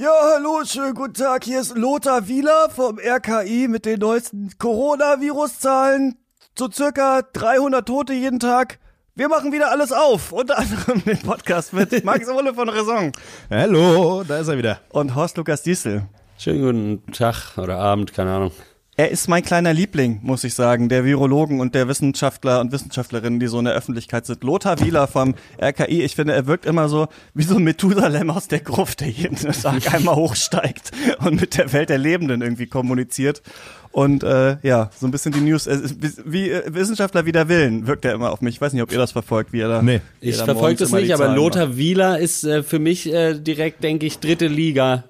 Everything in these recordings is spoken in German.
Ja, hallo, schönen guten Tag. Hier ist Lothar Wieler vom RKI mit den neuesten Coronavirus-Zahlen. So circa 300 Tote jeden Tag. Wir machen wieder alles auf. Unter anderem den Podcast mit Max Ole von Raison Hallo, da ist er wieder. und Horst Lukas Diesel. Schönen guten Tag oder Abend, keine Ahnung. Er ist mein kleiner Liebling, muss ich sagen, der Virologen und der Wissenschaftler und Wissenschaftlerinnen, die so in der Öffentlichkeit sind. Lothar Wieler vom RKI, ich finde, er wirkt immer so wie so ein Methusalem aus der Gruft, der jeden Tag einmal hochsteigt und mit der Welt der Lebenden irgendwie kommuniziert. Und äh, ja, so ein bisschen die News, äh, wie äh, Wissenschaftler wider Willen wirkt er immer auf mich. Ich weiß nicht, ob ihr das verfolgt, wie er da. Nee. Ich verfolge das nicht, aber Lothar macht. Wieler ist äh, für mich äh, direkt, denke ich, dritte Liga,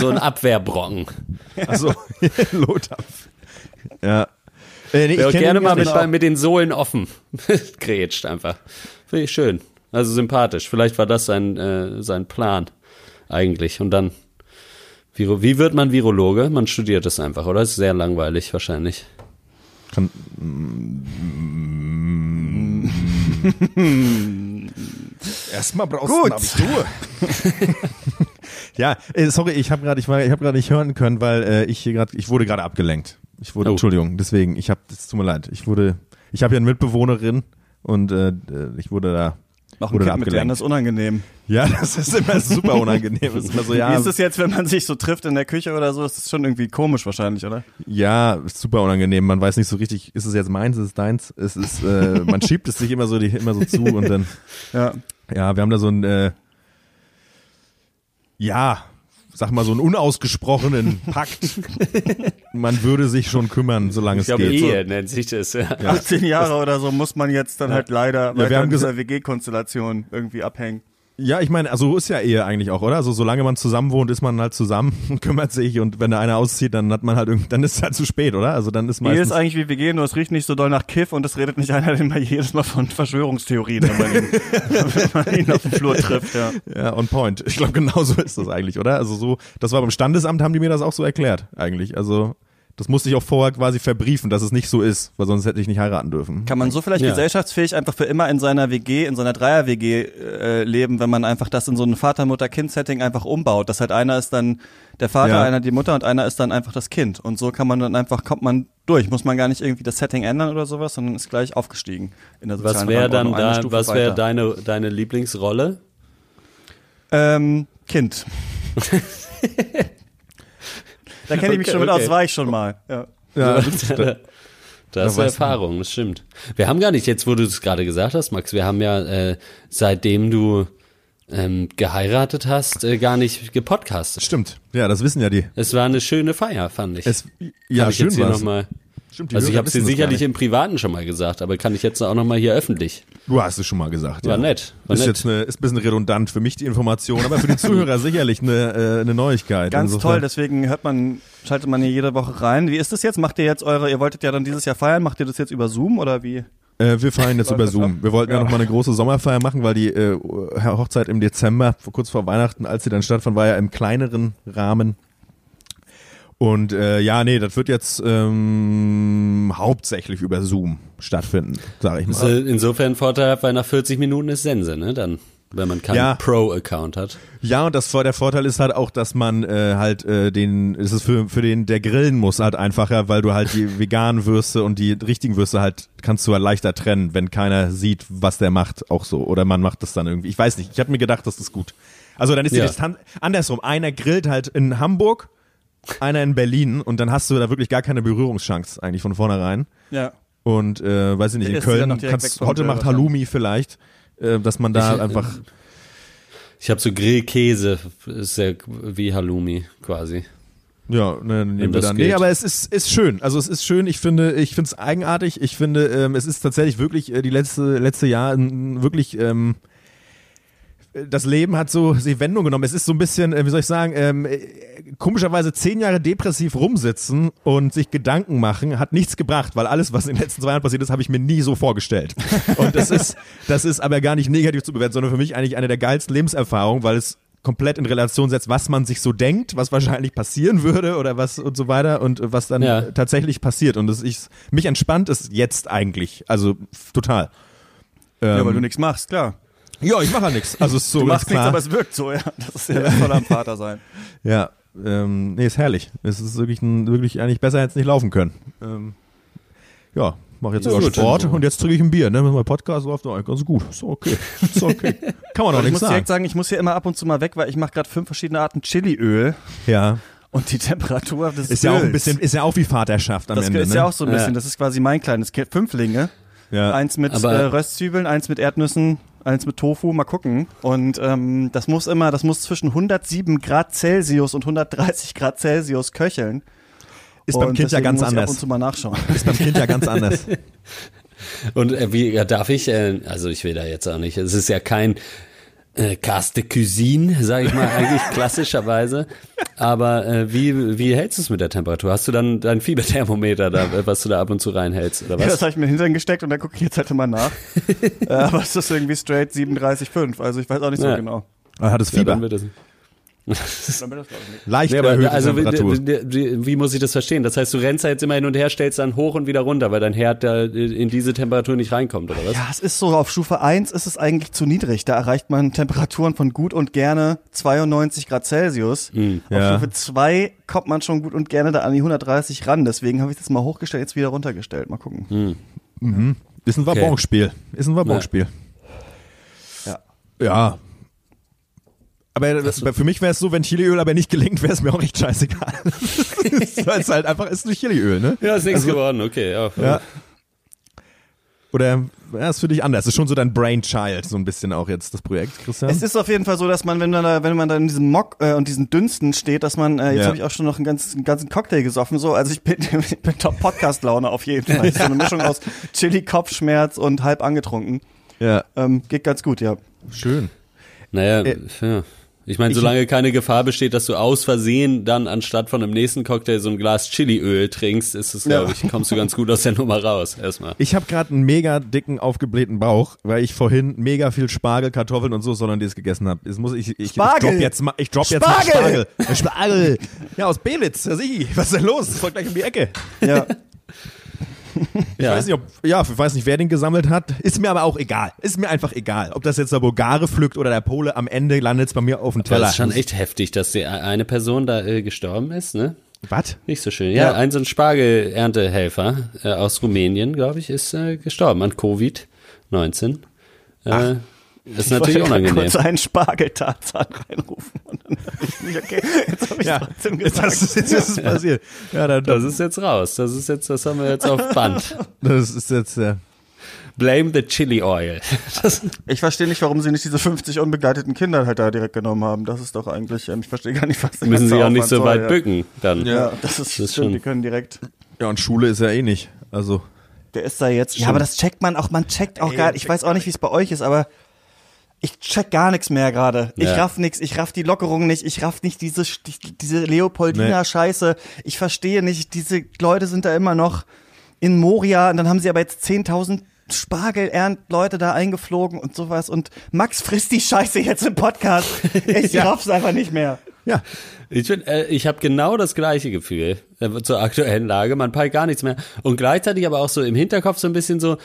so ein Abwehrbrocken. Also Lothar. Ja. Äh, nee, kenn gerne mal mit, mit den Sohlen offen grätscht einfach. Finde ich schön. Also sympathisch. Vielleicht war das sein, äh, sein Plan eigentlich. Und dann, Viro wie wird man Virologe? Man studiert es einfach, oder? Ist sehr langweilig wahrscheinlich. Kann, Erstmal brauchst Gut. du ein Abitur. ja, äh, sorry, ich habe gerade ich war ich habe gerade nicht hören können, weil äh, ich hier gerade ich wurde gerade abgelenkt. Ich wurde Oh. Entschuldigung, deswegen, ich habe es tut mir leid. Ich wurde ich habe ja eine Mitbewohnerin und äh, ich wurde da Noch ein Kind mit lernen, das ist unangenehm. Ja, das ist immer super unangenehm. Das ist immer so, ja, Wie ist es jetzt, wenn man sich so trifft in der Küche oder so? Das ist schon irgendwie komisch wahrscheinlich, oder? Ja, ist super unangenehm. Man weiß nicht so richtig, ist es jetzt meins, ist es deins? Es ist, äh, man schiebt es sich immer so, die, immer so zu und dann, Ja. ja, wir haben da so ein, äh, ja, sag mal so einen unausgesprochenen Pakt. man würde sich schon kümmern, solange Ich es glaube, geht. Ehe nennt sich das. Ja. 18 Jahre oder so muss man jetzt dann halt leider wir weiter haben an dieser WG-Konstellation irgendwie abhängen. Ja, ich meine, also so ist ja Ehe eigentlich auch, oder? Also solange man zusammen wohnt, ist man halt zusammen und kümmert sich und wenn da einer auszieht, dann hat man halt irgendwie, dann ist es halt zu spät, oder? Also dann ist Ehe ist eigentlich wie WG, nur es riecht nicht so doll nach Kiff und es redet nicht einer immer jedes Mal von Verschwörungstheorien, wenn man ihn, wenn man ihn auf dem Flur trifft, ja. Ja, on point. Ich glaube, genau so ist das eigentlich, oder? Also so, das war beim Standesamt, haben die mir das auch so erklärt, eigentlich. Also, das musste ich auch vorher quasi verbriefen, dass es nicht so ist, weil sonst hätte ich nicht heiraten dürfen. Kann man so vielleicht Ja. gesellschaftsfähig einfach für immer in seiner WG, in seiner Dreier-WG äh, leben, wenn man einfach das in so ein Vater-Mutter-Kind-Setting einfach umbaut. Dass halt einer ist dann der Vater, Ja. einer die Mutter und einer ist dann einfach das Kind. Und so kann man dann einfach, kommt man durch. Muss man gar nicht irgendwie das Setting ändern oder sowas, sondern ist gleich aufgestiegen in der Was sozialen wäre dann da, was wäre deine, deine Lieblingsrolle? Ähm, Kind. da kenne ich mich Okay, schon mit okay. aus, war ich schon mal. Ja. Ja, da, da hast du. Erfahrung, das stimmt. Wir haben gar nicht, jetzt wo du es gerade gesagt hast, Max, wir haben ja äh, seitdem du ähm, geheiratet hast, äh, gar nicht gepodcastet. stimmt. Ja, das wissen ja die. Es war eine schöne Feier, fand ich. Es, ja, ich schön jetzt hier war's. noch mal, Stimmt, die Also ich habe sie wissen das sicherlich im Privaten schon mal gesagt, aber kann ich jetzt auch noch mal hier öffentlich. Du hast es schon mal gesagt, War ja. nett, war ist nett. jetzt eine, ist ein bisschen redundant für mich die Information, aber für die Zuhörer sicherlich eine, äh, eine Neuigkeit. Ganz Insofern- toll, deswegen hört man, schaltet man hier jede Woche rein. Wie ist das jetzt? Macht ihr jetzt eure, ihr wolltet ja dann dieses Jahr feiern, macht ihr das jetzt über Zoom oder wie? Äh, wir feiern jetzt über Zoom. Wir wollten ja, Ja. noch mal eine große Sommerfeier machen, weil die äh, Hochzeit im Dezember, kurz vor Weihnachten, als sie dann stattfand, war ja im kleineren Rahmen. Und äh, ja, nee, das wird jetzt ähm, hauptsächlich über Zoom stattfinden, sage ich mal. Ist insofern vorteilhaft, weil nach 40 Minuten ist Sense, ne? Dann, wenn man keinen Ja. Pro-Account hat. Ja, und das der Vorteil ist halt auch, dass man äh, halt äh, den, es ist für, für den, der grillen muss halt einfacher, weil du halt die veganen Würste und die richtigen Würste halt kannst du halt leichter trennen, wenn keiner sieht, was der macht, auch so. Oder man macht das dann irgendwie. Ich weiß nicht, ich habe mir gedacht, das ist gut. Also dann ist die Ja. Distanz andersrum. Einer grillt halt in Hamburg, einer in Berlin und dann hast du da wirklich gar keine Berührungschance eigentlich von vornherein. Ja. Und äh, weiß ich nicht, in Köln kannst Grill macht Halloumi vielleicht, äh, dass man da Ich, äh, einfach Ich habe so Grillkäse, ist ja wie Halloumi quasi. Ja, ne, nehmen wir dann. Nee, aber es ist, ist schön. Also es ist schön. Ich finde, ich finde es eigenartig. Ich finde, ähm, es ist tatsächlich wirklich äh, die letzte letzte Jahr ein- wirklich ähm, das Leben hat so die Wendung genommen. Es ist so ein bisschen, äh, wie soll ich sagen, ähm, äh, komischerweise zehn Jahre depressiv rumsitzen und sich Gedanken machen, hat nichts gebracht, weil alles, was in den letzten zwei Jahren passiert ist, habe ich mir nie so vorgestellt. Und das ist, das ist aber gar nicht negativ zu bewerten, sondern für mich eigentlich eine der geilsten Lebenserfahrungen, weil es komplett in Relation setzt, was man sich so denkt, was wahrscheinlich passieren würde oder was und so weiter und was dann Ja. tatsächlich passiert. Und das ich, mich entspannt es jetzt eigentlich, also total. Ja, Ähm, weil du nichts machst, klar. Ja, ich mache ja nichts. Also ist so Du machst nichts, aber es wirkt so, ja. Das ist ja das Tolle am Vater sein. Ja, ähm, nee, ist herrlich. Es ist wirklich, ein, wirklich eigentlich besser jetzt nicht laufen können. Ähm, ja, mache jetzt Ja, sogar gut, Sport dann so. und jetzt trinke ich ein Bier. Ne? Mein Podcast läuft eigentlich ganz gut. Ist okay. Ist okay. Kann man doch Aber ich nichts muss direkt sagen. sagen, ich muss hier immer ab und zu mal weg, weil ich mache gerade fünf verschiedene Arten Chiliöl Ja, und die Temperatur des ist ja auch ein bisschen, ist ja auch wie Vaterschaft am das Ende. ist ne? ja auch so ein bisschen, Ja. das ist quasi mein kleines Kind. Fünflinge, ja. eins mit äh, Röstzwiebeln, eins mit Erdnüssen, eins mit Tofu, mal gucken. Und ähm, das muss immer, das muss zwischen 107 Grad Celsius und 130 Grad Celsius köcheln. Ist beim Und Kind ja ganz muss Ich ab anders. und zu mal nachschauen. Ist beim Kind ja ganz anders. Und äh, wie ja, darf ich, äh, also ich will da jetzt auch nicht, es ist ja kein äh, Cast de Cuisine, sage ich mal, eigentlich klassischerweise. Aber äh, wie, wie hältst du es mit der Temperatur? Hast du dann dein Fieberthermometer da, äh, was du da ab und zu reinhältst, oder Ja, das was? habe ich mir hintern gesteckt und da gucke ich jetzt halt immer nach. äh, aber es ist irgendwie straight 37,5. Also ich weiß auch nicht so Ja. genau. Er hat es Ja, Fieber. dann wird das. Leicht Nee, erhöhte also wie, Temperatur. wie, wie, wie muss ich das verstehen? Das heißt, du rennst da jetzt immer hin und her, stellst dann hoch und wieder runter, weil dein Herd da in diese Temperatur nicht reinkommt, oder was? Ja, es ist so, auf Stufe 1 ist es eigentlich zu niedrig. Da erreicht man Temperaturen von gut und gerne 92 Grad Celsius. Hm. Auf Ja. Stufe 2 kommt man schon gut und gerne da an die 130 ran. Deswegen habe ich das mal hochgestellt, jetzt wieder runtergestellt. Mal gucken. Ist ein Wabonspiel. Ist ein Wabonspiel. Ja. Ja. Aber äh, für mich wäre es so, wenn Chiliöl aber nicht gelingt, wäre es mir auch echt scheißegal. Weil es halt einfach ist nur Chiliöl, ne? Ja, ist nichts geworden, okay. Ja. Ja. Oder ja, ist für dich anders. Ist schon so dein Brainchild, so ein bisschen auch jetzt das Projekt, Christian. Es ist auf jeden Fall so, dass man, wenn man da, wenn man da in diesem Mock äh, und diesen Dünsten steht, dass man, äh, jetzt Ja. habe ich auch schon noch einen ganzen, einen ganzen Cocktail gesoffen, so, also ich bin, ich bin top Podcast-Laune auf jeden Fall. So eine Mischung aus Chili, Kopfschmerz und halb angetrunken. ja, Ähm, geht ganz gut, ja. schön. Naja, Äh, ja. Ich meine, solange keine Gefahr besteht, dass du aus Versehen dann anstatt von dem nächsten Cocktail so ein Glas Chiliöl trinkst, ist es, glaube Ja. ich, kommst du ganz gut aus der Nummer raus, erstmal. Ich habe gerade einen mega dicken, aufgeblähten Bauch, weil ich vorhin mega viel Spargel, Kartoffeln und so Hollandaise gegessen habe. Jetzt muss ich, ich, ich Spargel! drop jetzt mal, ich drop jetzt mal Spargel! Spargel. Spargel! Ja, aus Belitz, ja sie. Was ist denn los? Das folgt gleich um die Ecke. Ja. Ich weiß nicht, ob, ja, ich weiß nicht, wer den gesammelt hat. Ist mir aber auch egal. Ist mir einfach egal. Ob das jetzt der Bulgare pflückt oder der Pole, am Ende landet es bei mir auf dem Teller. das ist schon echt heftig, dass die eine Person da äh, gestorben ist, ne? Was? Nicht so schön. Ja, Ja. ein so ein Spargelerntehelfer äh, aus Rumänien, glaube ich, ist äh, gestorben an Covid-19. Äh, ist natürlich ich wollte unangenehm. kurz einen Spargeltarzan reinrufen und dann ich nicht, okay, jetzt habe ich Ja, trotzdem jetzt, gesagt. hast du's- jetzt ist es passiert. Ja, dann, Das ist jetzt raus. Das ist jetzt, das haben wir jetzt auf Band. das ist jetzt, äh, Blame the chili oil. Das, Ich verstehe nicht, warum sie nicht diese 50 unbegleiteten Kinder halt da direkt genommen haben. Das ist doch eigentlich, ähm, ich verstehe gar nicht, was der müssen sie auch nicht so weit ja. bücken dann. Ja, das ist, Das ist stimmt, schon- die können direkt. ja, und Schule ist ja eh nicht. Also, Der ist da jetzt. Ja, aber das checkt man auch, man checkt auch gar Ich weiß auch nicht, wie es bei euch ist, aber ich check gar nichts mehr gerade. Ich Ja. raff nix, ich raff die Lockerung nicht, ich raff nicht diese, die, diese Leopoldina Nee. Scheiße. Ich verstehe nicht, diese Leute sind da immer noch in Moria und dann haben sie aber jetzt 10.000 Spargelernt-Leute da eingeflogen und sowas und Max frisst die Scheiße jetzt im Podcast. Ich Ja. raff's einfach nicht mehr. ja. Ich, bin, äh, ich habe genau das gleiche Gefühl äh, zur aktuellen Lage. Man peilt gar nichts mehr. Und gleichzeitig aber auch so im Hinterkopf so ein bisschen so,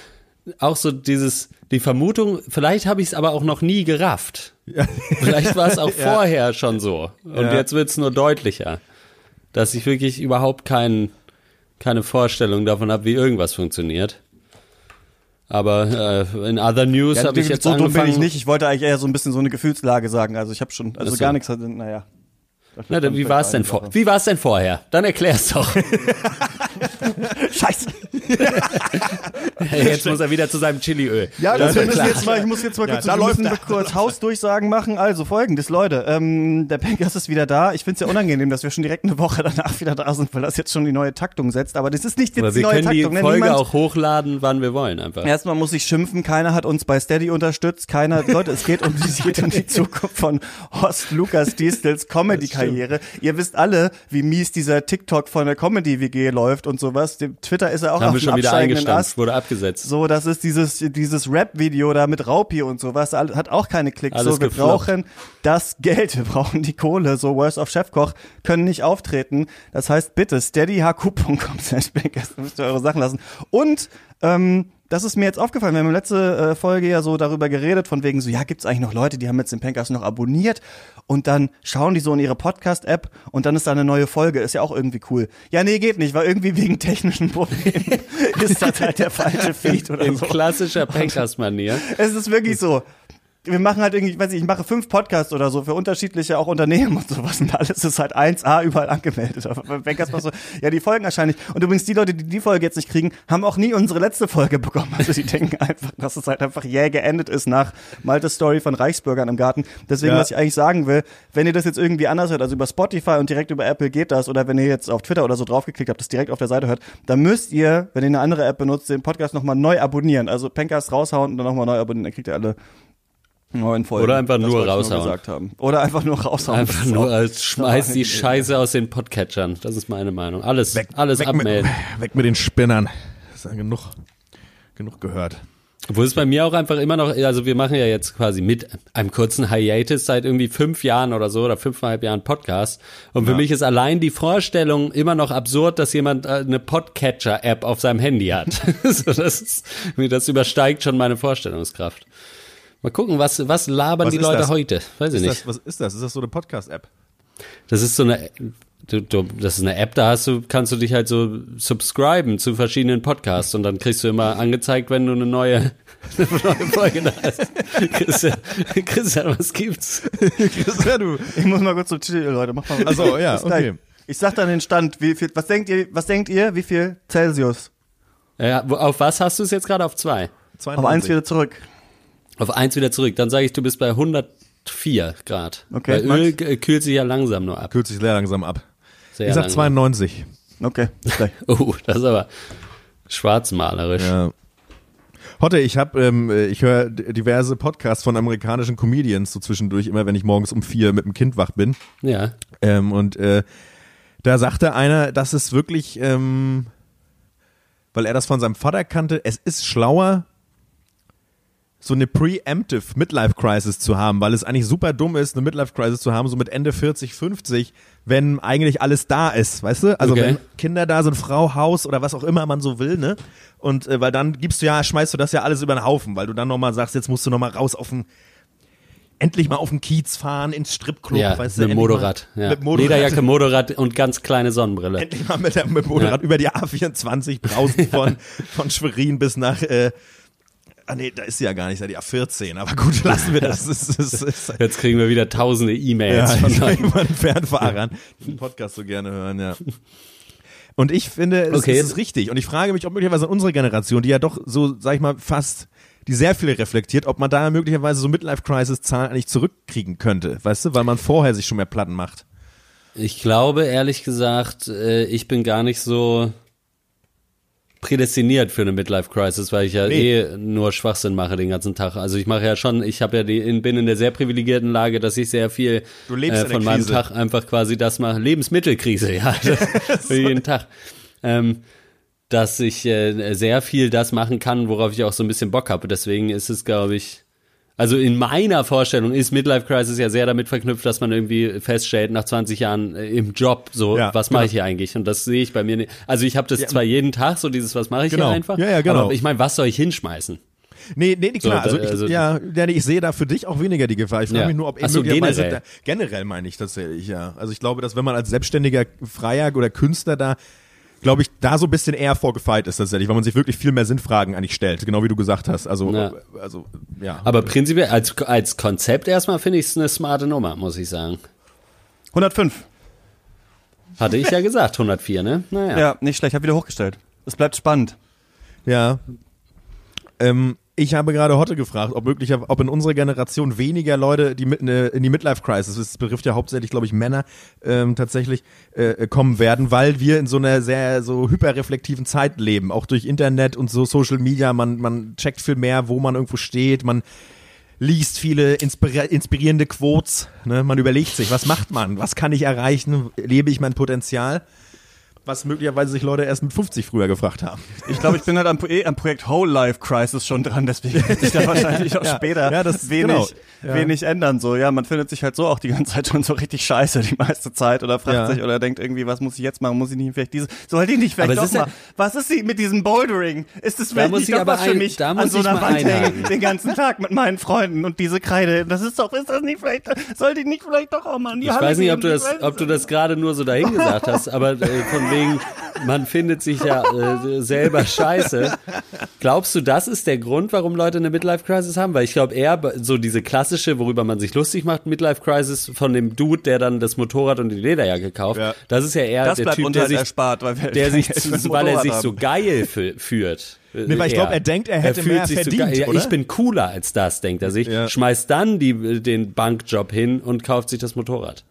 auch so dieses, die Vermutung, vielleicht habe ich es aber auch noch nie gerafft. Vielleicht war es auch Ja. vorher schon so. Und Ja. jetzt wird es nur deutlicher, dass ich wirklich überhaupt kein, keine Vorstellung davon habe, wie irgendwas funktioniert. Aber äh, in other news Ja, habe ich jetzt so dumm bin angefangen. ich nicht. Ich wollte eigentlich eher so ein bisschen so eine Gefühlslage sagen. Also ich habe schon, also so. gar nichts, hatte- naja. Na, dann, wie war es denn vor? Wie war es denn vorher? Dann erklär's doch. Scheiße. Jetzt muss er wieder zu seinem Chiliöl. Ja, das das wir jetzt mal, ich muss jetzt mal Ja, kurz, da wir läuft müssen er. kurz Hausdurchsagen machen. Also folgendes, Leute, ähm, der Pencast ist wieder da. Ich finde es ja unangenehm, dass wir schon direkt eine Woche danach wieder da sind, weil das jetzt schon die neue Taktung setzt. Aber das ist nicht jetzt die wir neue können die Taktung. ne? Folge auch hochladen, wann wir wollen einfach. Erstmal muss ich schimpfen, keiner hat uns bei Steady unterstützt, keiner, Leute, es geht um die, es geht um die Zukunft von Horst Lukas Diestels Comedy-Karriere. Ihr wisst alle, wie mies dieser TikTok von der Comedy-WG läuft und sowas. Dem Twitter ist er auch Haben auf dem schon wieder absteigenden Ast. wurde abgesetzt. So, das ist dieses, dieses Rap-Video da mit Raupi und sowas, hat auch keine Klicks. Alles so, wir gefloppt. brauchen das Geld, wir brauchen die Kohle. So, Worst of Chefkoch können nicht auftreten. Das heißt, bitte, steadyhq.com, slash da müsst ihr eure Sachen lassen. Und, ähm, das ist mir jetzt aufgefallen. Wir haben in der letzten äh, Folge ja so darüber geredet, von wegen so, ja, gibt's eigentlich noch Leute, die haben jetzt den Pencast noch abonniert und dann schauen die so in ihre Podcast-App und dann ist da eine neue Folge. Ist ja auch irgendwie cool. Ja, nee, geht nicht, weil irgendwie wegen technischen Problemen ist das halt der falsche Feed oder In so. klassischer Pencast-Manier. Es ist wirklich so. Wir machen halt irgendwie, ich weiß nicht, ich mache fünf Podcasts oder so für unterschiedliche auch Unternehmen und sowas und alles ist halt 1A überall angemeldet. Aber Bankers so, ja, die Folgen erscheinen nicht. Und übrigens die Leute, die die Folge jetzt nicht kriegen, haben auch nie unsere letzte Folge bekommen. Also die denken einfach, dass es halt einfach jäh geendet ist nach Maltes Story von Reichsbürgern im Garten. Deswegen, Ja. was ich eigentlich sagen will, wenn ihr das jetzt irgendwie anders hört, also über Spotify und direkt über Apple geht das, oder wenn ihr jetzt auf Twitter oder so draufgeklickt habt, das direkt auf der Seite hört, dann müsst ihr, wenn ihr eine andere App benutzt, den Podcast nochmal neu abonnieren. Also Pencast raushauen und dann nochmal neu abonnieren, dann kriegt ihr alle neuen Folgen. Oder einfach nur raushauen. gesagt haben. Oder einfach nur raushauen. Einfach nur als schmeiß die Scheiße aus den Podcatchern. Das ist meine Meinung. Alles, alles weg abmelden. Mit, weg mit den Spinnern. Das ist ja genug, genug gehört. Obwohl es bei mir auch einfach immer noch, also wir machen ja jetzt quasi mit einem kurzen Hiatus seit irgendwie fünf Jahren oder so oder fünfeinhalb Jahren Podcast. Und für mich ist allein die Vorstellung immer noch absurd, dass jemand äh, eine Podcatcher-App auf seinem Handy hat. so, das, ist, das übersteigt schon meine Vorstellungskraft. Mal gucken, was, was labern Was die Leute das? heute? Weiß ich Ist nicht. das, was ist das? Ist das so eine Podcast-App? Das ist so eine, du, du, das ist eine App, da hast du, kannst du dich halt so subscriben zu verschiedenen Podcasts und dann kriegst du immer angezeigt, wenn du eine neue, eine neue Folge da hast. Christian, Christian, was gibt's? ja, du. Ich muss mal kurz zum Titel, Leute. Mach mal. Ach so, ja, okay. Ich sag dann den Stand. Wie viel, was denkt ihr, was denkt ihr, wie viel Celsius? Ja, auf was hast du es jetzt gerade? Auf zwei? Auf eins wieder zurück. Auf eins wieder zurück. Dann sage ich, du bist bei 104 Grad. Okay, Weil Öl Max? g- kühlt sich ja langsam nur ab. Kühlt sich sehr langsam ab. Sehr ich sag langsam. 92. Okay. Oh, das ist aber schwarzmalerisch. Ja. Hotte, ich habe, ähm, äh, ich höre diverse Podcasts von amerikanischen Comedians so zwischendurch, immer wenn ich morgens um vier mit dem Kind wach bin. Ja. Ähm, und äh, da sagte einer, dass es wirklich, ähm, weil er das von seinem Vater kannte, es ist schlauer, so eine preemptive Midlife Crisis zu haben, weil es eigentlich super dumm ist, eine Midlife Crisis zu haben, so mit Ende 40, 50, wenn eigentlich alles da ist, weißt du? Also Okay. wenn Kinder da sind, Frau, Haus oder was auch immer man so will, ne? Und äh, weil dann gibst du ja, schmeißt du das ja alles über den Haufen, weil du dann nochmal sagst, jetzt musst du nochmal raus auf den endlich mal auf den Kiez fahren, ins Stripclub, Ja, weißt du? mit Motorrad. Mal, Ja. Mit Motorrad. Lederjacke, Motorrad und ganz kleine Sonnenbrille. Endlich mal mit, der, mit Motorrad Ja. über die A24 brausen von, von Schwerin bis nach, äh, ah nee, da ist sie ja gar nicht, ist die A14, aber gut, lassen wir das. das, ist, das ist, Jetzt kriegen wir wieder tausende E-Mails ja, von den Fernfahrern, die den Podcast so gerne hören, ja. Und ich finde, es, Okay. es ist richtig. Und ich frage mich, ob möglicherweise unsere Generation, die ja doch so, sag ich mal, fast, die sehr viel reflektiert, ob man da möglicherweise so Midlife-Crisis-Zahlen eigentlich zurückkriegen könnte, weißt du, weil man vorher sich schon mehr Platten macht. Ich glaube, ehrlich gesagt, äh, ich bin gar nicht so prädestiniert für eine Midlife-Crisis, weil ich ja Nee. eh nur Schwachsinn mache den ganzen Tag. Also ich mache ja schon, ich habe ja die, in- bin in der sehr privilegierten Lage, dass ich sehr viel äh, von meinem. Tag einfach quasi das mache. Lebensmittelkrise, ja, für jeden Tag. Ähm, dass ich äh, sehr viel das machen kann, worauf ich auch so ein bisschen Bock habe. Deswegen ist es, glaube ich, also in meiner Vorstellung ist Midlife Crisis ja sehr damit verknüpft, dass man irgendwie feststellt, nach 20 Jahren äh, im Job, so, Ja, was mache genau. ich hier eigentlich? Und das sehe ich bei mir nicht. Also ich habe das zwar jeden Tag, so dieses, was mache ich Genau. hier einfach? Ja, ja, genau. Aber ich meine, was soll ich hinschmeißen? Nee, nee, klar. So, also, ich, also- ja, ja, ich sehe da für dich auch weniger die Gefahr. Ich frage Ja. mich nur, ob so, möglicherweise generell. Da, generell meine ich tatsächlich, ja. Also ich glaube, dass wenn man als selbstständiger Freier oder Künstler da, glaube ich, da so ein bisschen eher vorgefeit ist tatsächlich, weil man sich wirklich viel mehr Sinnfragen eigentlich stellt, genau wie du gesagt hast. Also, Ja. also ja. Aber prinzipiell, als, als Konzept erstmal finde ich es eine smarte Nummer, muss ich sagen. 105. Hatte ich ja gesagt, 104, ne? Naja. Ja, nicht schlecht. Hab wieder hochgestellt. Es bleibt spannend. Ja. Ähm, ich habe gerade Hotte gefragt, ob möglicher, ob in unserer Generation weniger Leute, die mit ne, in die Midlife Crisis, das betrifft ja hauptsächlich, glaube ich, Männer ähm, tatsächlich äh, kommen werden, weil wir in so einer sehr so hyperreflektiven Zeit leben, auch durch Internet und so Social Media. Man man checkt viel mehr, wo man irgendwo steht. Man liest viele inspiri inspirierende Quotes. Ne? Man überlegt sich, was macht man, was kann ich erreichen, lebe ich mein Potenzial? Was möglicherweise sich Leute erst mit 50 früher gefragt haben. Ich glaube, ich bin halt am, eh, am Projekt Whole Life Crisis schon dran, deswegen wird sich da wahrscheinlich auch Ja, später ja, das- wenig, genau. Ja. wenig ändern. So, ja, man findet sich halt so auch die ganze Zeit schon so richtig scheiße die meiste Zeit oder fragt Ja. sich oder denkt irgendwie, was muss ich jetzt machen? Muss ich nicht vielleicht diese, soll die nicht vielleicht Aber doch mal, was ist sie mit diesem Bouldering? Ist es vielleicht muss nicht ich doch aber was für ein- mich da an muss so ich einer Wand hängen den ganzen Tag mit meinen Freunden und diese Kreide? Das ist doch, ist das nicht vielleicht, soll die nicht vielleicht doch auch mal in die Ich Halle weiß nicht, gehen? ob du das, Ich ob du das gerade nur so dahin gesagt hast, aber äh, von wegen, man findet sich ja äh, selber scheiße. Glaubst du, das ist der Grund, warum Leute eine Midlife-Crisis haben? Weil ich glaube eher so diese klassische, worüber man sich lustig macht, Midlife-Crisis von dem Dude, der dann das Motorrad und die Lederjacke kauft. Ja. Das ist ja eher Das der Typ, der sich, erspart, weil der sich, weil er sich haben. so geil fü- führt. Nee, weil ich glaub, er denkt, er hätte fühlt mehr sich verdient, so geil. Ja, ich bin cooler als das, denkt er sich. Ja. Schmeißt dann die, den Bankjob hin und kauft sich das Motorrad.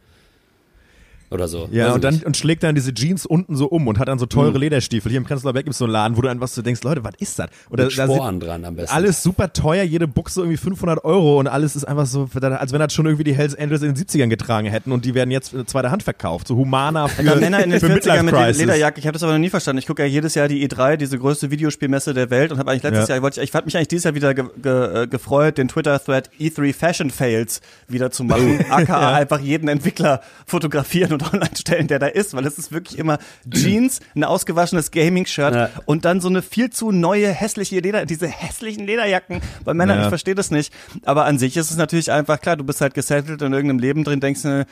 Oder so. Ja, Weiß und dann nicht. und schlägt dann diese Jeans unten so um und hat dann so teure Lederstiefel. Hier im Prenzlauer Berg gibt es so einen Laden, wo du einfach so denkst, Leute, was ist das? Oder Mit da sind Sporen dran am besten. alles super teuer, jede Buchse irgendwie 500 Euro und alles ist einfach so, als wenn das schon irgendwie die Hells Angels in den 70ern getragen hätten und die werden jetzt äh, zweiter Hand verkauft. So Humana für, Da Männer in den für 40ern Midlife mit. Lederjacke. Ich habe das aber noch nie verstanden. Ich gucke ja jedes Jahr die E3, diese größte Videospielmesse der Welt und habe eigentlich letztes Ja. Jahr, wollte ich, ich hatte mich eigentlich dieses Jahr wieder ge, ge, äh, gefreut, den Twitter-Thread E3 Fashion Fails wieder zu machen. AKA einfach jeden Entwickler fotografieren und online stellen, der da ist, weil es ist wirklich immer Jeans, ein ausgewaschenes Gaming-Shirt Ja. und dann so eine viel zu neue, hässliche Leder, diese hässlichen Lederjacken bei Männern, Ja. ich verstehe das nicht. Aber an sich ist es natürlich einfach klar, du bist halt gesettelt in irgendeinem Leben drin, denkst du,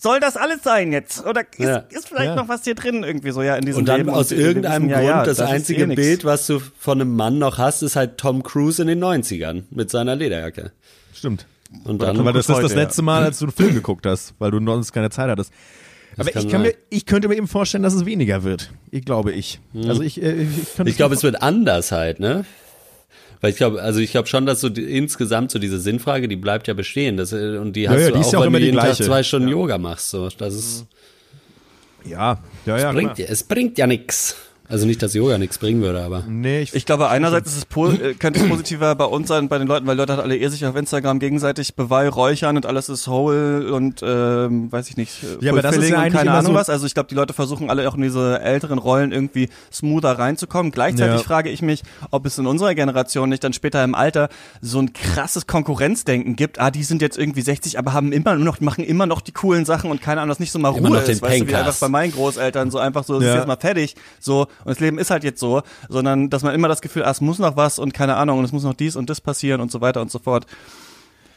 soll das alles sein jetzt? Oder ist, Ja. ist vielleicht Ja. noch was hier drin irgendwie so, ja, in diesem und dann Leben? aus und irgendeinem Grund, ja, das, ist einzige eh. Bild, was du von einem Mann noch hast, ist halt Tom Cruise in den 90ern mit seiner Lederjacke. Stimmt. Und dann, Aber das ist heute, das ja. letzte Mal, als du einen Film geguckt hast, weil du sonst keine Zeit hattest. Aber kann ich, kann sein. mir, ich könnte mir eben vorstellen, dass es weniger wird. Ich glaube ich. Also ich, äh, ich, ich glaube, es wird anders halt, ne? Weil ich glaube, also ich glaube schon, dass so die, insgesamt so diese Sinnfrage, die bleibt ja bestehen. Das, äh, und die hast ja, du die auch, ja auch wenn immer du jeden Tag zwei Stunden Yoga machst. So, das ist, ja, ja, ja. bringt, klar. ja- es bringt ja nix. Also nicht, dass Yoga nichts bringen würde, aber. Nee, ich, Ich glaube, einerseits ist es po äh, könnte es positiver bei uns sein, bei den Leuten, weil Leute halt alle eh sich auf Instagram gegenseitig beweihräuchern und alles ist whole und ähm, weiß ich nicht, äh, Ja, aber das ist ja und eigentlich keine immer Ahnung so- was. Also ich glaube, die Leute versuchen alle auch in diese älteren Rollen irgendwie smoother reinzukommen. Gleichzeitig Ja. frage ich mich, ob es in unserer Generation nicht dann später im Alter so ein krasses Konkurrenzdenken gibt. Ah, die sind jetzt irgendwie 60, aber haben immer noch, machen immer noch die coolen Sachen und keine Ahnung, dass nicht so mal Immer Ruhe noch den ist. Weißt du, wie einfach bei meinen Großeltern so einfach so, es Ja. ist jetzt mal fertig, so, und das Leben ist halt jetzt so, sondern, dass man immer das Gefühl, ah, es muss noch was und keine Ahnung, und es muss noch dies und das passieren und so weiter und so fort.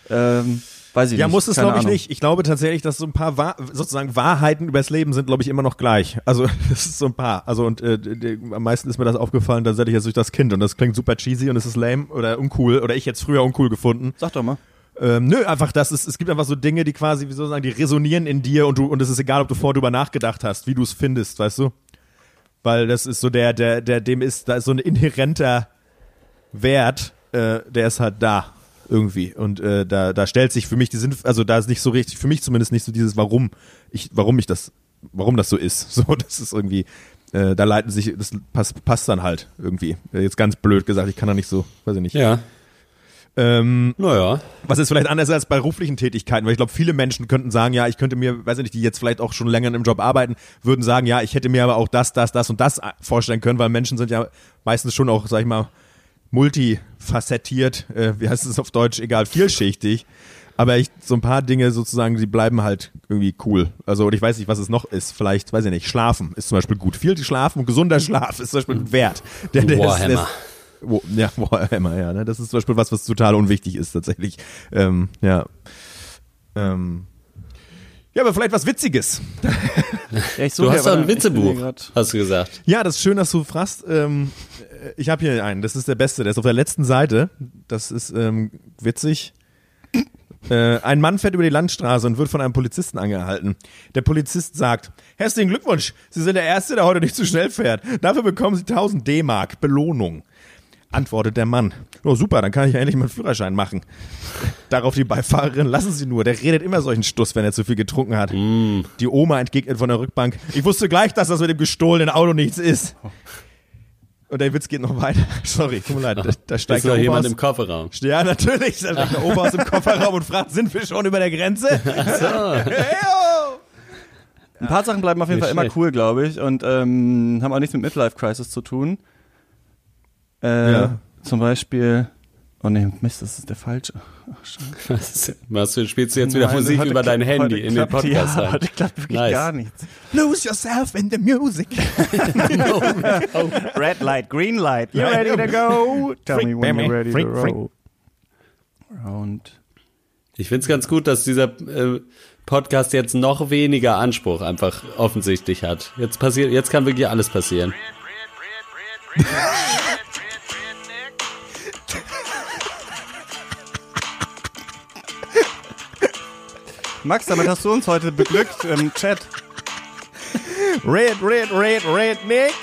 Ähm, weiß ich ja, nicht. muss es glaube ich nicht. Ich glaube tatsächlich, dass so ein paar Wahr sozusagen Wahrheiten übers Leben sind, glaube ich, immer noch gleich. Also das ist so ein paar. Also und äh, am meisten ist mir das aufgefallen, tatsächlich jetzt durch das Kind und das klingt super cheesy und es ist lame oder uncool oder ich jetzt früher uncool gefunden. Sag doch mal. Ähm, nö, einfach das ist, es gibt einfach so Dinge, die quasi, wie soll ich sagen, die resonieren in dir und du, und es ist egal, ob du vorher drüber nachgedacht hast, wie du es findest, weißt du? Weil das ist so der, der, der, dem ist, da ist so ein inhärenter Wert, äh, der ist halt da irgendwie und äh, da, da stellt sich für mich die Sinn, also da ist nicht so richtig, für mich zumindest nicht so dieses, warum ich, warum ich das, warum das so ist. So, das ist irgendwie, äh, da leiten sich, das passt, passt dann halt irgendwie. Jetzt ganz blöd gesagt, ich kann da nicht so, weiß ich nicht. Ja. Ähm, Naja. was ist vielleicht anders als bei beruflichen Tätigkeiten, weil ich glaube, viele Menschen könnten sagen, ja, ich könnte mir, weiß ich nicht, die jetzt vielleicht auch schon länger im Job arbeiten, würden sagen, ja, ich hätte mir aber auch das, das, das und das vorstellen können, weil Menschen sind ja meistens schon auch, sag ich mal, multifacettiert, äh, wie heißt es auf Deutsch, egal, vielschichtig. Aber ich, so ein paar Dinge sozusagen, die bleiben halt irgendwie cool. Also, und ich weiß nicht, was es noch ist. Vielleicht, weiß ich nicht, Schlafen ist zum Beispiel gut. Viel Schlafen und gesunder Schlaf ist zum Beispiel ein Wert. Der, der Warhammer. ist- wo, ja, Warhammer, ja. Ne? Das ist zum Beispiel was, was total unwichtig ist tatsächlich. Ähm, ja. Ähm, ja, aber vielleicht was Witziges. Ja, ich Du hast ja, doch ein Witzebuch, hast du gesagt. Ja, das ist schön, dass du fragst. Ähm, äh, ich habe hier einen, das ist der beste, der ist auf der letzten Seite. Das ist ähm, witzig. Äh, ein Mann fährt über die Landstraße und wird von einem Polizisten angehalten. Der Polizist sagt, herzlichen Glückwunsch, Sie sind der Erste, der heute nicht zu schnell fährt. Dafür bekommen Sie 1000 D-Mark Belohnung. Antwortet der Mann. Oh super, dann kann ich ja endlich meinen Führerschein machen. Darauf die Beifahrerin, lassen Sie nur, der redet immer solchen Stuss, wenn er zu viel getrunken hat. Die Oma entgegnet von der Rückbank, ich wusste gleich, dass das mit dem gestohlenen Auto nichts ist. Und der Witz geht noch weiter. Sorry, tut mir leid. Da, da Ist steigt noch der Opa jemand aus, im Kofferraum. Ja, natürlich. Da steigt der Opa aus dem Kofferraum und fragt, sind wir schon über der Grenze? Heyo! Ein paar Sachen bleiben auf jeden Nicht Fall immer cool, glaube ich, und ähm, haben auch nichts mit Midlife Crisis zu tun. Äh, Ja. Zum Beispiel. Oh nee, Mist, das ist der falsche. Ach. Was, machst du, spielst du jetzt wieder Nein, Musik über dein Handy in den Podcast Ja, heute klappt wirklich Nice. gar nichts. Lose yourself in the music. Red light, green light. You ready to go? Tell me when you're ready to roll. Round. Ich find's ganz gut, dass dieser äh, Podcast jetzt noch weniger Anspruch einfach offensichtlich hat. Jetzt passiert, jetzt kann wirklich alles passieren. Max, damit hast du uns heute beglückt im Chat. Red, red, red, red, Nick.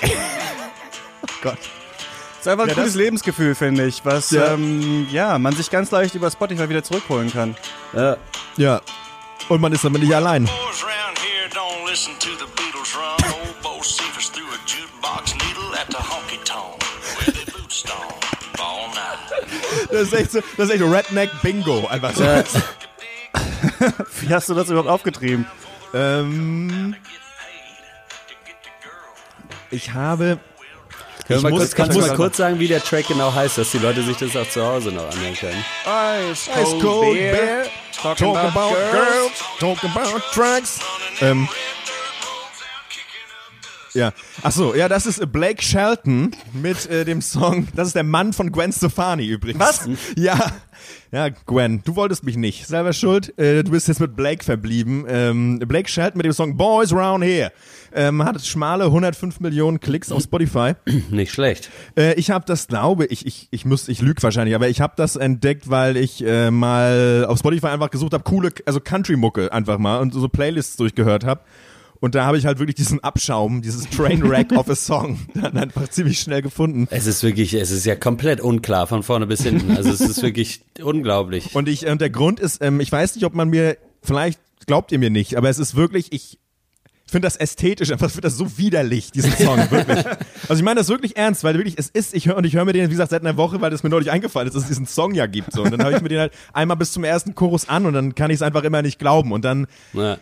Gott. Das ist einfach ein Ja, cooles das- Lebensgefühl, finde ich, was Ja. ähm, ja, man sich ganz leicht über Spotify wieder zurückholen kann. Ja. Und man ist damit nicht allein. Das ist echt so, das ist echt Redneck Bingo. Einfach so. Wie hast du das überhaupt aufgetrieben? Ähm, ich habe. Wir mal muss- kurz, kannst du ich mal muss- kurz sagen, wie der Track genau heißt, dass die Leute sich das auch zu Hause noch anhören können? Ice Ice Cold Beer, talking about girls, talking about drugs. Ähm, ja, ach so, ja, das ist Blake Shelton mit äh, dem Song. Das ist der Mann von Gwen Stefani übrigens. Was? Ja, ja, Gwen, du wolltest mich nicht. Selber schuld. Äh, du bist jetzt mit Blake verblieben. Ähm, Blake Shelton mit dem Song Boys Round Here ähm, hat schmale 105 Millionen Klicks auf Spotify. Nicht schlecht. Äh, ich habe das, glaube ich, ich, ich muss, ich lüge wahrscheinlich, aber ich habe das entdeckt, weil ich äh, mal auf Spotify einfach gesucht habe, coole, also Country-Mucke einfach mal und so Playlists durchgehört habe. Und da habe ich halt wirklich diesen Abschaum, dieses Trainwreck of a Song dann einfach ziemlich schnell gefunden. Es ist wirklich, es ist ja komplett unklar von vorne bis hinten. Also es ist wirklich unglaublich. Und ich, und der Grund ist, ähm, ich weiß nicht, ob man mir, vielleicht glaubt ihr mir nicht, aber es ist wirklich, ich finde das ästhetisch, einfach finde das so widerlich, diesen Song, wirklich. Also ich meine das wirklich ernst, weil wirklich, es ist, ich höre, und ich höre mir den, wie gesagt, seit einer Woche, weil das mir neulich eingefallen ist, dass es diesen Song ja gibt, so. Und dann habe ich mir den halt einmal bis zum ersten Chorus an und dann kann ich es einfach immer nicht glauben und dann, Ja.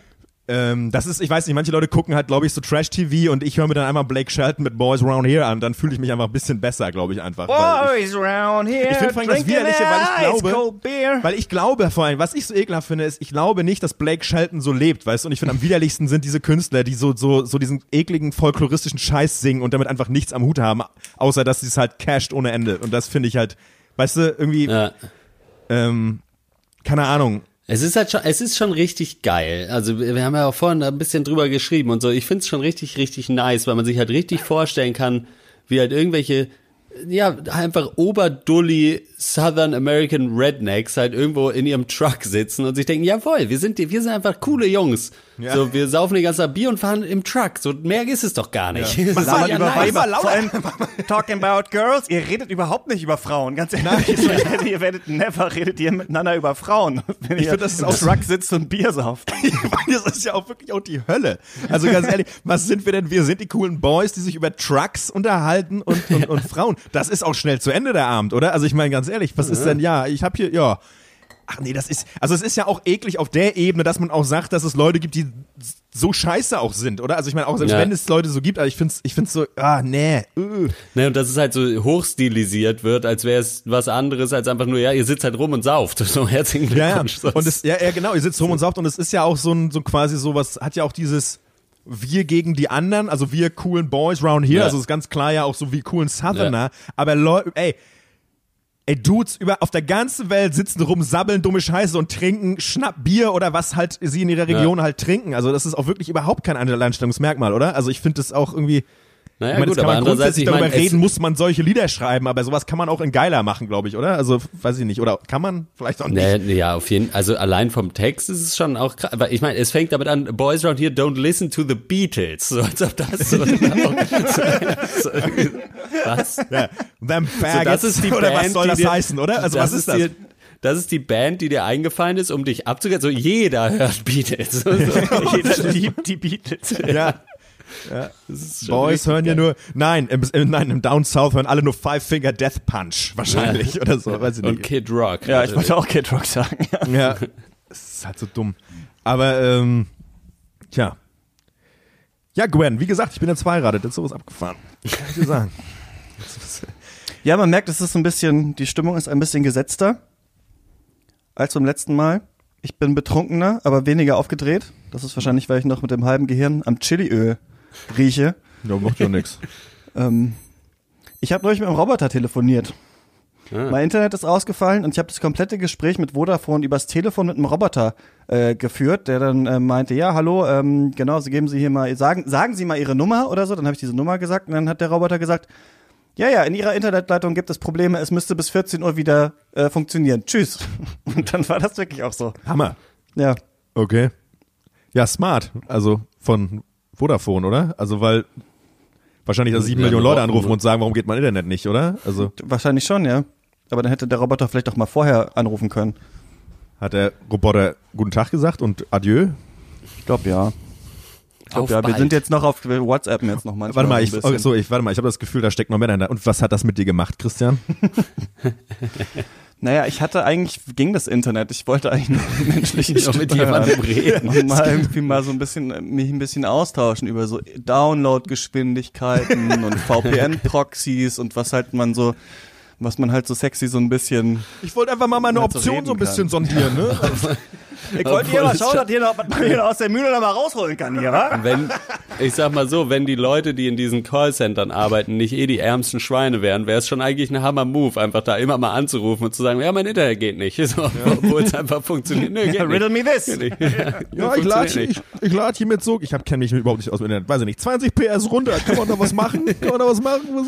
Ähm, das ist, ich weiß nicht, manche Leute gucken halt, glaube ich, so Trash-TV und ich höre mir dann einmal Blake Shelton mit Boys Round Here an, dann fühle ich mich einfach ein bisschen besser, glaube ich, einfach. weil ich, round here. ich finde vor allem das Widerliche, weil ich glaube, weil ich glaube vor allem, was ich so ekelhaft finde, ist, ich glaube nicht, dass Blake Shelton so lebt, weißt du? Und ich finde, am widerlichsten sind diese Künstler, die so, so, so diesen ekligen folkloristischen Scheiß singen und damit einfach nichts am Hut haben, außer dass sie es halt casht ohne Ende. Und das finde ich halt, weißt du, irgendwie, Ja. ähm, keine Ahnung. Es ist halt schon, es ist schon richtig geil. Also wir haben ja auch vorhin ein bisschen drüber geschrieben und so. Ich finde es schon richtig, richtig nice, weil man sich halt richtig vorstellen kann, wie halt irgendwelche, ja, einfach oberdully Southern American Rednecks halt irgendwo in ihrem Truck sitzen und sich denken, jawohl, wir sind, die- wir sind einfach coole Jungs. Ja. So, wir saufen die ganze Zeit Bier und fahren im Truck. So mehr ist es doch gar nicht. Das ist Labert ja über nice. Weiber. Vor allem, talking about girls, ihr redet überhaupt nicht über Frauen, ganz ehrlich. ihr werdet never redet ihr miteinander über Frauen, wenn ihr find, das ist im auch- Truck sitzt und Bier sauft. das ist ja auch wirklich auch die Hölle. Also ganz ehrlich, was sind wir denn? Wir sind die coolen Boys, die sich über Trucks unterhalten und, und, und Frauen. Das ist auch schnell zu Ende der Abend, oder? Also ich meine ganz ehrlich, was ist denn, ja, ich habe hier, ja. Ach nee, das ist, also es ist ja auch eklig auf der Ebene, dass man auch sagt, dass es Leute gibt, die so scheiße auch sind, oder? Also ich meine auch, selbst Ja. wenn es Leute so gibt, aber ich find's, ich find's so, ah, nee. Ne, und dass es halt so hochstilisiert wird, als wäre es was anderes als einfach nur, ja, ihr sitzt halt rum und sauft. So, herzlichen Ja, ja. Glückwunsch. So, Und es, ja, ja, genau, ihr sitzt rum und sauft und es ist ja auch so ein, so quasi sowas, hat ja auch dieses wir gegen die anderen, also wir coolen Boys round here, Ja. also es ist ganz klar ja auch so wie coolen Southerner, aber Leute, ey, ey, Dudes über, auf der ganzen Welt sitzen rum, sabbeln dumme Scheiße und trinken Schnapp, Bier oder was halt sie in ihrer Region halt trinken. Also das ist auch wirklich überhaupt kein Alleinstellungsmerkmal, oder? Also ich finde das auch irgendwie, naja, ich meine, gut, kann man grundsätzlich ich darüber meine, es- reden, muss man solche Lieder schreiben, aber sowas kann man auch in geiler machen, glaube ich, oder? Also, weiß ich nicht. Oder kann man vielleicht auch nicht. Nee, nee, ja, auf jeden Also allein vom Text ist es schon auch krass. Ich meine, es fängt damit an, Boys around here don't listen to the Beatles. So als ob das so, so, so was? Ja, them So, faggots, das ist die oder Band, was soll das dir, heißen, oder? Also was ist das? Die, das ist die Band, die dir eingefallen ist, um dich abzugehen. So jeder hört Beatles. So, so. Jeder liebt die Beatles. ja. Das schon Boys hören ja geil. nur, nein, im, im, nein, im Down South hören alle nur Five Finger Death Punch, wahrscheinlich, oder so, weiß ich Und nicht. Kid Rock. Ja, ich wollte auch Kid Rock sagen. Ja. Ja, es ist halt so dumm. Aber, ähm, tja, Ja, Gwen, wie gesagt, ich bin jetzt verheiratet, jetzt ist sowas abgefahren. Kann ich dir sagen. Ja, man merkt, es ist ein bisschen, die Stimmung ist ein bisschen gesetzter als beim letzten Mal. Ich bin betrunkener, aber weniger aufgedreht. Das ist wahrscheinlich, weil ich noch mit dem halben Gehirn am Chiliöl rieche. Ja, macht ja nix. Ähm, ich habe neulich mit einem Roboter telefoniert. Ah. Mein Internet ist ausgefallen und ich habe das komplette Gespräch mit Vodafone übers Telefon mit einem Roboter äh, geführt, der dann äh, meinte, ja, hallo, ähm, genau, Sie geben Sie hier mal, sagen, sagen Sie mal Ihre Nummer oder so. Dann habe ich diese Nummer gesagt und dann hat der Roboter gesagt, ja, ja, in Ihrer Internetleitung gibt es Probleme, es müsste bis 14 Uhr wieder äh, funktionieren. Tschüss. Und dann war das wirklich auch so. Hammer. Ja. Okay. Ja, smart. Also von Vodafone, oder? Also weil wahrscheinlich da sieben Ja, Millionen Leute anrufen und sagen, warum geht mein Internet nicht, oder? Also Wahrscheinlich schon, ja. Aber dann hätte der Roboter vielleicht auch mal vorher anrufen können. hat der Roboter guten Tag gesagt und Adieu. Ich glaube ja. Ich glaube Auf ja, wir sind jetzt noch auf WhatsApp jetzt noch manchmal. Warte mal, ich, oh, so, ich, warte mal, ich habe das Gefühl, da steckt noch mehr dahinter. Und was hat das mit dir gemacht, Christian? Naja, ich hatte eigentlich, ging das Internet. Ich wollte eigentlich nur eine menschliche Noch mit jemandem reden. Und mal irgendwie mal so ein bisschen, äh, mich ein bisschen austauschen über so Download-Geschwindigkeiten und VPN-Proxys und was halt man so, was man halt so sexy so ein bisschen. Ich wollte einfach mal meine Mal so Option reden so ein bisschen sondieren, ne? Ich wollte hier mal schauen, dass hier noch, was man hier noch aus der Mühle noch mal rausholen kann hier, wa? Wenn, ich sag mal so, wenn die Leute, die in diesen Callcentern arbeiten, nicht eh die ärmsten Schweine wären, wäre es schon eigentlich ein Hammer-Move, einfach da immer mal anzurufen und zu sagen, ja, mein Internet geht nicht. So, obwohl es einfach funktioniert. Nö, geht Riddle me this. nicht. Ja, Ja, ich lade nicht. ich, ich lad hier mit so, ich kenne mich überhaupt nicht aus dem Internet, weiß ich nicht, 20 PS runter, kann man da was machen? Kann man da was machen? Was,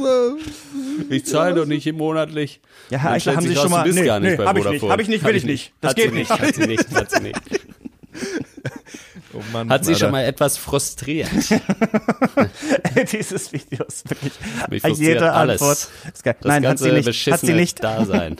äh, Ich zahle doch nicht monatlich. Ja, Herr Eichler, haben Sie raus, schon mal- Du bist nee, gar nicht nee, bei hab ich nicht, hab ich nicht, will ich nicht. Das geht nicht. Hat sie nicht, hat sie nicht. oh Mann, Hat sie Alter. schon mal etwas frustriert? Dieses Video ist wirklich Mich jede alles. Antwort. Ist geil. Das Nein, hat ganze sie nicht. Hat sie nicht. Dasein.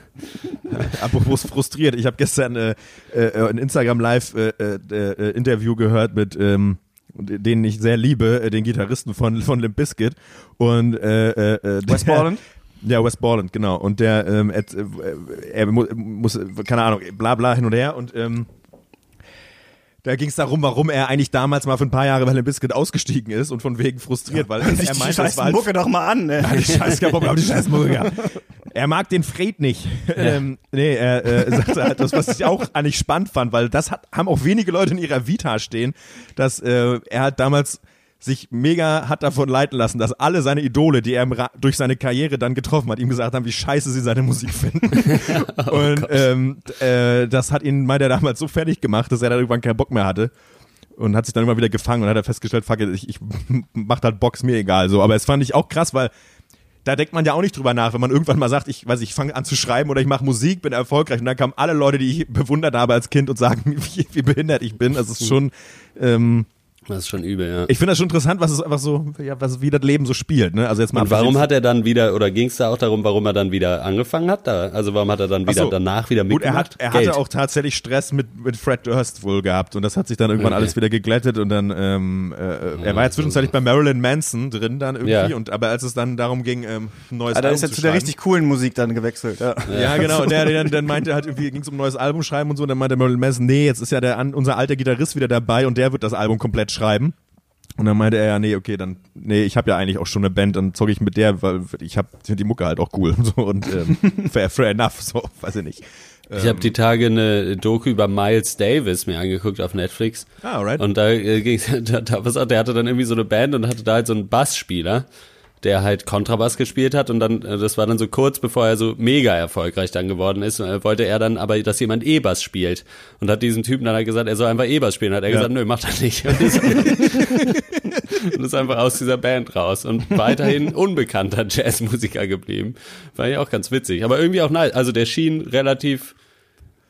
Apropos frustriert, ich habe gestern äh, äh, ein Instagram Live äh, äh, äh, Interview gehört mit ähm, den ich sehr liebe, äh, den Gitarristen von von Limp Bizkit und äh, äh, äh, Wes der- Borland? Ja, West Borland, genau. Und der, ähm, äh, er mu muss, keine Ahnung, bla bla hin und her und ähm, da ging es darum, warum er eigentlich damals mal für ein paar Jahre bei Limp Bizkit ausgestiegen ist und von wegen frustriert, weil er die meinte, es war halt Mucke doch mal an, ne? die Scheiß Bock auf die scheiß Musiker. Er mag den Fred nicht. Ähm, nee, er äh, sagte halt das, was ich auch eigentlich spannend fand, weil das hat, haben auch wenige Leute in ihrer Vita stehen, dass äh, er hat damals sich mega hat davon leiten lassen, dass alle seine Idole, die er durch seine Karriere dann getroffen hat, ihm gesagt haben, wie scheiße sie seine Musik finden. und ähm, äh, das hat ihn, meint er damals so fertig gemacht, dass er dann irgendwann keinen Bock mehr hatte und hat sich dann immer wieder gefangen und hat er festgestellt, fuck it, ich, ich mach halt Box, mir egal so. Aber es fand ich auch krass, weil da denkt man ja auch nicht drüber nach, wenn man irgendwann mal sagt, ich weiß ich fange an zu schreiben oder ich mache Musik, bin erfolgreich und dann kamen alle Leute, die ich bewundert habe als Kind und sagen, wie, wie behindert ich bin. Das ist schon, ähm, Das ist schon übel, ja. ich finde das schon interessant, was es einfach so, ja, was wie das Leben so spielt. Ne? Also jetzt mal Und warum hat er dann wieder, oder ging es da auch darum, warum er dann wieder angefangen hat? Da? Also warum hat er dann wieder so. danach wieder Gut, er, mitgemacht? hat, er Geld. hatte auch tatsächlich Stress mit, mit Fred Durst wohl gehabt und das hat sich dann irgendwann Okay. alles wieder geglättet und dann, ähm, äh, er war ja zwischenzeitlich bei Marilyn Manson drin dann irgendwie Ja. und aber als es dann darum ging, ähm, ein neues Ah, da Album ist er zu zu der richtig coolen Musik dann gewechselt. Ja. Ja, genau. Und der, der dann, dann meinte halt irgendwie, ging es um ein neues Album schreiben und so. Und dann meinte Marilyn Manson, nee, jetzt ist ja der unser alter Gitarrist wieder dabei und der wird das Album komplett schreiben. Und dann meinte er ja, nee, okay, dann, nee, ich habe ja eigentlich auch schon eine Band, dann zocke ich mit der, weil ich habe die Mucke halt auch cool und so und ähm, fair, fair enough, so, weiß ich nicht. Ich habe die Tage eine Doku über Miles Davis mir angeguckt auf Netflix. Ah, alright. Und da äh, ging's, da, da, was, der hatte dann irgendwie so eine Band und hatte da halt so einen Bassspieler, der halt Kontrabass gespielt hat und dann, äh, das war dann so kurz bevor er so mega erfolgreich dann geworden ist, äh, wollte er dann aber, dass jemand E-Bass spielt und hat diesem Typen dann halt gesagt, er soll einfach E-Bass spielen. Hat er Ja. gesagt, nö, macht er nicht. Und ist, und ist einfach aus dieser Band raus und weiterhin unbekannter Jazzmusiker geblieben. War ja auch ganz witzig, aber irgendwie auch nice. Also der schien relativ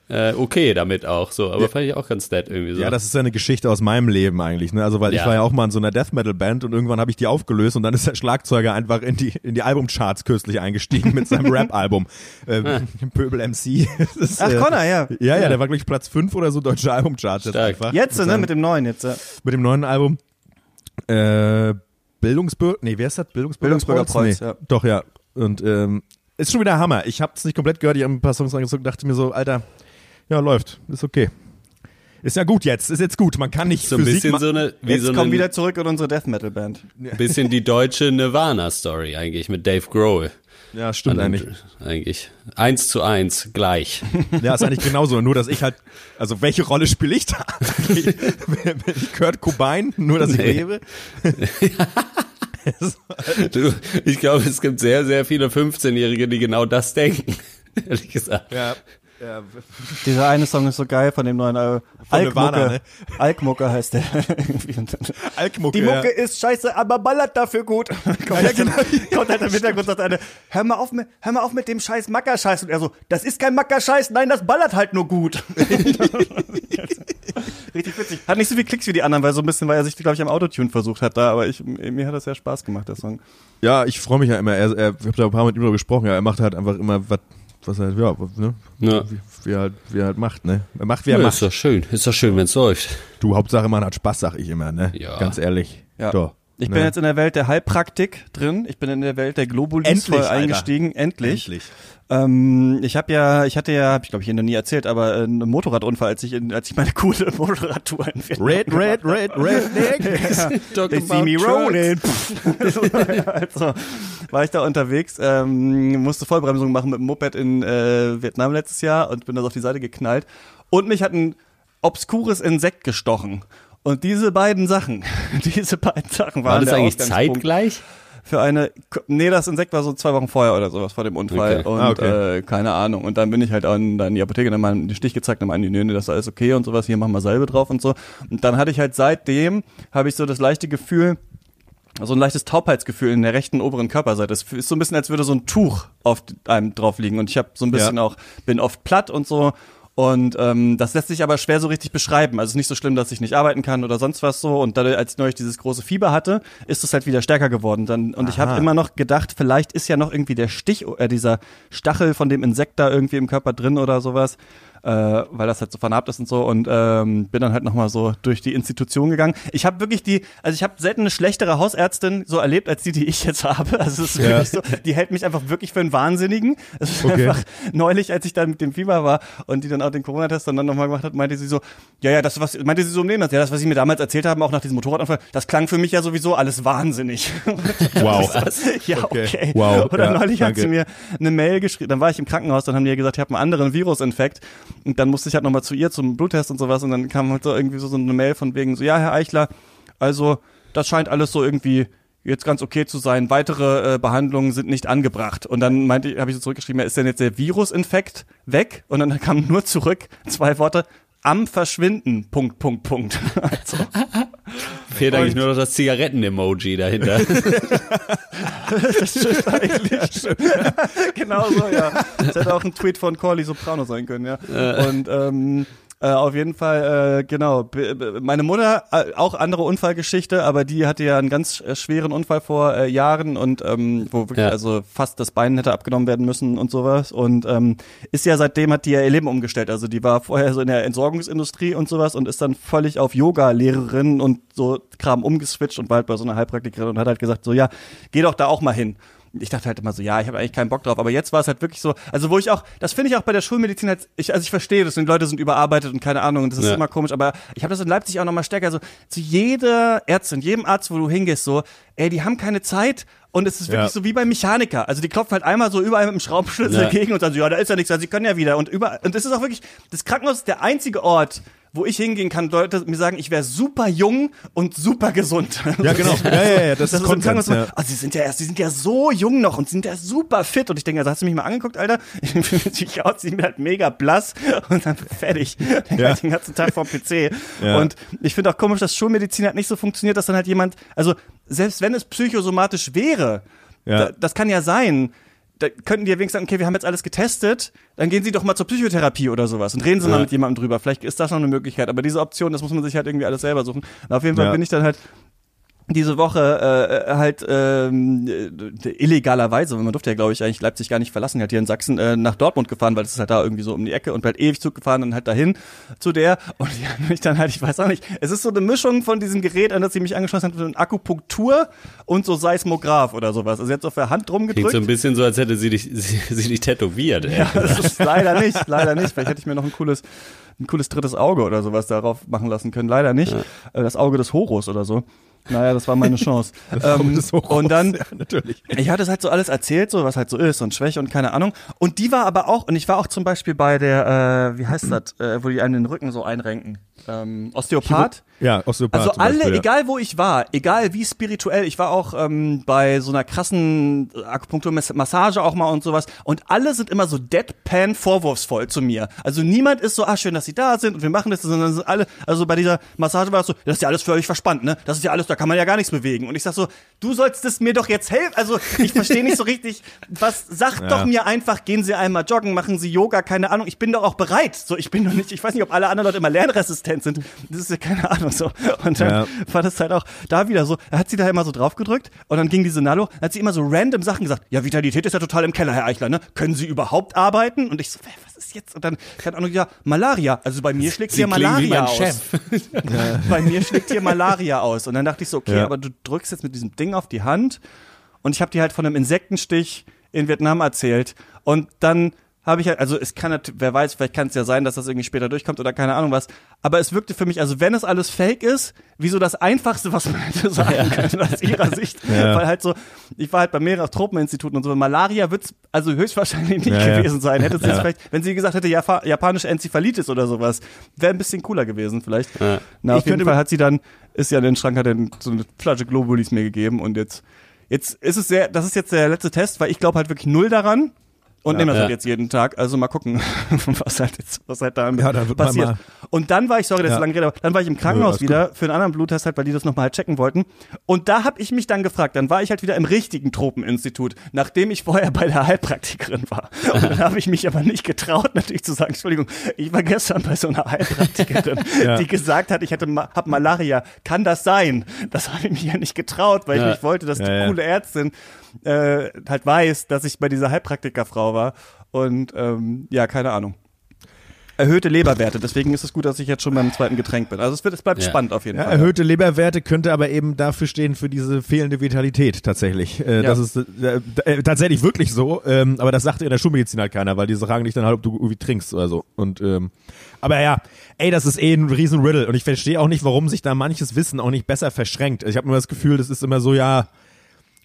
äh, okay damit auch so, aber fand ich auch ganz nett irgendwie so. Ja, das ist ja eine Geschichte aus meinem Leben eigentlich, ne? Also weil ich Ja. war ja auch mal in so einer Death Metal Band und irgendwann habe ich die aufgelöst und dann ist der Schlagzeuger einfach in die in die Albumcharts kürzlich eingestiegen mit seinem Rap Album ähm, Pöbel MC. Ist, Ach, Connor, ja. Ja, ja, der war glaube ich Platz 5 oder so deutsche Albumcharts jetzt einfach. Jetzt, mit, ne, seinem, mit dem neuen jetzt. Ja. mit dem neuen Album äh, Bildungsbürger, nee, wer ist das? Bildungsbürger, Bildungsbürgerkreuz, nee. ja. Doch, ja. Und ähm, ist schon wieder Hammer. Ich habe es nicht komplett gehört, ich habe ein paar Songs angezogen und dachte mir so, Alter, ja, läuft, ist okay. Ist ja gut jetzt, ist jetzt gut. Man kann nicht So ein Physik bisschen so eine, wie Jetzt so kommen wieder zurück in unsere Death Metal Band. bisschen die deutsche Nirvana-Story eigentlich mit Dave Grohl. Ja, stimmt eigentlich. Eigentlich. Eins zu eins, gleich. Ja, ist eigentlich genauso. Nur, dass ich halt, also welche Rolle spiele ich da? Bin ich Kurt Cobain, nur dass ich Nee. lebe? Du, ich glaube, es gibt sehr, sehr viele 15-Jährige, die genau das denken. Ehrlich gesagt. Ja. Ja. Dieser eine Song ist so geil von dem neuen äh, Von Nirvana, Alkmucke. ne? Alkmucke heißt der. Alkmucke. Die Mucke ja. ist scheiße, aber ballert dafür gut. kommt, halt genau. kommt halt im Hintergrund sagt eine, hör mal auf mit, hör mal auf mit dem scheiß Mackerscheiß. Und er so, das ist kein Mackerscheiß, nein, das ballert halt nur gut. Richtig witzig. Hat nicht so viel Klicks wie die anderen, weil so ein bisschen, weil er sich, glaube ich, am Autotune versucht hat da, aber ich, mir hat das sehr Spaß gemacht, der Song. Ja, ich freue mich ja immer. Er, er, ich habe da ein paar Mal mit ihm drüber gesprochen. Ja, er macht halt einfach immer was, was er, ja, ne? Ja. Wie, wie, er halt, wie er halt macht, ne? Er macht, wie er Ja, macht. ist doch schön. Ist doch schön, wenn es läuft. Du, Hauptsache man hat Spaß, sag ich immer, ne? Ja. Ganz ehrlich. Ja. Doch. Ich ne? bin jetzt in der Welt der Heilpraktik drin. Ich bin in der Welt der Globulis Endlich, voll Alter. eingestiegen. Endlich. Endlich. Ähm, ich habe ja, ich hatte ja, habe ich glaube ich Ihnen noch nie erzählt, aber äh, einen Motorradunfall, als ich in, als ich meine coole Motorradtour in Vietnam Red, red, red, redneck. Talk They see me rolling. also war ich da unterwegs, ähm, musste Vollbremsung machen mit dem Moped in äh, Vietnam letztes Jahr und bin da so auf die Seite geknallt. Und mich hat ein obskures Insekt gestochen. Und diese beiden Sachen, diese beiden Sachen waren War das eigentlich zeitgleich? für eine, nee, das Insekt war so zwei Wochen vorher oder sowas vor dem Unfall Okay. und Ah, okay. äh, keine Ahnung. Und dann bin ich halt an, dann in die Apotheke, dann mal den Stich gezeigt, dann meinen die, nee, nee, das ist alles okay und sowas, hier machen wir Salbe drauf und so. Und dann hatte ich halt seitdem, habe ich so das leichte Gefühl, so ein leichtes Taubheitsgefühl in der rechten oberen Körperseite. Es ist so ein bisschen, als würde so ein Tuch auf einem drauf liegen. Und ich habe so ein bisschen Ja. auch, bin oft platt und so. Und ähm, das lässt sich aber schwer so richtig beschreiben. Also es ist nicht so schlimm, dass ich nicht arbeiten kann oder sonst was so. Und dadurch, als ich neulich dieses große Fieber hatte, ist es halt wieder stärker geworden. Dann, und ich habe Aha. immer noch gedacht, vielleicht ist ja noch irgendwie der Stich, äh, dieser Stachel von dem Insekt da irgendwie im Körper drin oder sowas. Äh, weil das halt so vernarbt ist und so und ähm, bin dann halt nochmal so durch die Institution gegangen. Ich habe wirklich die, also ich habe selten eine schlechtere Hausärztin so erlebt, als die, die ich jetzt habe. Also es ist Ja. wirklich so, die hält mich einfach wirklich für einen Wahnsinnigen. Es ist Okay. einfach neulich, als ich dann mit dem Fieber war und die dann auch den Corona-Test dann nochmal gemacht hat, meinte sie so, ja, ja, das, was, meinte sie so im Leben, ja, das, was sie mir damals erzählt haben, auch nach diesem Motorradunfall, das klang für mich ja sowieso alles wahnsinnig. Wow. ja, Okay. okay. Wow. Oder Ja, neulich hat danke. sie mir eine Mail geschrieben, dann war ich im Krankenhaus, dann haben die ja gesagt, ich habe einen anderen Virusinfekt und dann musste ich halt nochmal zu ihr zum Bluttest und sowas und dann kam halt so irgendwie so, so eine Mail von wegen so, ja, Herr Eichler, also das scheint alles so irgendwie jetzt ganz okay zu sein. Weitere äh, Behandlungen sind nicht angebracht. Und dann meinte ich, habe ich so zurückgeschrieben, ja, ist denn jetzt der Virusinfekt weg? Und dann kam nur zurück zwei Worte am Verschwinden. Punkt, Punkt, Punkt. Also, Fehlt eigentlich nur noch das Zigaretten-Emoji dahinter. das stimmt eigentlich. genau so, ja. Das hätte auch ein Tweet von Corley Soprano sein können, ja. Und ähm, äh, auf jeden Fall, äh, genau. B- meine Mutter, äh, auch andere Unfallgeschichte, aber die hatte ja einen ganz äh, schweren Unfall vor äh, Jahren und ähm, wo wirklich Ja. also fast das Bein hätte abgenommen werden müssen und sowas. Und ähm, ist ja seitdem hat die ja ihr Leben umgestellt. Also die war vorher so in der Entsorgungsindustrie und sowas und ist dann völlig auf Yoga-Lehrerin und so Kram umgeswitcht und war halt bei so einer Heilpraktikerin und hat halt gesagt, so ja, geh doch da auch mal hin ich dachte halt immer so, ja, ich habe eigentlich keinen Bock drauf, aber jetzt war es halt wirklich so, also wo ich auch, das finde ich auch bei der Schulmedizin halt, ich, also ich verstehe das, und die Leute sind überarbeitet und keine Ahnung, und das ist Ja. immer komisch, aber ich habe das in Leipzig auch nochmal stärker, so zu jeder Ärztin, jedem Arzt, wo du hingehst, so, ey, die haben keine Zeit und es ist wirklich Ja. so wie beim Mechaniker, also die klopfen halt einmal so überall mit dem Schraubenschlüssel Ja. gegen und sagen so, ja, da ist ja nichts, also sie können ja wieder und über, und das ist auch wirklich, das Krankenhaus ist der einzige Ort, wo ich hingehen kann, Leute mir sagen, ich wäre super jung und super gesund. Ja, genau. Ja, ja, ja, das, Das ist Konsens. Ja. oh, sie sind ja erst, sie sind ja so jung noch und sind ja super fit. Und ich denke, also hast du mich mal angeguckt, Alter? Ich aus, sie sind halt mega blass und dann fertig. Den, Ja. den ganzen Tag vom PC. Ja. Und ich finde auch komisch, dass Schulmedizin halt nicht so funktioniert, dass dann halt jemand, also selbst wenn es psychosomatisch wäre, Ja. da, das kann ja sein. Da könnten die ja wenigstens sagen, okay, wir haben jetzt alles getestet, dann gehen Sie doch mal zur Psychotherapie oder sowas und reden Sie mal Ja. mit jemandem drüber. Vielleicht ist das noch eine Möglichkeit. Aber diese Option, das muss man sich halt irgendwie alles selber suchen. Und auf jeden Fall Ja. bin ich dann halt diese Woche äh, halt ähm, äh, illegalerweise, man durfte ja glaube ich eigentlich Leipzig gar nicht verlassen, halt hier in Sachsen äh, nach Dortmund gefahren, weil es ist halt da irgendwie so um die Ecke und halt ewig Zug gefahren und halt dahin zu der und die haben mich dann halt, ich weiß auch nicht, es ist so eine Mischung von diesem Gerät, an das sie mich angeschlossen hat, von Akupunktur und so Seismograph oder sowas. Also jetzt auf der Hand drum Klingt so ein bisschen so, als hätte sie dich, sie, sie dich tätowiert. Ey. Ja, das ist leider nicht, leider nicht. Vielleicht hätte ich mir noch ein cooles ein cooles drittes Auge oder sowas darauf machen lassen können. Leider nicht. Äh, Das Auge des Horus oder so. Naja, das war meine Chance. ähm, und dann, ja, natürlich. ich hatte es halt so alles erzählt, so was halt so ist und Schwäche und keine Ahnung. Und die war aber auch, und ich war auch zum Beispiel bei der, äh, wie heißt das, äh, wo die einen den Rücken so einrenken. Ähm, Osteopath. Ja, Osteopath Also alle, Beispiel, ja. egal wo ich war, egal wie spirituell, ich war auch ähm, bei so einer krassen Akupunkturmassage auch mal und sowas und alle sind immer so deadpan vorwurfsvoll zu mir. Also niemand ist so, ah schön, dass sie da sind und wir machen das, sondern sind alle, also bei dieser Massage war es so, das ist ja alles völlig verspannt, ne? Das ist ja alles, da kann man ja gar nichts bewegen. Und ich sag so, du sollst es mir doch jetzt helfen. Also ich verstehe nicht so richtig, was, sagt Ja. doch mir einfach, gehen Sie einmal joggen, machen Sie Yoga, keine Ahnung, ich bin doch auch bereit. So, ich bin doch nicht, ich weiß nicht, ob alle anderen Leute immer lernresistent sind. Das ist ja keine Ahnung so. Und dann Ja. war das halt auch da wieder so, er hat sie da immer so drauf gedrückt und dann ging diese Nalo, hat sie immer so random Sachen gesagt. Ja, Vitalität ist ja total im Keller, Herr Eichler, ne? Können Sie überhaupt arbeiten? Und ich so, "Hä, was ist jetzt? Und dann, keine Ahnung, ja, Malaria. Also bei mir schlägt Sie hier Malaria aus. Chef. bei mir schlägt hier Malaria aus. Und dann dachte ich so, okay, Ja. aber du drückst jetzt mit diesem Ding auf die Hand und ich habe dir halt von einem Insektenstich in Vietnam erzählt und dann habe ich halt, also es kann, wer weiß, vielleicht kann es ja sein, dass das irgendwie später durchkommt oder keine Ahnung was, aber es wirkte für mich, also wenn es alles fake ist, wie so das Einfachste, was man hätte sagen können aus ihrer Sicht, Ja. weil halt so, ich war halt bei mehreren Tropeninstituten und so, Malaria wird's also höchstwahrscheinlich nicht Ja, ja. gewesen sein, hätte es jetzt Ja. vielleicht, wenn sie gesagt hätte, Japa japanische Enzephalitis oder sowas, wäre ein bisschen cooler gewesen vielleicht. Ja. Na, auf Ich jeden Fall hat sie dann, ist ja in den Schrank, hat dann so eine Flasche Globulis mir gegeben und jetzt, jetzt ist es sehr, das ist jetzt der letzte Test, weil ich glaube halt wirklich null daran und nehme das Ja. halt jetzt jeden Tag. Also mal gucken, was halt jetzt, was halt da Ja, dann passiert. Und dann war ich, sorry, dass ich Ja. so lange rede, aber dann war ich im Krankenhaus alles wieder für einen anderen Bluttest halt, weil die das nochmal halt checken wollten. Und da habe ich mich dann gefragt, dann war ich halt wieder im richtigen Tropeninstitut, nachdem ich vorher bei der Heilpraktikerin war. Und dann habe ich mich aber nicht getraut, natürlich zu sagen, Entschuldigung, ich war gestern bei so einer Heilpraktikerin, Ja. die gesagt hat, ich hätte ma hab Malaria. Kann das sein? Das habe ich mich ja nicht getraut, weil ich Ja. nicht wollte, dass die Ja, ja. coole Ärztin äh, halt weiß, dass ich bei dieser Heilpraktikerfrau war. Und ähm, ja, keine Ahnung. Erhöhte Leberwerte, deswegen ist es gut, dass ich jetzt schon beim zweiten Getränk bin. Also es wird, es bleibt Ja. spannend auf jeden Ja, Fall. erhöhte Leberwerte könnte aber eben dafür stehen für diese fehlende Vitalität tatsächlich. Äh, Ja. Das ist äh, äh, tatsächlich wirklich so. Ähm, aber das sagt in der Schulmedizin halt keiner, weil die fragen dich dann halt, ob du irgendwie trinkst oder so. Und ähm, aber ja, ey, das ist eh ein riesen Riddle und ich verstehe auch nicht, warum sich da manches Wissen auch nicht besser verschränkt. Ich habe nur das Gefühl, das ist immer so, ja,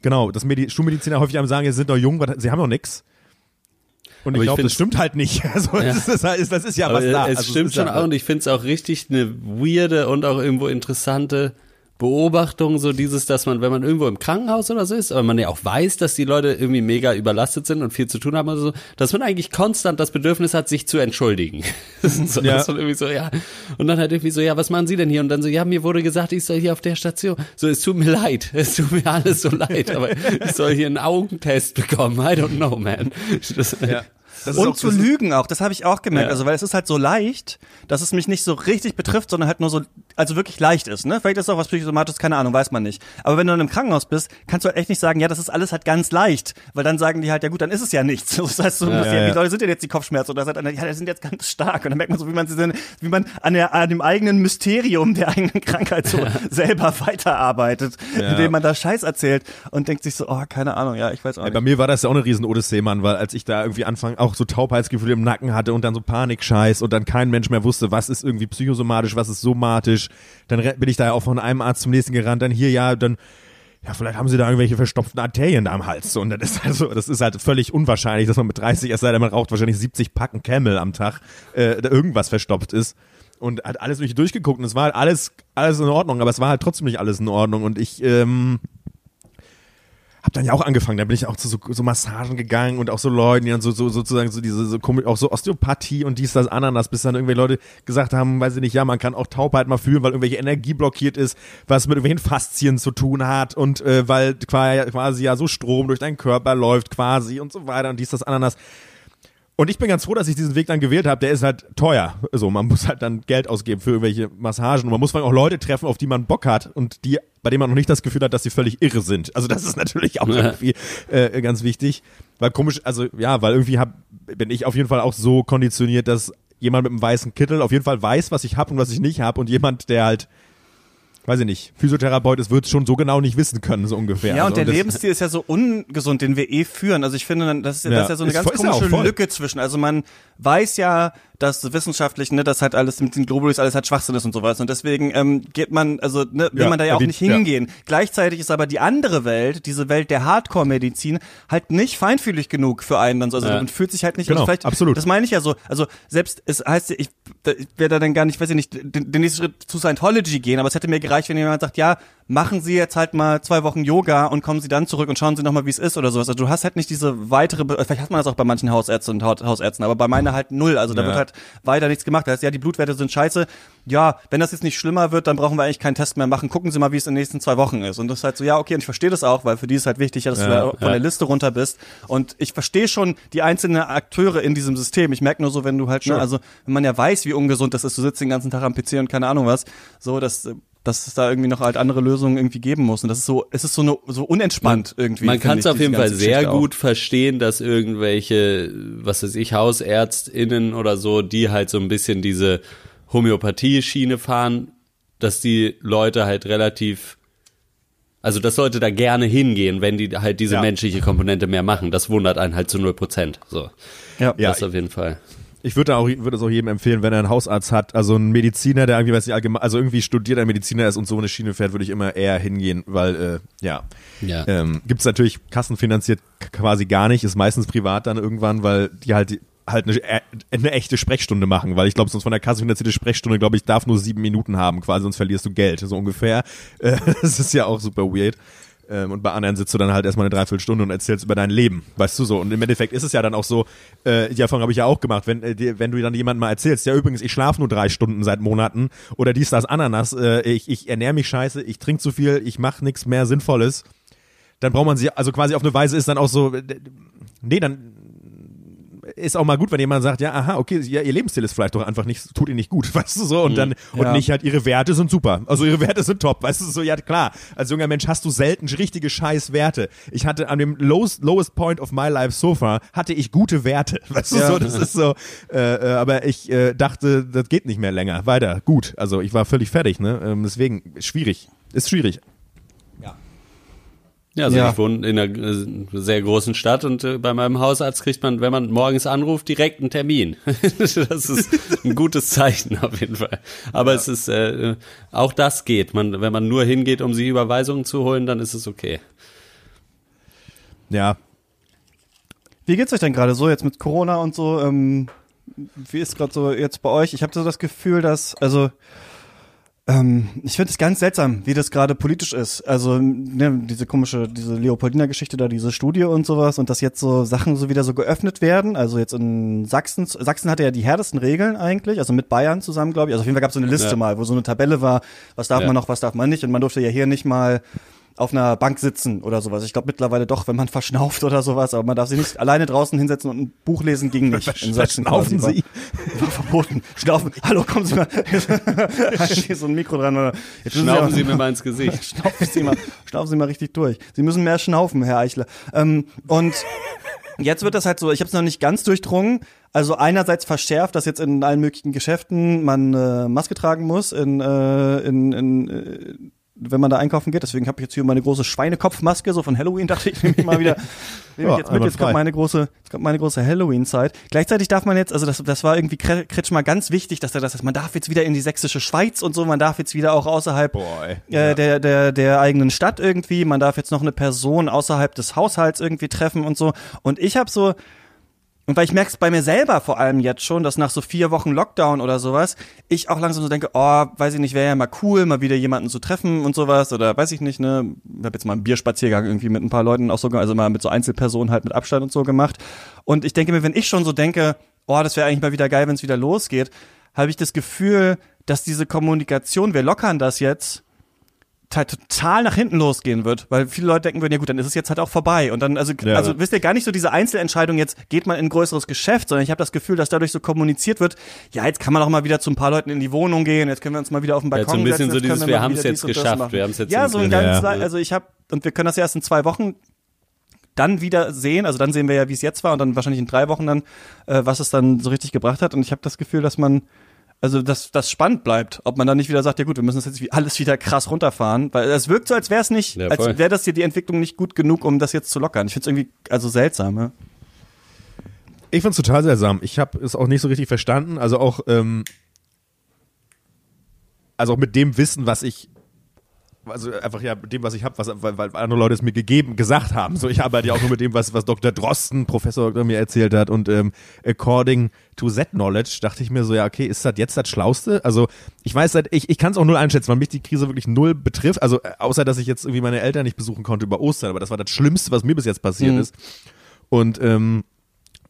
genau, dass Medi Schulmediziner häufig einem sagen, sie sind doch jung, sie haben doch nix. Und Aber ich glaube, das stimmt halt nicht. Also das, ist, halt- das ist ja Aber was da. es Also, stimmt ja- schon auch und ich finde es auch richtig eine weirde und auch irgendwo interessante Beobachtung, so dieses, dass man, wenn man irgendwo im Krankenhaus oder so ist, aber man ja auch weiß, dass die Leute irgendwie mega überlastet sind und viel zu tun haben oder so, dass man eigentlich konstant das Bedürfnis hat, sich zu entschuldigen. Ist so, Ja. dass man irgendwie so, ja. Und dann halt irgendwie so, ja, was machen Sie denn hier? Und dann so, ja, mir wurde gesagt, ich soll hier auf der Station. So, es tut mir leid. Es tut mir alles so leid, aber ich soll hier einen Augentest bekommen. I don't know, man. Das, Ja. Das Und zu lügen auch, das habe ich auch gemerkt. Ja. Also, weil es ist halt so leicht, dass es mich nicht so richtig betrifft, sondern halt nur so, also wirklich leicht ist, ne? Vielleicht ist auch was Psychosomatisches, keine Ahnung, weiß man nicht. Aber wenn du dann im Krankenhaus bist, kannst du halt echt nicht sagen, ja, das ist alles halt ganz leicht. Weil dann sagen die halt, ja gut, dann ist es ja nichts. Das heißt, so, ja, ja, wie ja. Leute sind denn jetzt die Kopfschmerzen? Oder sagt einer, ja, die sind jetzt ganz stark. Und dann merkt man so, wie man sie denn, wie man an, der, an dem eigenen Mysterium der eigenen Krankheit so selber weiterarbeitet, Ja. indem man da Scheiß erzählt und denkt sich so, oh, keine Ahnung, ja, ich weiß auch nicht. Bei mir war das ja auch eine riesen Odyssee, Mann, weil als ich da irgendwie anfangen auch so Taubheitsgefühle im Nacken hatte und dann so Panikscheiß und dann kein Mensch mehr wusste, was ist irgendwie psychosomatisch, was ist somatisch, dann re- bin ich da auch von einem Arzt zum nächsten gerannt, dann hier ja, dann ja, vielleicht haben sie da irgendwelche verstopften Arterien da am Hals. Und das ist also, das ist halt völlig unwahrscheinlich, dass man mit 30, es sei denn, man raucht wahrscheinlich 70 Packen Camel am Tag, äh, da irgendwas verstopft ist. Und hat alles durch durchgeguckt und es war halt alles, alles in Ordnung, aber es war halt trotzdem nicht alles in Ordnung. Und ich, ähm, hab dann ja auch angefangen, da bin ich auch zu so, so Massagen gegangen und auch so Leuten, die dann so, so sozusagen so diese so auch so Osteopathie und dies, das, Ananas, bis dann irgendwelche Leute gesagt haben, weiß ich nicht, ja, man kann auch Taubheit mal fühlen, weil irgendwelche Energie blockiert ist, was mit irgendwelchen Faszien zu tun hat und äh, weil quasi, quasi ja so Strom durch deinen Körper läuft quasi und so weiter und dies, das, Ananas. Und ich bin ganz froh, dass ich diesen Weg dann gewählt habe. Der ist halt teuer. So, man muss halt dann Geld ausgeben für irgendwelche Massagen. Und man muss vor allem auch Leute treffen, auf die man Bock hat und die, bei denen man noch nicht das Gefühl hat, dass sie völlig irre sind. Also das ist natürlich auch irgendwie äh, ganz wichtig. Weil komisch, also ja, weil irgendwie hab, bin ich auf jeden Fall auch so konditioniert, dass jemand mit einem weißen Kittel auf jeden Fall weiß, was ich hab und was ich nicht hab und jemand, der halt weiß ich nicht, Physiotherapeut ist, wird es schon so genau nicht wissen können, so ungefähr. Ja, Also, und der das- Lebensstil ist ja so ungesund, den wir eh führen. Also ich finde, dann- das ist ja, das ist ja so eine ganz komische. Lücke zwischen. Also man weiß ja, dass wissenschaftlich, ne, das halt alles mit den Globulis alles halt Schwachsinn ist und sowas. Und deswegen ähm, geht man, also ne, will Ja, man da ja auch die- nicht hingehen. Gleichzeitig ist aber die andere Welt, diese Welt der Hardcore-Medizin, halt nicht feinfühlig genug für einen dann so. Also Ja. man fühlt sich halt nicht, Genau, also vielleicht, absolut. das meine ich ja so. Also selbst, es heißt, ich, ich werde da dann gar nicht, weiß ich nicht, den, den nächsten Schritt zu Scientology gehen, aber es hätte mir gereicht, wenn jemand sagt, ja, machen Sie jetzt halt mal zwei Wochen Yoga und kommen Sie dann zurück und schauen Sie nochmal, wie es ist oder sowas. Also du hast halt nicht diese weitere, Be- vielleicht hat man das auch bei manchen Hausärzten und Hausärzten, aber bei meiner halt null. Also da Ja. wird halt weiter nichts gemacht. Das heißt, ja, die Blutwerte sind scheiße. Ja, wenn das jetzt nicht schlimmer wird, dann brauchen wir eigentlich keinen Test mehr machen. Gucken Sie mal, wie es in den nächsten zwei Wochen ist. Und das ist halt so, ja, okay, und ich verstehe das auch, weil für die ist halt wichtig, dass du da von ja. der Liste runter bist. Und ich verstehe schon die einzelnen Akteure in diesem System. Ich merke nur so, wenn du halt, ne, also wenn man ja weiß, wie ungesund das ist, du sitzt den ganzen Tag am PC und keine Ahnung was, so, dass, dass es da irgendwie noch halt andere Lösungen irgendwie geben muss. Und das ist so, es ist so, eine, so unentspannt irgendwie. Man kann es auf jeden Fall sehr Geschichte auch. gut verstehen, dass irgendwelche, was weiß ich, HausärztInnen oder so, die halt so ein bisschen diese Homöopathie-Schiene fahren, dass die Leute halt relativ, also dass Leute da gerne hingehen, wenn die halt diese Ja. menschliche Komponente mehr machen. Das wundert einen halt zu null Prozent. So, Ja. Ja, das auf jeden Fall. Ich würde auch, würde es auch jedem empfehlen, wenn er einen Hausarzt hat, also einen Mediziner, der irgendwie, weiß nicht, allgemein, also irgendwie studierter Mediziner ist und so eine Schiene fährt, würde ich immer eher hingehen, weil, äh, ja. Ja. Ähm, Gibt es natürlich kassenfinanziert quasi gar nicht, ist meistens privat dann irgendwann, weil die halt halt eine, äh, eine echte Sprechstunde machen, weil ich glaube, sonst von der Kasse finanzierte Sprechstunde, glaube ich, darf nur sieben Minuten haben, quasi, sonst verlierst du Geld, so ungefähr. Äh, das ist ja auch super weird. Ähm, und bei anderen sitzt du dann halt erstmal eine Dreiviertelstunde und erzählst über dein Leben, weißt du so. Und im Endeffekt ist es ja dann auch so, äh, die Erfahrung habe ich ja auch gemacht, wenn, äh, wenn du dann jemandem mal erzählst, ja übrigens, ich schlafe nur drei Stunden seit Monaten oder dies, das, Ananas, äh, ich, ich ernähre mich scheiße, ich trinke zu viel, ich mache nichts mehr Sinnvolles, dann braucht man sie, also quasi auf eine Weise ist dann auch so, äh, nee, dann ist auch mal gut, wenn jemand sagt, ja, aha, okay, ja, ihr Lebensstil ist vielleicht doch einfach nicht, tut ihr nicht gut, weißt du so, und dann, und Ja. nicht halt, ihre Werte sind super, also ihre Werte sind top, weißt du so, ja klar, als junger Mensch hast du selten richtige scheiß Werte. Ich hatte an dem lowest, lowest point of my life so far, hatte ich gute Werte, weißt du Ja. so, das ist so, äh, äh, aber ich äh, dachte, das geht nicht mehr länger, weiter, gut, also ich war völlig fertig, ne, ähm, deswegen, schwierig, ist schwierig. Ja, also Ja. ich wohne in einer äh, sehr großen Stadt und äh, bei meinem Hausarzt kriegt man, wenn man morgens anruft, direkt einen Termin. das ist ein gutes Zeichen auf jeden Fall. Aber es ist äh, auch das geht. Man, wenn man nur hingeht, um sich Überweisungen zu holen, dann ist es okay. Ja, Wie geht's euch denn gerade so jetzt mit Corona und so? Ähm, wie ist gerade so jetzt bei euch? Ich habe so das Gefühl, dass also ähm, ich finde es ganz seltsam, wie das gerade politisch ist. Also ne, diese komische, diese Leopoldina-Geschichte da, diese Studie und sowas und dass jetzt so Sachen so wieder so geöffnet werden. Also jetzt in Sachsen, Sachsen hatte ja die härtesten Regeln eigentlich, also mit Bayern zusammen, glaube ich. Also auf jeden Fall gab es so eine Liste Ja. mal, wo so eine Tabelle war, was darf Ja. man noch, was darf man nicht. Und man durfte ja hier nicht mal auf einer Bank sitzen oder sowas. Ich glaube mittlerweile doch, wenn man verschnauft oder sowas, aber man darf sich nicht alleine draußen hinsetzen und ein Buch lesen ging nicht. In Sachsen Verschnaufen quasi. Sie? War, war verboten. Schnaufen. Hallo, kommen Sie mal. Hier ist so ein Mikro dran. Oder? Jetzt Schnaufen Sie mir mal ins Gesicht. Schnaufen Sie mal, schnaufen Sie mal richtig durch. Sie müssen mehr schnaufen, Herr Eichler. Ähm, und jetzt wird das halt so, ich habe es noch nicht ganz durchdrungen. Also einerseits verschärft, dass jetzt in allen möglichen Geschäften man äh, Maske tragen muss, in, äh, in, in äh, wenn man da einkaufen geht. Deswegen habe ich jetzt hier meine große Schweinekopfmaske, so von Halloween, dachte ich, nehme ich mal wieder. Nehme Ja, ich jetzt mit, jetzt kommt meine große, jetzt kommt meine große Halloween-Zeit. Gleichzeitig darf man jetzt, also das, das war irgendwie Kre- Kretschmer ganz wichtig, dass er das, man darf jetzt wieder in die sächsische Schweiz und so, man darf jetzt wieder auch außerhalb Boah, ey. äh, der, der, der eigenen Stadt irgendwie. Man darf jetzt noch eine Person außerhalb des Haushalts irgendwie treffen und so. Und ich habe so, und weil ich merke es bei mir selber vor allem jetzt schon, dass nach so vier Wochen Lockdown oder sowas, ich auch langsam so denke, oh, weiß ich nicht, wäre ja mal cool, mal wieder jemanden zu treffen und sowas. Oder weiß ich nicht, ne? Ich habe jetzt mal einen Bierspaziergang irgendwie mit ein paar Leuten auch so, also mal mit so Einzelpersonen halt mit Abstand und so gemacht. Und ich denke mir, wenn ich schon so denke, oh, das wäre eigentlich mal wieder geil, wenn es wieder losgeht, habe ich das Gefühl, dass diese Kommunikation, wir lockern das jetzt, halt total nach hinten losgehen wird, weil viele Leute denken würden, ja gut, dann ist es jetzt halt auch vorbei. Und dann, also, Ja. also wisst ihr gar nicht so diese Einzelentscheidung, jetzt geht man in ein größeres Geschäft, sondern ich habe das Gefühl, dass dadurch so kommuniziert wird, ja, jetzt kann man auch mal wieder zu ein paar Leuten in die Wohnung gehen, jetzt können wir uns mal wieder auf den Ja, Balkon so ein bisschen setzen, so dieses, wir haben's wieder jetzt geschafft, wir jetzt Ja, so ein ganz, Ja. also ich habe, und wir können das ja erst in zwei Wochen dann wieder sehen, also dann sehen wir ja, wie es jetzt war und dann wahrscheinlich in drei Wochen dann, äh, was es dann so richtig gebracht hat. Und ich habe das Gefühl, dass man, also dass das spannend bleibt, ob man dann nicht wieder sagt, ja gut, wir müssen das jetzt wie- alles wieder krass runterfahren, weil es wirkt so, als wäre es nicht, Ja, als wäre das hier die Entwicklung nicht gut genug, um das jetzt zu lockern. Ich finde es irgendwie also seltsam. Ja? Ich find's total seltsam. Ich habe es auch nicht so richtig verstanden. Also auch, ähm, also auch mit dem Wissen, was ich, also einfach ja mit dem, was ich habe, was weil, weil andere Leute es mir gegeben, gesagt haben. So, ich arbeite ja auch nur mit dem, was, was Dr. Drosten, Professor Dr. mir erzählt hat. Und ähm, according to that knowledge dachte ich mir so, ja, okay, ist das jetzt das Schlauste? Also ich weiß halt, ich, ich kann es auch null einschätzen, weil mich die Krise wirklich null betrifft. Also äh, außer, dass ich jetzt irgendwie meine Eltern nicht besuchen konnte über Ostern, aber das war das Schlimmste, was mir bis jetzt passiert ist. Und ähm,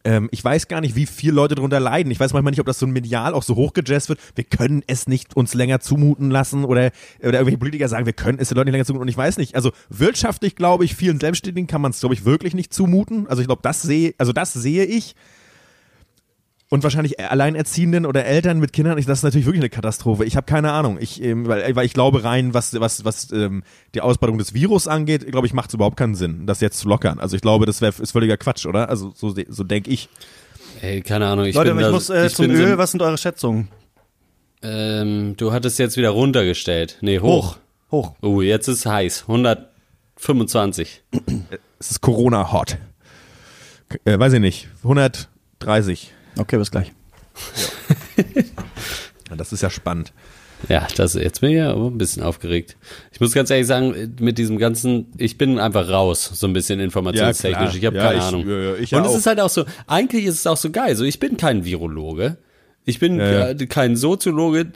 ähm, ich weiß gar nicht, wie viele Leute darunter leiden. Ich weiß manchmal nicht, ob das so medial auch so hochgejazzt wird. Wir können es nicht uns länger zumuten lassen oder, oder irgendwelche Politiker sagen, wir können es den Leuten nicht länger zumuten. Und ich weiß nicht, also wirtschaftlich glaube ich, vielen Selbstständigen kann man es, glaube ich, wirklich nicht zumuten. Also ich glaube, das sehe, also das sehe ich. Und wahrscheinlich Alleinerziehenden oder Eltern mit Kindern, ich- das ist natürlich wirklich eine Katastrophe. Ich habe keine Ahnung. Ich, ähm, weil, weil ich glaube rein, was, was, was ähm, die Ausbreitung des Virus angeht, glaube ich, macht es überhaupt keinen Sinn, das jetzt zu lockern. Also ich glaube, das wär, ist völliger Quatsch, oder? Also so, so denke ich. Ey, keine Ahnung. Ich Leute, bin ich da, muss äh, ich zum Öl, So, was sind eure Schätzungen? ähm, du hattest jetzt wieder runtergestellt. Nee, hoch. Hoch. Oh, jetzt ist heiß. 125. Es ist Corona hot. Äh, weiß ich nicht. 130. Okay, bis gleich. Ja, das ist ja spannend. Ja, das, jetzt bin ich ja aber ein bisschen aufgeregt. Ich muss ganz ehrlich sagen, mit diesem ganzen, ich bin einfach raus, so ein bisschen informationstechnisch. Ja, ich habe klar. keine Ja, ich- Ahnung. ja, ja, ich ja Und es auch. ist halt auch so, eigentlich ist es auch so geil. So, ich bin kein Virologe. Ich bin Ja, ja. äh, kein Soziologe,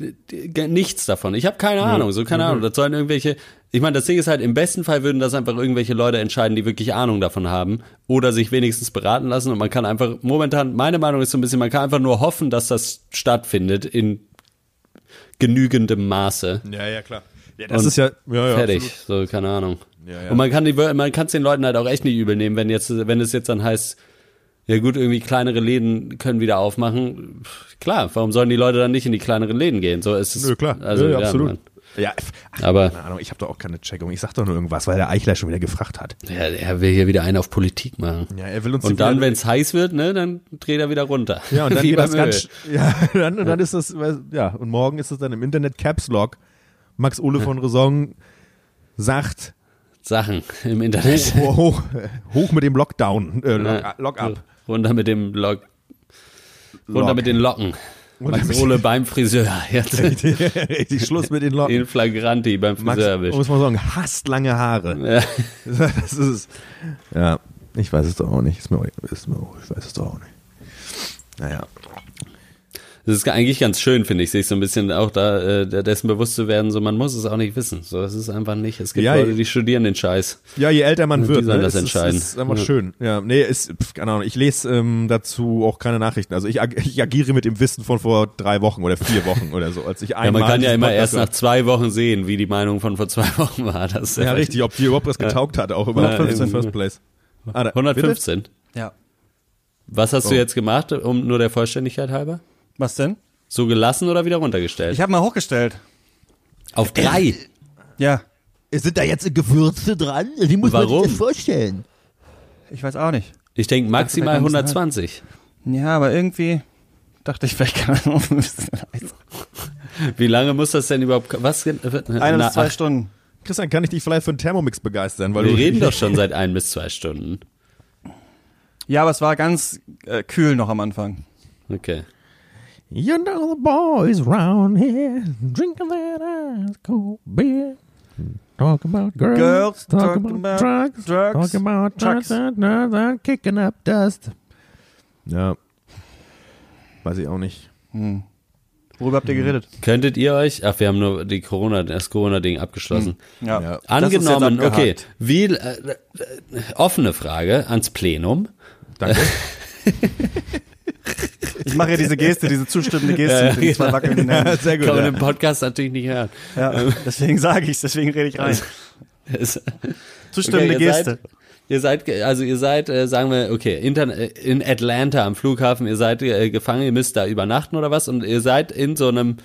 nichts davon. Ich habe keine Ahnung, so keine Ahnung. Das sollen irgendwelche, ich meine, das Ding ist halt, im besten Fall würden das einfach irgendwelche Leute entscheiden, die wirklich Ahnung davon haben oder sich wenigstens beraten lassen und man kann einfach, momentan, meine Meinung ist so ein bisschen, man kann einfach nur hoffen, dass das stattfindet in genügendem Maße. Ja, ja, klar. Ja, das Und ist ja, ja, ja fertig, so keine Ahnung. Ja, ja. Und man kann die, man kann es den Leuten halt auch echt nicht übel nehmen, wenn jetzt, wenn es jetzt dann heißt, ja gut, irgendwie kleinere Läden können wieder aufmachen. Klar, warum sollen die Leute dann nicht in die kleineren Läden gehen? So ist es. Nö, klar. Also, Nö, ja, absolut. man- Ja, ach, Aber- keine Ahnung, ich habe doch auch keine Checkung. Ich sag doch nur irgendwas, weil der Eichler schon wieder gefragt hat. Ja, er will hier wieder einen auf Politik machen. Ja, er will uns Und dann, wenn es heiß wird, ne, dann dreht er wieder runter. Ja, und dann Wie geht das Öl. ganz, ja, dann, und dann ist das, ja, und morgen ist es dann im Internet Caps Lock. Max Ole von Raison sagt, Sachen im Internet. hoch, hoch, hoch mit dem Lockdown, äh, Lock, Ja. Lock up. Runter mit dem Lock. Runter Lock. mit den Locken. Max Ole beim Friseur. Jetzt Richtig, Schluss mit den Locken. in Flagranti beim Max, Friseur erwischt. muss man sagen, hasst lange Haare. Ja. Das ist es. Ja, ich weiß es doch auch nicht. Ist mir, ist mir, ich weiß es doch auch nicht. Naja. Das ist eigentlich ganz schön, finde ich, sich so ein bisschen auch da äh, dessen bewusst zu werden, so man muss es auch nicht wissen. So, das ist einfach nicht. Es gibt Ja, Leute, die studieren den Scheiß. Ja, je älter man Die wird, sollen ne, das ist, entscheiden. Ist, ist einfach Ja. schön. Ja, nee, ist, pf, keine Ahnung. Ich lese ähm, dazu auch keine Nachrichten. Also ich, ag ich agiere mit dem Wissen von vor drei Wochen oder vier Wochen oder so. Als ich Ja, einmal man kann ja immer Podcast erst nach zwei Wochen sehen, wie die Meinung von vor zwei Wochen war. Das Ja, richtig, ob die überhaupt was getaugt hat, auch überhaupt Ja, in the eben. first place. Ah, da- 115. Ja. Was hast du Oh. jetzt gemacht, um nur der Vollständigkeit halber? Was denn? So gelassen oder wieder runtergestellt? Ich habe mal hochgestellt. Auf drei. Ja. Sind da jetzt Gewürze dran? Wie muss man Warum? sich das vorstellen? Ich weiß auch nicht. Ich denke maximal Ach, vielleicht 120. Ja, aber irgendwie dachte ich, vielleicht kann man ein bisschen leiser. Wie lange muss das denn überhaupt? Was? Eine Na, bis zwei ach, Stunden. Christian, kann ich dich vielleicht für einen Thermomix begeistern? Weil Wir du, reden doch schon seit ein bis zwei Stunden. Ja, aber es war ganz äh, kühl noch am Anfang. Okay. You know the boys round here drinking that ice cold beer. Talk about girls, Girls, talk talking about, about drugs, drugs, talk about trucks. drugs, and kicking up dust. Ja, weiß ich auch nicht. Worüber habt ihr geredet? Könntet ihr euch, ach, wir haben nur die Corona, das Corona-Ding abgeschlossen. Ja. Ja. Angenommen, Das ist okay, wie, äh, äh, offene Frage ans Plenum. Danke. Ich mache ja diese Geste, diese zustimmende Geste Ja, mit den zwei genau. wackelnden Händen. Sehr gut. Kann man Ja. im Podcast natürlich nicht hören. Ja, deswegen sage ich deswegen rede ich rein. Es- Zustimmende Okay, Geste. Seid, ihr seid, also ihr seid, äh, sagen wir, okay, intern, äh, in Atlanta am Flughafen, ihr seid äh, gefangen, ihr müsst da übernachten oder was und ihr seid in so einem,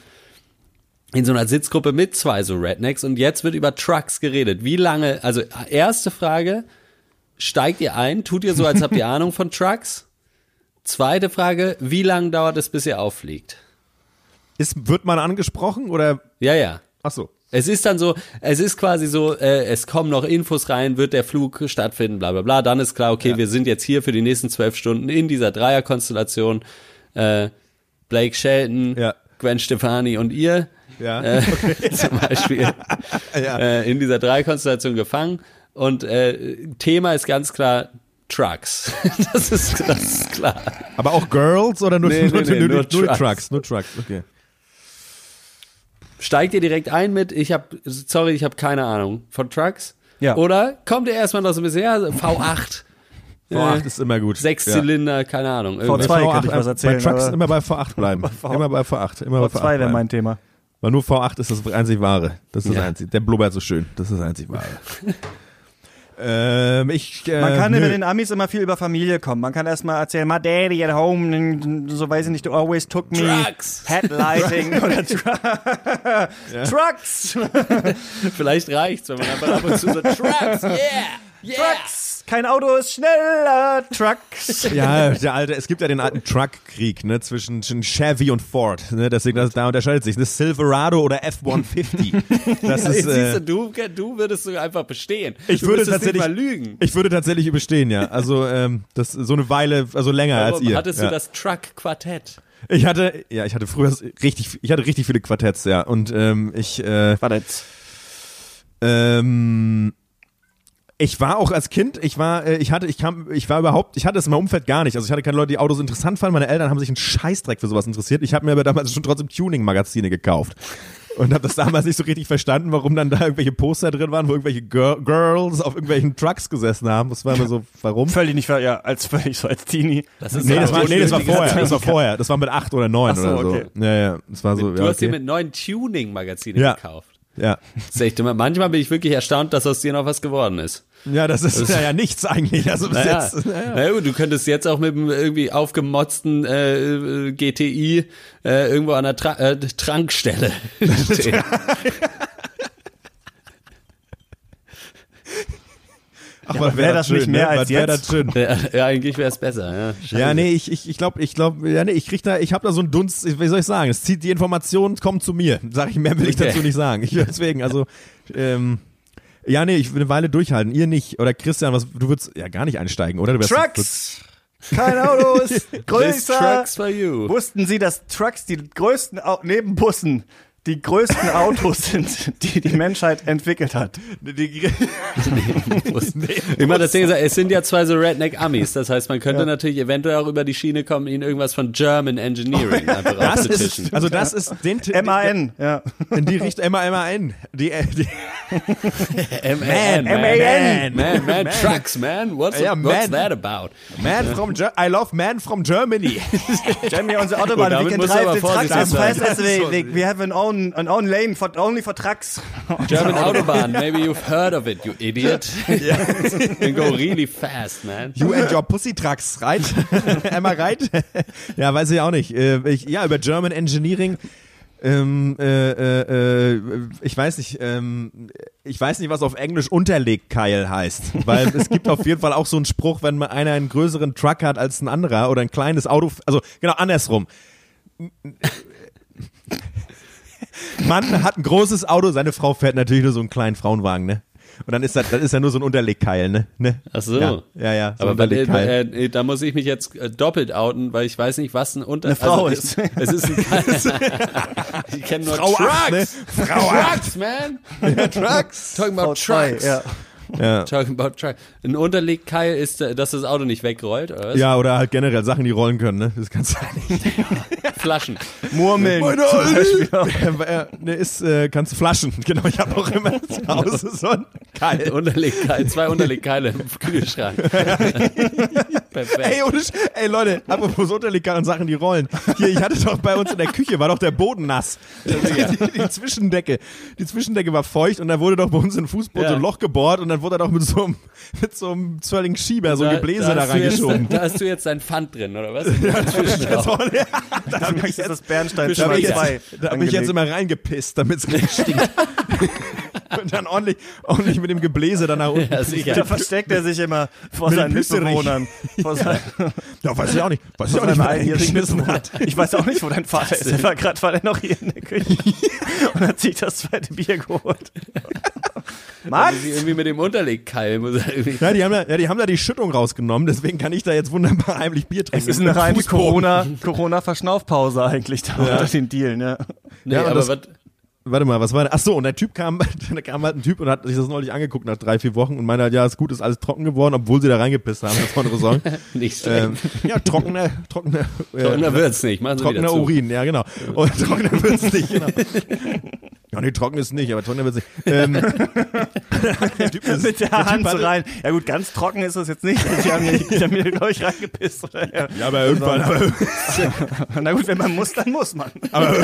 in so einer Sitzgruppe mit zwei so Rednecks und jetzt wird über Trucks geredet. Wie lange, also erste Frage, steigt ihr ein, tut ihr so, als habt ihr Ahnung von Trucks? Zweite Frage, wie lange dauert es, bis ihr auffliegt? Ist, wird man angesprochen oder? Ja, ja. Ach so. Es ist dann so, es ist quasi so, äh, es kommen noch Infos rein, wird der Flug stattfinden, bla bla bla. Dann ist klar, okay, wir sind jetzt hier für die nächsten zwölf Stunden in dieser Dreierkonstellation. Äh, Blake Shelton, Ja. Gwen Stefani und ihr Ja. äh, zum Beispiel ja. äh, in dieser Dreierkonstellation gefangen. Und äh, Thema ist ganz klar Trucks. das, ist, das ist klar. Aber auch Girls oder nur, Nee, nur, nee, nee, nur, nur nur, Trucks. Trucks. Nur Trucks, okay. Steigt ihr direkt ein mit, ich habe, sorry, ich habe keine Ahnung von Trucks? Ja. Oder kommt ihr erstmal noch so ein bisschen, ja, V8, V8 ist immer gut. sechs Ja. Zylinder, keine Ahnung. irgendwas. V2 V8, könnte ich was äh, erzählen, Bei Trucks immer bei V8 bleiben. Immer bei V8. Immer bei V8 V2 wäre mein Thema. Weil nur V8 ist das einzig wahre. Das ist das Ja. einzig. Der blubbert so schön. Das ist das einzig wahre. ähm, ich, äh, Man kann nö. mit den Amis immer viel über Familie kommen. Man kann erstmal erzählen, my daddy at home, so weiß ich nicht, always took me Trucks. headlighting oder Tru- Trucks. Vielleicht reicht's, wenn man einfach ab und zu so Trucks, yeah, yeah. Trucks. Kein Auto ist schneller. Trucks. Ja, der alte, es gibt ja den alten Truck-Krieg, ne, zwischen, zwischen Chevy und Ford, ne, deswegen, das, da unterscheidet sich, das Silverado oder F-150. Das ist, Siehst äh, du, du, du würdest sogar einfach bestehen. ich du würde tatsächlich, nicht mal lügen. ich würde tatsächlich überstehen, ja, also, ähm, das, so eine Weile, also länger als Warum ihr. hattest ja. du das Truck-Quartett? Ich hatte, ja, ich hatte früher richtig, ich hatte richtig viele Quartetts, ja, und, ähm, ich, äh, jetzt. Ähm, ich war auch als Kind, ich war, äh, ich hatte, ich kam, ich war überhaupt, ich hatte es in meinem Umfeld gar nicht. Also ich hatte keine Leute, die Autos interessant fanden. Meine Eltern haben sich einen Scheißdreck für sowas interessiert. Ich habe mir aber damals schon trotzdem Tuning-Magazine gekauft. Und habe das damals nicht so richtig verstanden, warum dann da irgendwelche Poster drin waren, wo irgendwelche Gir Girls auf irgendwelchen Trucks gesessen haben. Das war mir so, warum? Völlig nicht, ja, als völlig so als Teenie. Das ist Nee, das so war, nee, das war vorher. Das war vorher. Das war mit acht oder neun Ach so, oder so. okay. Ja, ja. Das war so. Du ja, hast dir okay. mit neuen Tuning-Magazinen Ja. gekauft. ja. Das ist echt immer, manchmal bin ich wirklich erstaunt, dass aus dir noch was geworden ist. Ja, das ist ja, ja nichts eigentlich. Also bis Naja, jetzt. Naja. naja gut, du könntest jetzt auch mit einem irgendwie aufgemotzten äh, äh, GTI äh, irgendwo an der Tra äh, Trankstelle stehen. Ach, Ja, aber wär das nicht schön, mehr ne? als Was wär jetzt? das schön. ja, ja, eigentlich wäre es besser. Ja, Scheiße. Ja, nee, ich, ich, ich glaube, ich glaube, ja, nee, ich krieg da, ich habe da so einen Dunst, wie soll ich sagen, es zieht die Informationen, kommt zu mir. Sag ich, mehr will ich Okay. dazu nicht sagen. Ich, deswegen, also, ähm, ja, nee, ich will eine Weile durchhalten. Ihr nicht. Oder Christian, was, du würdest ja gar nicht einsteigen, oder? Trucks. Kein Auto ist This größer. trucks for you. Wussten Sie, dass Trucks die größten, neben Bussen, die größten Autos sind, die die Menschheit entwickelt hat? Immer das Ding ist, es sind ja zwei so Redneck-Amis. Das heißt, man könnte natürlich eventuell auch über die Schiene kommen, ihnen irgendwas von German Engineering einfach Das ist, also das ist den MAN, ja. in die Richtung, M-A-N. Die, äh, die, M-A-N, M-A-N. Man, man, trucks, man. What's, Ja, what's man. that about? Man from, Ger I love man from Germany. Jamie, unsere Autobahn, Gut, we can drive the trucks as fast as we, we have an own, an own lane for, only for trucks. German Autobahn, maybe you've heard of it, you idiot. Can go really fast, man. You and your pussy trucks, right? Emma, right? ja, weiß ich auch nicht. Äh, Ich, ja, über German Engineering. Ähm, äh, äh, äh, ich weiß nicht, ähm, ich weiß nicht, was auf Englisch Unterlegkeil heißt, weil es gibt auf jeden Fall auch so einen Spruch, wenn man einer einen größeren Truck hat als ein anderer oder ein kleines Auto, also genau andersrum. Mann hat ein großes Auto, seine Frau fährt natürlich nur so einen kleinen Frauenwagen, ne? Und dann ist das, das ist ja nur so ein Unterlegkeil, ne? ne? Ach so. Ja, ja. ja so Aber bei, Unterlegkeil. äh, äh, da muss ich mich jetzt äh, doppelt outen, weil ich weiß nicht, was ein Unter... Eine Frau also, ist. Es, es ist ein... ich kenne nur Frau acht, ne? Trucks. Trucks, man. Trucks. Talking about V2, trucks. ja. Ja. Talking about trucks. Ein Unterlegkeil ist, äh, dass das Auto nicht wegrollt, oder was? ja, oder halt generell Sachen, die rollen können, ne? Das kannst du nicht. Flaschen. Murmeln. Meine zum Beispiel. äh, ne, ist, äh, kannst du flaschen. Genau, ich habe auch immer zu Hause so ein Keil. Unterlegkeil, zwei Unterlegkeile im Kühlschrank. Perfekt. Ey, ohne Sch- ey, Leute, apropos Unterlegkeil und Sachen, die rollen. Hier, ich hatte doch bei uns in der Küche, war doch der Boden nass. Die, die Zwischendecke. Die Zwischendecke war feucht und da wurde doch bei uns in den Fußboden Ja. so ein Loch gebohrt und dann wurde da doch mit so einem, mit so einem Zwölling Schieber so ein Gebläse da, jetzt- reingeschoben. Da hast du jetzt dein Pfand drin, oder was? So, ja, da Da hab ich jetzt das Bernstein Da habe ich, 2 jetzt, da hab ich jetzt immer reingepisst, damit es richtig stinkt. und dann ordentlich, ordentlich mit dem Gebläse dann nach unten. Ja, Da versteckt er sich immer vor Mit seinen. Mitbewohnern. Vor seinen, Ja, weiß ich auch nicht. Weiß ich auch nicht, Mitbewohner. hat. Ich weiß auch nicht, wo dein Vater ist. Er war gerade war er noch hier in der Küche und hat sich das zweite Bier geholt. Max! Muss ich irgendwie mit dem Unterlegkeil. Muss er irgendwie Ja, die haben da, ja, die haben da die Schüttung rausgenommen, deswegen kann ich da jetzt wunderbar heimlich Bier trinken. Es ist eine reine. Corona, Corona-Verschnaufpause eigentlich da unter den Dealen, ja. Nee, Ja, aber das- was, Warte mal, was war denn? Ach so, und der Typ kam, da kam halt ein Typ und hat sich das neulich angeguckt nach drei, vier Wochen und meinte halt, ja, ist gut, ist alles trocken geworden, obwohl sie da reingepisst haben, das war eine Saison. nicht schlecht. ähm, ja, trockener, trockener, äh, Trockener wird's nicht. Machen Sie trockener. Urin, ja, genau. Und trockener wird's nicht, genau. Ja, nee, trocken ist nicht, aber trockener wird's nicht. Ähm, der Typ ist- Mit der, Typ Hand so rein. Ja gut, ganz trocken ist es jetzt nicht. Die haben mir, haben mir glaube ich, reingepisst. Oder? Ja. Ja, aber irgendwann, aber, Na gut, wenn man muss, dann muss man. aber,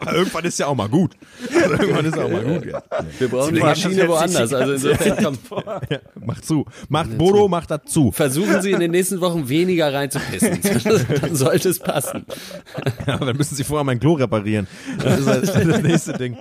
aber irgendwann ist ja auch mal gut. Also irgendwann ist ja auch mal gut, ja. Wir brauchen die das Maschine woanders. Also insofern komm. ja. Mach zu. Macht Bodo, macht das zu. Versuchen Sie in den nächsten Wochen weniger reinzupissen. Dann sollte es passen. Ja, dann müssen sie vorher mein Klo reparieren. Das ist halt das nächste Ding.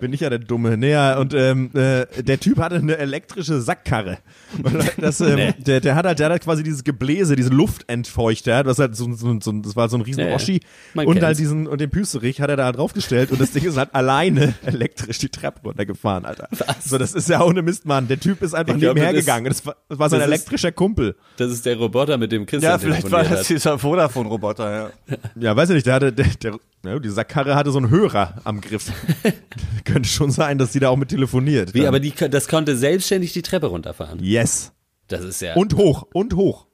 Bin ich ja der Dumme. Naja, und ähm, äh, der Typ hatte eine elektrische Sackkarre. Und Das, ähm, Nee. der, der hat halt, der hat halt quasi dieses Gebläse, diese Luftentfeuchter, das, hat so, so, so, das war so ein riesen ja. Oschi. Man und kennt's. halt diesen, und den Püsterich hat er da draufgestellt und das Ding ist halt alleine elektrisch die Treppe runtergefahren, Alter. Was? So, das ist ja ohne Mist, Mann. Der Typ ist einfach Ich glaub, nebenher das gegangen. Das war, das war sein das ist- elektrischer Kumpel. Das ist der Roboter, mit dem Christian Ja, vielleicht war das hat. dieser Vodafone-Roboter, ja. Ja, weiß ich nicht, der hatte, der, der, ja, die Sackkarre hatte so einen Hörer am Griff. Könnte schon sein, dass die da auch mit telefoniert. Wie, Dann- aber die, das konnte selbstständig die Treppe runterfahren. Yes. Das ist ja. Und hoch, und hoch.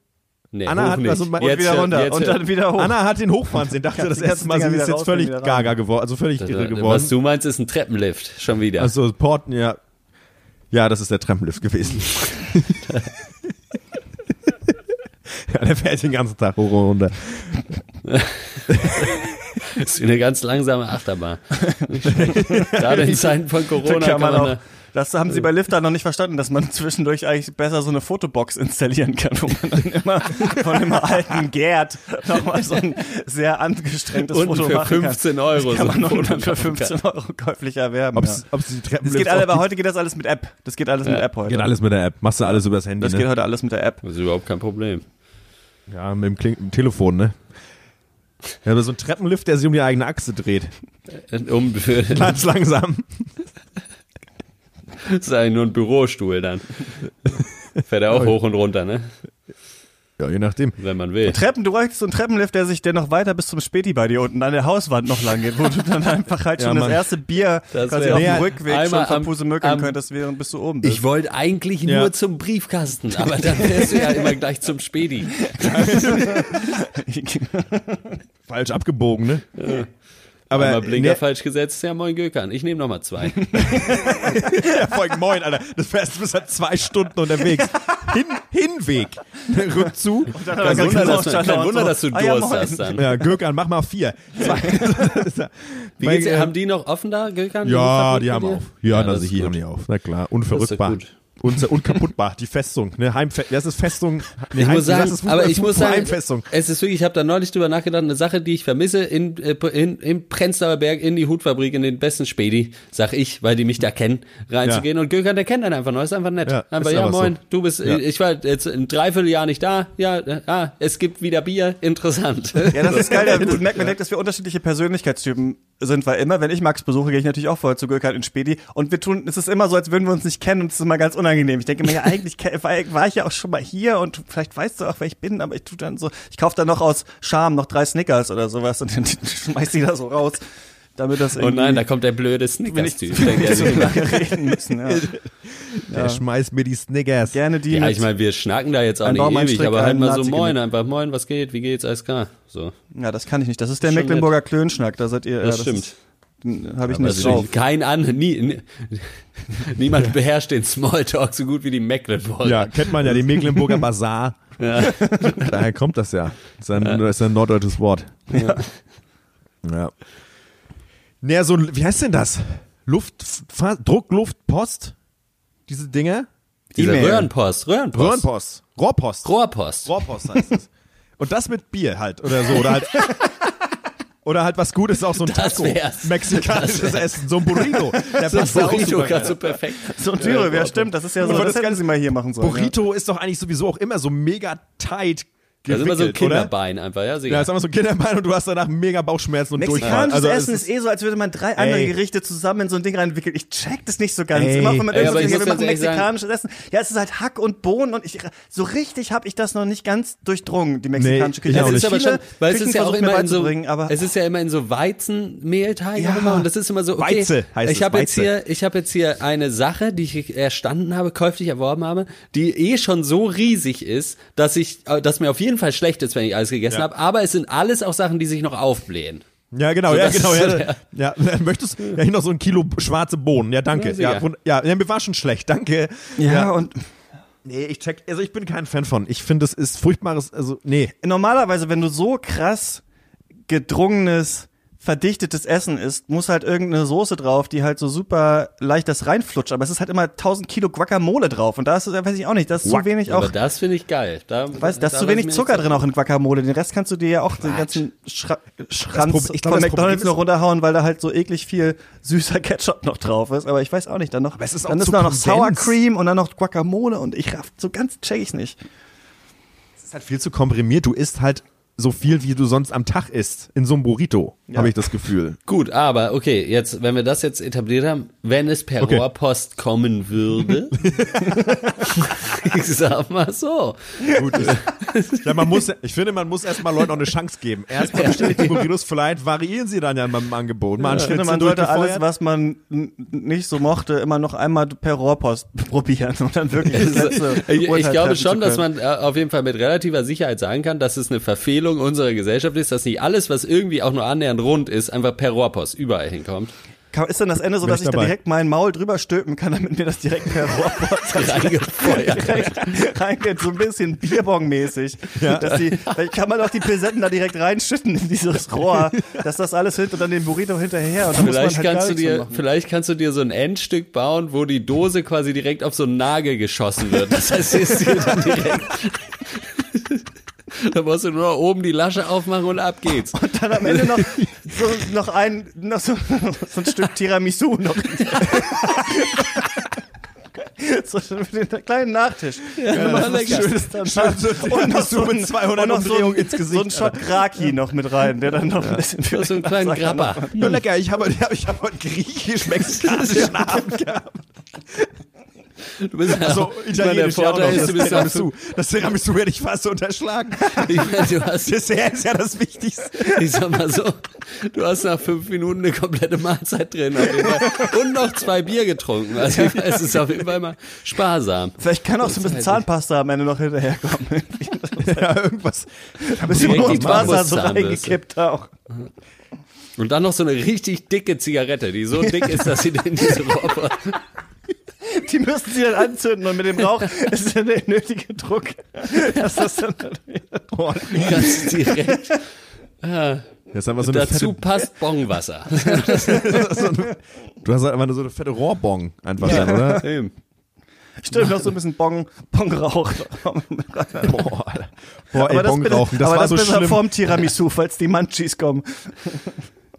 nee, Anna hoch hat also Und Jetzt wieder runter jetzt und dann wieder hoch. Anna hat den hochfahren sehen, dachte das erste Mal, sie ist jetzt völlig gaga geworden, also völlig irre Was geworden. du meinst, ist ein Treppenlift. Schon wieder. Also Port, ja. Ja, das ist der Treppenlift gewesen. ja, der fährt den ganzen Tag hoch und runter. Das ist eine ganz langsame Achterbahn. Gerade in Zeiten von Corona kann man auch, da- das haben sie bei Liftern noch nicht verstanden, dass man zwischendurch eigentlich besser so eine Fotobox installieren kann, wo man dann immer von einem alten Gerd nochmal so ein sehr angestrengtes Unten Foto für machen 15 kann. Euro Das kann so man Foto dann für machen 15 Euro käuflich erwerben. Ob's, ja. ob's die Das geht alle, auch aber heute geht das alles mit App. Das geht alles mit App heute. Geht alles mit der App. Machst du alles übers Handy, das ne? geht heute alles mit der App. Das ist überhaupt kein Problem. Ja, mit dem, Kling mit dem Telefon, ne? Ja, aber so ein Treppenlift, der sich um die eigene Achse dreht. Um für, das Ganz langsam. ist eigentlich nur ein Bürostuhl dann. Fährt er auch hoch und runter, ne? Ja, je nachdem. Wenn man will. Treppen, du bräuchtest so einen Treppenlift, der sich, der noch weiter bis zum Späti bei dir unten an der Hauswand noch lang geht, wo du dann einfach halt Ja, schon das Mann. erste Bier Das quasi auf dem Rückweg schon verpusemökeln am- könntest, während bis du oben bist. Ich wollte eigentlich Ja. nur zum Briefkasten, aber dann wärst du ja immer gleich zum Spedi. Falsch abgebogen, ne? Aber Einmal Blinker ne, falsch gesetzt, ja moin Gökern. Ich nehme nochmal zwei. ja, folgt moin, Alter. Das fährst du bist halt zwei Stunden unterwegs. Hin, Hinweg. Rückzu. Kein hat er Wunder, dass, Ausstatter kein und Wunder, dass du Ah ja, Durst moin. hast dann. Ja, Gürkan, mach mal vier. Wie geht's äh, Haben die noch offen da, Gökern? Ja, die bei haben auf. Ja, das also hier gut. haben die auf. Na klar, unverrückbar. Das ist ja Unser, unkaputtbar, die Festung, ne, Heimfe das ist Festung, nee, Ich Heim- muss sagen, das? aber ich muss sagen, Heimfestung. es ist wirklich, ich habe da neulich drüber nachgedacht, eine Sache, die ich vermisse, in, äh, in, im Prenzlauer Berg, in die Hutfabrik, in den besten Spedi, sag ich, weil die mich da kennen, reinzugehen. Und Gökhan, der kennt einen einfach noch, ist einfach nett. Ja, aber ist ja, moin, so. du bist, Ja. ich war jetzt ein Dreivierteljahr nicht da, ja, ah, es gibt wieder Bier, interessant. Ja, das ist geil. Da merkt man direkt, dass wir unterschiedliche Persönlichkeitstypen sind, weil immer, wenn ich Max besuche, gehe ich natürlich auch vorher zu Gürkert in Spedi und wir tun, es ist immer so, als würden wir uns nicht kennen und es ist immer ganz unangenehm. Ich denke mir, ja, eigentlich war, war ich ja auch schon mal hier und vielleicht weißt du auch, wer ich bin, aber ich tu dann so, ich kaufe dann noch aus Scham noch drei Snickers oder sowas und dann schmeiß die da so raus, damit das Oh nein, da kommt der blöde wenn ich Snickers-Typ. er lange reden müssen. Ja. Der schmeißt mir die Snickers. Gerne die Ja, ich meine, wir schnacken da jetzt auch nicht ewig, Strick, aber halt ein mal so Nazi moin, einfach moin, was geht, wie geht's, alles klar. So, ja, das kann ich nicht. Das ist der Schon Mecklenburger Klönschnack, da seid ihr, ja, das stimmt. Ist, habe ich Aber nicht drauf. kein an, nie, nie, niemand beherrscht den Smalltalk so gut wie die Mecklenburger. Ja, kennt man ja, die Mecklenburger Bazar. Daher kommt das ja. Das ist ein, das ist ein norddeutsches Wort. Ja. Ja. Naja, so, wie heißt denn das? Luft, Fa- Druckluft, Post? Diese Dinger? Diese E-Mail. Röhrenpost, Röhrenpost. Röhrenpost. Rohrpost. Rohrpost. Rohrpost heißt es. Und das mit Bier halt oder so. Oder halt Oder halt was Gutes auch so ein Das Taco. wär's. Mexikanisches Essen, so ein Burrito. Der So ein passt ja auch Burrito super kannst du perfekt. So ein Tyro, ja, stimmt, das ist ja so, Aber das, das hätten sie mal hier machen sollen. Burrito ist doch eigentlich sowieso auch immer so mega tight Das ist immer so ein gewickelt, oder? Kinderbein einfach, ja, sicher. Ja, ist einfach so ein Kinderbein und du hast danach mega Bauchschmerzen und Ja. Durchfall. Mexikanisches Also es Essen ist eh so, als würde man drei andere Gerichte zusammen in so ein Ding reinwickeln. Ich check das nicht so ganz. Ey. Immer wenn man Ey, muss wir machen mexikanisches Essen. Ja, es ist halt Hack und Bohnen und ich, so richtig habe ich das noch nicht ganz durchdrungen, die mexikanische Nee, Küche. ich auch Es ist aber schon, weil es ist ja auch immer in so, es ist ja immer in so Weizenmehlteig Ja. auch immer und das ist immer so, okay, Weize heißt ich es, habe jetzt hier, ich habe jetzt hier eine Sache, die ich erstanden habe, käuflich erworben habe, die eh schon so riesig ist, dass ich, äh, dass mir auf jeden Fall schlecht ist, wenn ich alles gegessen Ja. habe, aber es sind alles auch Sachen, die sich noch aufblähen. Ja, genau, So, ja, genau. Ja, ja, ja, möchtest ja hier noch so ein Kilo schwarze Bohnen. Ja, danke. Ja, ja, ja, mir war schon schlecht. Danke. ja, und Nee, ich check, also ich bin kein Fan von. Ich finde, es ist furchtbares, also, nee. normalerweise, wenn du so krass gedrungenes, verdichtetes Essen isst, muss halt irgendeine Soße drauf, die halt so super leicht das reinflutscht. Aber es ist halt immer 1000 Kilo Guacamole drauf. Und da ist, es, weiß ich auch nicht, da ist zu Guac- wenig Aber auch, das finde ich geil. Da, weißt, da ist zu wenig Zucker drin auch in Guacamole. Den Rest kannst du dir ja auch den ganzen Schra Schranz ich glaub, von das McDonalds ist- noch runterhauen, weil da halt so eklig viel süßer Ketchup noch drauf ist. Aber ich weiß auch nicht, dann noch, ist dann ist zu da noch Sour. Cream und dann noch Guacamole und ich raff, so ganz check ich nicht. Es ist halt viel zu komprimiert. Du isst halt so viel, wie du sonst am Tag isst. In so einem Burrito, habe ich das Gefühl. Gut, aber okay, jetzt, wenn wir das jetzt etabliert haben, wenn es per Okay. Rohrpost kommen würde, ich sag mal so, Gut ja, man muss, ich finde, man muss erstmal Leuten auch eine Chance geben. Erstmal bestelle ich die Burritos, vielleicht variieren sie dann ja in meinem Angebot. Mal ein Ich finde, man sollte alles, was man nicht so mochte, immer noch einmal per Rohrpost probieren und dann wirklich ich, glaube schon, dass man äh, auf jeden Fall mit relativer Sicherheit sagen kann, dass es eine Verfehlung unserer Gesellschaft ist, dass nicht alles, was irgendwie auch nur annähernd rund ist, einfach per Rohrpost überall hinkommt. Ist dann das Ende so, dass ich ich da direkt mein Maul drüber stülpen kann, damit mir das direkt per Rohrpost Reingefeuert. reingeht, so ein bisschen Bierbong-mäßig. Dass die, vielleicht kann man auch die Pilsetten da direkt reinschütten in dieses Rohr, dass das alles hinter und dann den Burrito hinterher und dann muss Vielleicht man halt kannst du dir, vielleicht kannst du dir so ein Endstück bauen, wo die Dose quasi direkt auf so einen Nagel geschossen wird. Das heißt, sie ist hier dann direkt. Da musst du nur oben die Lasche aufmachen und ab geht's. Und dann am Ende noch so, noch ein, noch so, so ein Stück Tiramisu noch. so mit dem kleinen Nachtisch. Ja, war lecker. Schönes dann Schön so und noch so mit ein, 200 und noch so Umdrehungen ein, ins Gesicht, so ein Shot Graki noch mit rein, der dann noch ein bisschen hast so einen kleinen Grappa. Ja, lecker, ich habe ich hab heute griechisch-mexikanischen Abend gehabt. Du bist ja So, auch- ich meine, der italienisch ja auch Vorteil ist, das du bist Tiramisu. Das Tiramisu hätte ich fast unterschlagen. ich meine, du hast, Dessert ist ja das Wichtigste. ich sag mal so, du hast nach fünf Minuten eine komplette Mahlzeit drin und noch zwei Bier getrunken. Also ich weiß, es ist auf jeden Fall mal sparsam. Vielleicht kann auch so ein bisschen Zahnpasta am Ende noch hinterherkommen. Ja, irgendwas. Ein bisschen Mundwasser so reingekippt auch. Und dann noch so eine richtig dicke Zigarette, die so dick ist, dass sie in diese Rohre Die müssen sie dann anzünden und mit dem Rauch ist dann der nötige Druck, dass das dann oh, ganz direkt. Jetzt haben wir so eine Dazu fette, passt Bongwasser. so eine, Du hast halt einfach nur so eine fette Rohrbong einfach dann, oder? Eben. Stimmt, noch so ein bisschen Bong, Bongrauch. Boah, Alter. Boah ey, aber das das aber war das so schlimm. vorm Tiramisu, falls die Munchies kommen.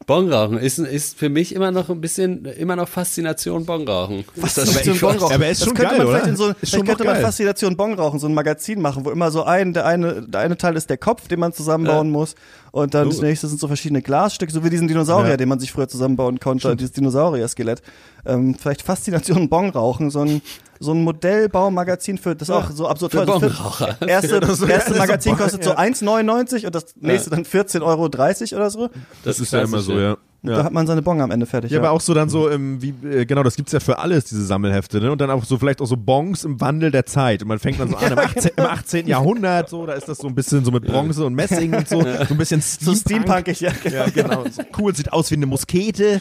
Bongrauchen ist, ist für mich immer noch ein bisschen, immer noch Faszination Bongrauchen. Was Faszination Bongrauchen. aber er ist das schon könnte geil, man oder? vielleicht in so, Ist vielleicht schon könnte man geil. Faszination Bongrauchen, so ein Magazin machen, wo immer so ein, der eine, der eine Teil ist der Kopf, den man zusammenbauen muss. Und dann das nächste sind so verschiedene Glasstücke, so wie diesen Dinosaurier, Ja. den man sich früher zusammenbauen konnte, dieses Dinosaurier-Skelett. Ähm, vielleicht Faszination Bongrauchen, so ein, so ein Modellbaumagazin für, das ist auch so absurd für teuer. Das Bongraucher. Erste, Ja, so- erste so Magazin Bon- kostet so ja. 1,99 und das nächste dann 14,30 Euro oder so. Das ist ja immer so, ja. Da Ja. hat man seine Bong am Ende fertig. Ja, aber auch so dann so, ähm, wie, äh, genau, das gibt's ja für alles, diese Sammelhefte, ne? Und dann auch so vielleicht auch so Bongs im Wandel der Zeit. Und man fängt dann so an, im 18, im 18. Jahrhundert, so, da ist das so ein bisschen so mit Bronze und Messing und so, so ein bisschen so Steampunk. steampunkig, ja. Ja, genau. So cool, sieht aus wie eine Muskete.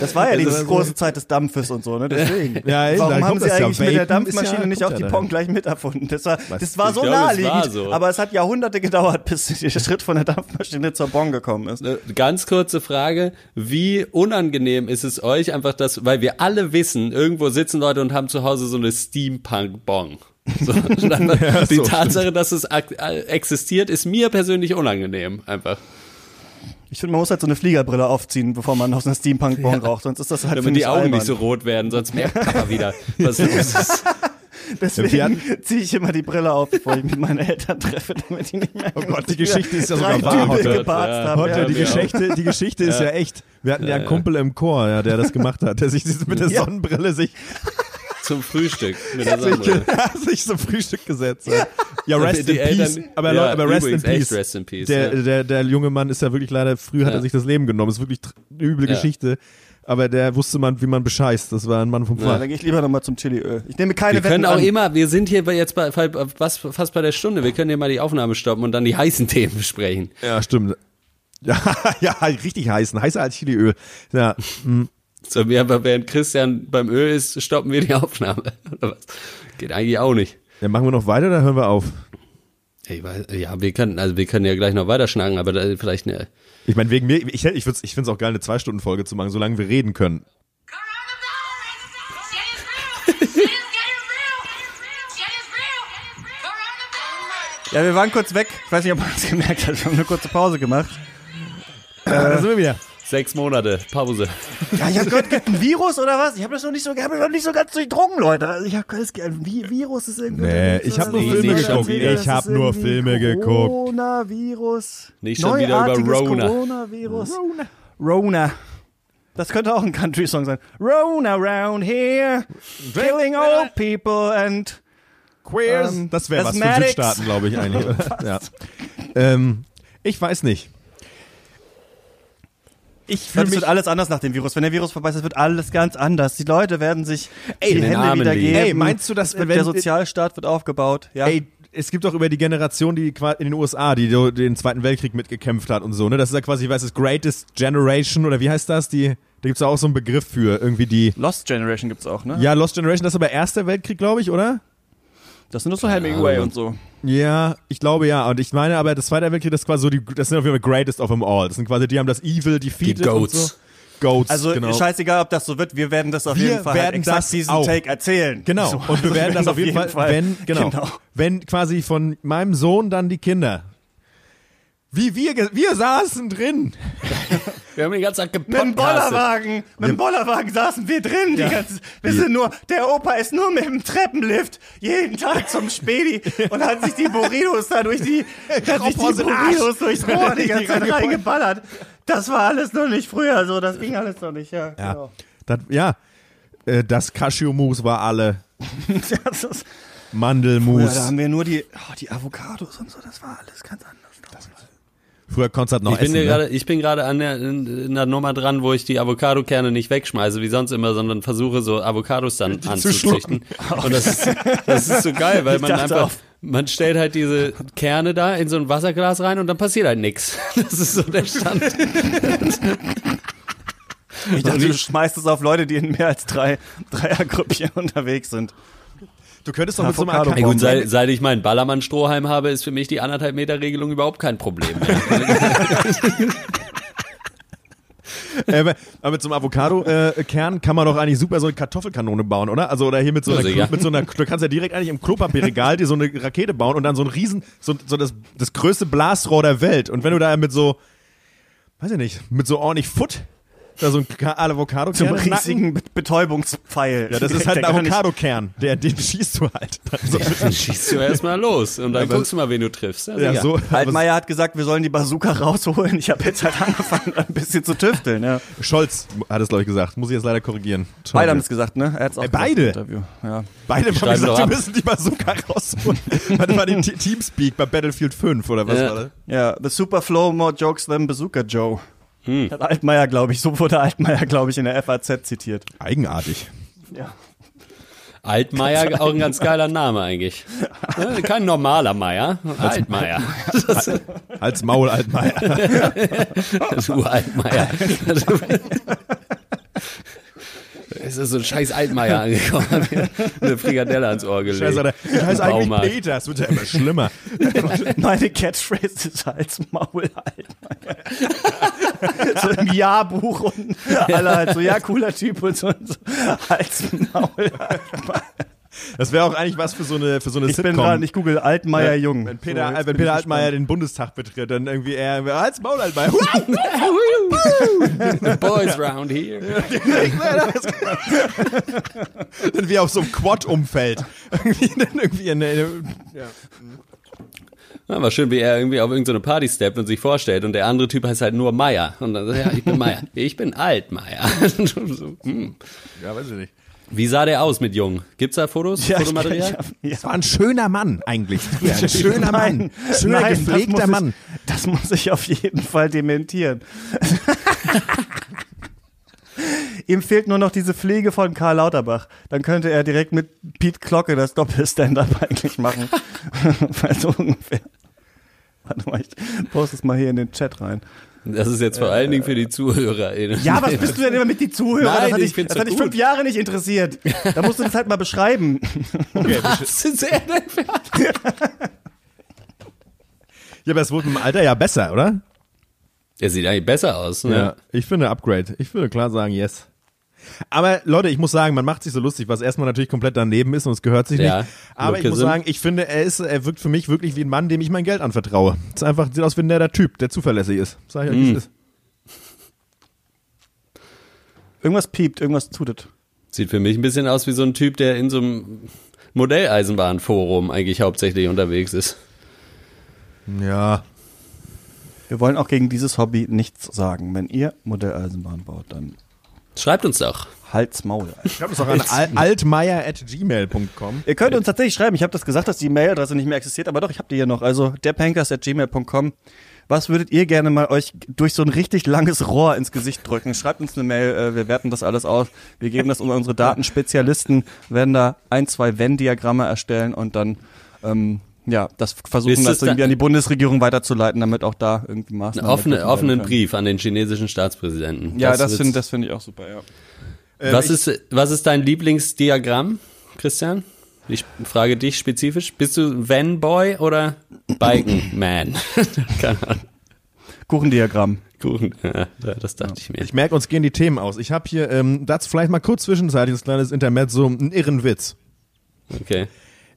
Das war ja die Also, große Zeit des Dampfes und so, ne? Deswegen. Ja, eben, Warum da haben sie das ja. eigentlich mit der Dampfmaschine ja- nicht auch ja die. Pong gleich mit erfunden? Das war, das war so glaube, es naheliegend, war so. aber es hat Jahrhunderte gedauert, bis der Schritt von der Dampfmaschine zur Bong gekommen ist. Eine ganz kurze Frage. Wie unangenehm ist es euch einfach das, weil wir alle wissen, irgendwo sitzen Leute und haben zu Hause so eine Steampunk-Bong. So, einfach die so, Tatsache, dass es äh, existiert, ist mir persönlich unangenehm, einfach. Ich finde, man muss halt so eine Fliegerbrille aufziehen, bevor man aus einer Steampunk-Bon raucht. Sonst ist das halt Damit die Augen albern. nicht so rot werden, sonst merkt man wieder, was los ist. Deswegen ziehe ich immer die Brille auf, bevor ich mit meinen Eltern treffe, damit die nicht mehr. Oh Gott, die Geschichte ist ja sogar wahr, gebarzt Ja. ja. die. Geschichte, die Geschichte ist ja echt. Wir hatten ja einen Kumpel im Chor, ja, der das gemacht hat, der sich mit der Ja. Sonnenbrille sich, Zum Frühstück mit der sich, Sonnenbrille. sich zum Frühstück gesetzt hat. Ja, rest in peace. Aber, ja, Leute, aber rest in peace. rest in peace, Der, ja. der, der junge Mann ist ja wirklich leider, früh hat Ja. er sich das Leben genommen. Ist wirklich eine üble Ja. Geschichte. Aber der wusste man, wie man bescheißt. Das war ein Mann vom Ja, Fach. dann gehe ich lieber nochmal zum Chiliöl. Ich nehme keine Wir können Wetten auch an. immer, wir sind hier bei jetzt bei, was, fast bei der Stunde, wir können ja mal die Aufnahme stoppen und dann die heißen Themen besprechen. Ja, stimmt. Ja, ja, richtig heißen. Heißer als Chiliöl. Ja. So, wir, aber während Christian beim Öl ist, stoppen wir die Aufnahme. Oder was? Geht eigentlich auch nicht. ja. Machen wir noch weiter oder hören wir auf? Ich weiß, ja, wir können, also wir können ja gleich noch weiter schnacken, aber da, vielleicht ne, Ich meine, wegen mir, ich, ich, würd's- ich finde es auch geil, eine Zwei-Stunden-Folge zu machen, solange wir reden können. Ja, wir waren kurz weg. Ich weiß nicht, ob man es gemerkt hat. Wir haben eine kurze Pause gemacht. da sind wir wieder. Sechs Monate Pause. Ja, ich habe gehört, gibt ein Virus oder was? Ich habe das noch nicht so, hab das noch nicht so ganz durchdrungen, Leute. Also ich habe ein Vi- Virus ist irgendwie. Nee, ich hab nur Filme geguckt. Ich das hab ist nur Filme geguckt. Coronavirus. Nicht schon wieder über Rona. Coronavirus. Rona. Rona. Das könnte auch ein Country-Song sein. Rona around here, killing old people and Queers. Ähm, das wäre was für. Südstaaten, glaube ich, eigentlich. ja. ähm, ich weiß nicht. Ich fühle Das mich wird alles anders nach dem Virus. Wenn der Virus vorbei ist, wird alles ganz anders. Die Leute werden sich die den Hände Armen wieder liegen. geben. Ey, meinst du, dass Es wenn- der Sozialstaat wird aufgebaut? Ja. Ey, es gibt auch über die Generation, die in den USA, die den Zweiten Weltkrieg mitgekämpft hat und so, ne? Das ist ja quasi, ich weiß es, Greatest Generation oder wie heißt das? Die, da gibt's ja auch so einen Begriff für, irgendwie die. Lost Generation gibt's auch, ne? Ja, Lost Generation, das ist aber Erster Weltkrieg, glaube ich, oder? Das sind doch so Hemingway und so. Ja, ich glaube ja. Und ich meine aber, das Zweite Weltkrieg, das ist quasi so die, das sind auf jeden Fall Greatest of them all. Das sind quasi, die haben das Evil defeated Die und Goats. so. Goats, Also genau. scheißegal, ob das so wird, wir werden das auf Wir jeden Fall halt werden exakt das diesen auch. Take erzählen. Genau. So, und wir also werden das auf jeden, Fall, wenn, genau, genau. wenn quasi von meinem Sohn dann die Kinder. Wie wir, wir saßen drin. Wir haben den ganzen Tag Mit dem gepodcastet. Bollerwagen, mit dem Bollerwagen saßen wir drin. Die ganze, wir sind nur, der Opa ist nur mit dem Treppenlift jeden Tag zum Spedi und hat sich die Burritos da durch die, hat sich die. Burritos durchs Rohr die ganze Zeit Reingeballert. Das war alles noch nicht früher so, das ging alles noch nicht, ja. Ja. Genau. Das, ja. Äh, Das Cashew-Mousse war alle. Das ist, ja, da Mandelmus. haben wir nur die, oh, die Avocados und so, das war alles ganz anders. Früher konntest du halt noch Ich bin, essen. dir ne? gerade, ich bin gerade an der, in, in der Nummer dran, wo ich die Avocado-Kerne nicht wegschmeiße, wie sonst immer, sondern versuche so Avocados dann anzuzüchten. Und das ist, das ist so geil, weil Ich man einfach, auf- man stellt halt diese Kerne da in so ein Wasserglas rein und dann passiert halt nix. Das ist so der Stand. Ich dachte, du schmeißt es auf Leute, die in mehr als drei Dreiergrüppchen unterwegs sind. Du könntest doch mit so einem Avocado- Ey, gut, seit, seit ich meinen Ballermann-Strohhalm habe, ist für mich die anderthalb Meter Regelung überhaupt kein Problem mehr. Äh, aber- aber mit so einem Avocado-Kern kann man doch eigentlich super so eine Kartoffelkanone bauen, oder? Also oder hier mit so einer, Ja, sicher. mit so einer, du kannst ja direkt eigentlich im Klopapierregal dir so eine Rakete bauen und dann so ein riesen, so, so das, das größte Blasrohr der Welt. Und wenn du da mit so, weiß ich nicht, mit so ordentlich Foot, da so ein Ka- Avocado Zum riesigen Be- Betäubungspfeil. Ja, das ist halt ein Avocado-Kern, der, den schießt du halt. Dann so Dann schießt du erstmal los und dann Aber- guckst du mal, wen du triffst. ja, sicher. so. Altmaier hat gesagt, wir sollen die Bazooka rausholen. Ich habe jetzt halt angefangen, ein bisschen zu tüfteln. Ja. Scholz hat es, glaube ich, gesagt. Muss ich jetzt leider korrigieren. Beide haben es gesagt, ne? Er hat's auch Äh, gesagt beide? im Interview. Ja. Beide haben gesagt, wir müssen die Bazooka rausholen. Warte mal, die Te- Teamspeak bei Battlefield 5 oder was Ja. war das? ja, the super flow more jokes than Bazooka Joe. Hat Altmaier, glaube ich, so wurde Altmaier, glaube ich, in der FAZ zitiert. Eigenartig. Ja. Altmaier, auch ein ganz geiler Name eigentlich. Ne, Kein normaler Meier, Altmaier. Das Als Maul Altmaier. ist Uraltmaier. Es ist so ein scheiß Altmaier angekommen, hat mir eine Frikadelle ans Ohr gelegt. Scheiße, ich heiße eigentlich. Peter, es wird ja immer schlimmer. Meine Catchphrase ist Hals, Maul, Altmaier. so im Jahrbuch und alle halt so, ja, cooler Typ und so. Und so. Hals, Maul, Altmaier. Das wäre auch eigentlich was für so eine, für so eine Ich bin Sitcom. dran, ich google Altmaier Jung. Wenn Peter, So, wenn bin Peter Altmaier gespannt. den Bundestag betritt, dann irgendwie er, als Maul Altmaier. Boys round here. dann wie auf so einem Quad umfällt. irgendwie, dann irgendwie in, in, Ja, war schön, wie er irgendwie auf irgendeine Party steppt und sich vorstellt und der andere Typ heißt halt nur Meier. Und dann sagt er, ja, ich bin Meier. Ich bin alt, Meier. so, hm. ja, weiß ich nicht. Wie sah der aus mit Jung? Gibt's da Fotos? Ja, ich- Fotomaterial? ich hab- ja. Das war ein schöner Mann eigentlich. Ja, ein schöner Mann. Schöner, Nein, das gepflegter muss Mann. Ich, das muss ich auf jeden Fall dementieren. Ihm fehlt nur noch diese Pflege von Karl Lauterbach. Dann könnte er direkt mit Pete Glocke das Doppel-Stand-Up eigentlich machen. So ungefähr. Warte mal, ich poste es mal hier in den Chat rein. Das ist jetzt vor allen Dingen für die ZuhörerInnen. Ja, was bist du denn immer mit die Zuhörer? Nein, das hat, ich dich, find's das hat dich fünf Jahre nicht interessiert. Da musst du das halt mal beschreiben. Was ist denn für Ja, aber es wurde im Alter ja besser, oder? Er sieht eigentlich besser aus, ne? Ich finde Upgrade. Ich würde klar sagen, yes. Aber Leute, ich muss sagen, man macht sich so lustig, was erstmal natürlich komplett daneben ist und es gehört sich Ja, nicht. Aber ich muss sagen, ich finde, er ist, er wirkt für mich wirklich wie ein Mann, dem ich mein Geld anvertraue. Ist einfach, sieht aus wie ein netter Typ, der zuverlässig ist. Sag ich euch, wie es ist. Irgendwas piept, irgendwas tutet. Sieht für mich ein bisschen aus wie so ein Typ, der in so einem Modelleisenbahnforum eigentlich hauptsächlich unterwegs ist. Ja. Wir wollen auch gegen dieses Hobby nichts sagen. Wenn ihr Modelleisenbahn baut, dann Schreibt uns doch. halt's Maul. Ich habe es auch an al altmeier.gmail.com. Ihr könnt uns tatsächlich schreiben. Ich habe das gesagt, dass die Mailadresse nicht mehr existiert, aber doch, ich habe die hier noch. Also derpankers.gmail.com. Was würdet ihr gerne mal euch durch so ein richtig langes Rohr ins Gesicht drücken? Schreibt uns eine Mail, äh, wir werten das alles aus. Wir geben das an unsere Datenspezialisten, werden da ein, zwei Venn-Diagramme erstellen und dann ähm, ja, das versuchen, das da- irgendwie an die Bundesregierung weiterzuleiten, damit auch da irgendwie Einen Maßnahmen offene, offenen können. Brief an den chinesischen Staatspräsidenten. Ja, das wird's- finde das find ich auch super, ja. was, ist, was ist dein Lieblingsdiagramm, Christian? Ich frage dich spezifisch. Bist du Van-Boy oder Biken-Man? Keine Ahnung. Kuchendiagramm. Kuchen. Ja, das dachte ich mir. Ich merke, uns gehen die Themen aus. Ich habe hier, ähm, das vielleicht mal kurz zwischenzeitlich, das kleines Intermezzo, einen irren Witz. Okay.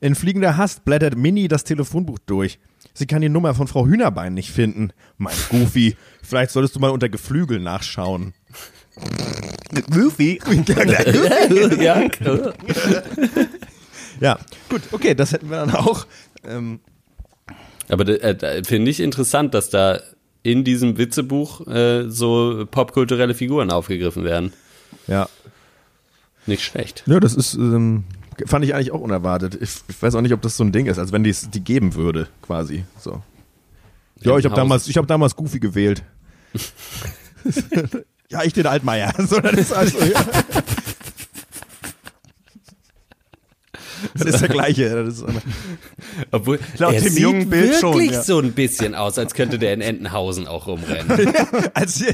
In fliegender Hast blättert Minnie das Telefonbuch durch. Sie kann die Nummer von Frau Hühnerbein nicht finden. Mein Goofy, vielleicht solltest du mal unter Geflügel nachschauen. Goofy. ja, Ja, gut, okay, das hätten wir dann auch. Ähm, Aber äh, da finde ich interessant, dass da in diesem Witzebuch äh, so popkulturelle Figuren aufgegriffen werden. ja. Nicht schlecht. Ja, das ist, ähm, fand ich eigentlich auch unerwartet. Ich, ich weiß auch nicht, ob das so ein Ding ist, als wenn die es die geben würde, quasi. So. Ja, ich habe damals, ich habe damals Goofy gewählt. ja, ich den Altmaier. So, das ist also, ja. Das ist der gleiche. Ist, Obwohl, Laut er dem sieht jungen Bild wirklich schon, ja. so ein bisschen aus, als könnte der in Entenhausen auch rumrennen. als hier,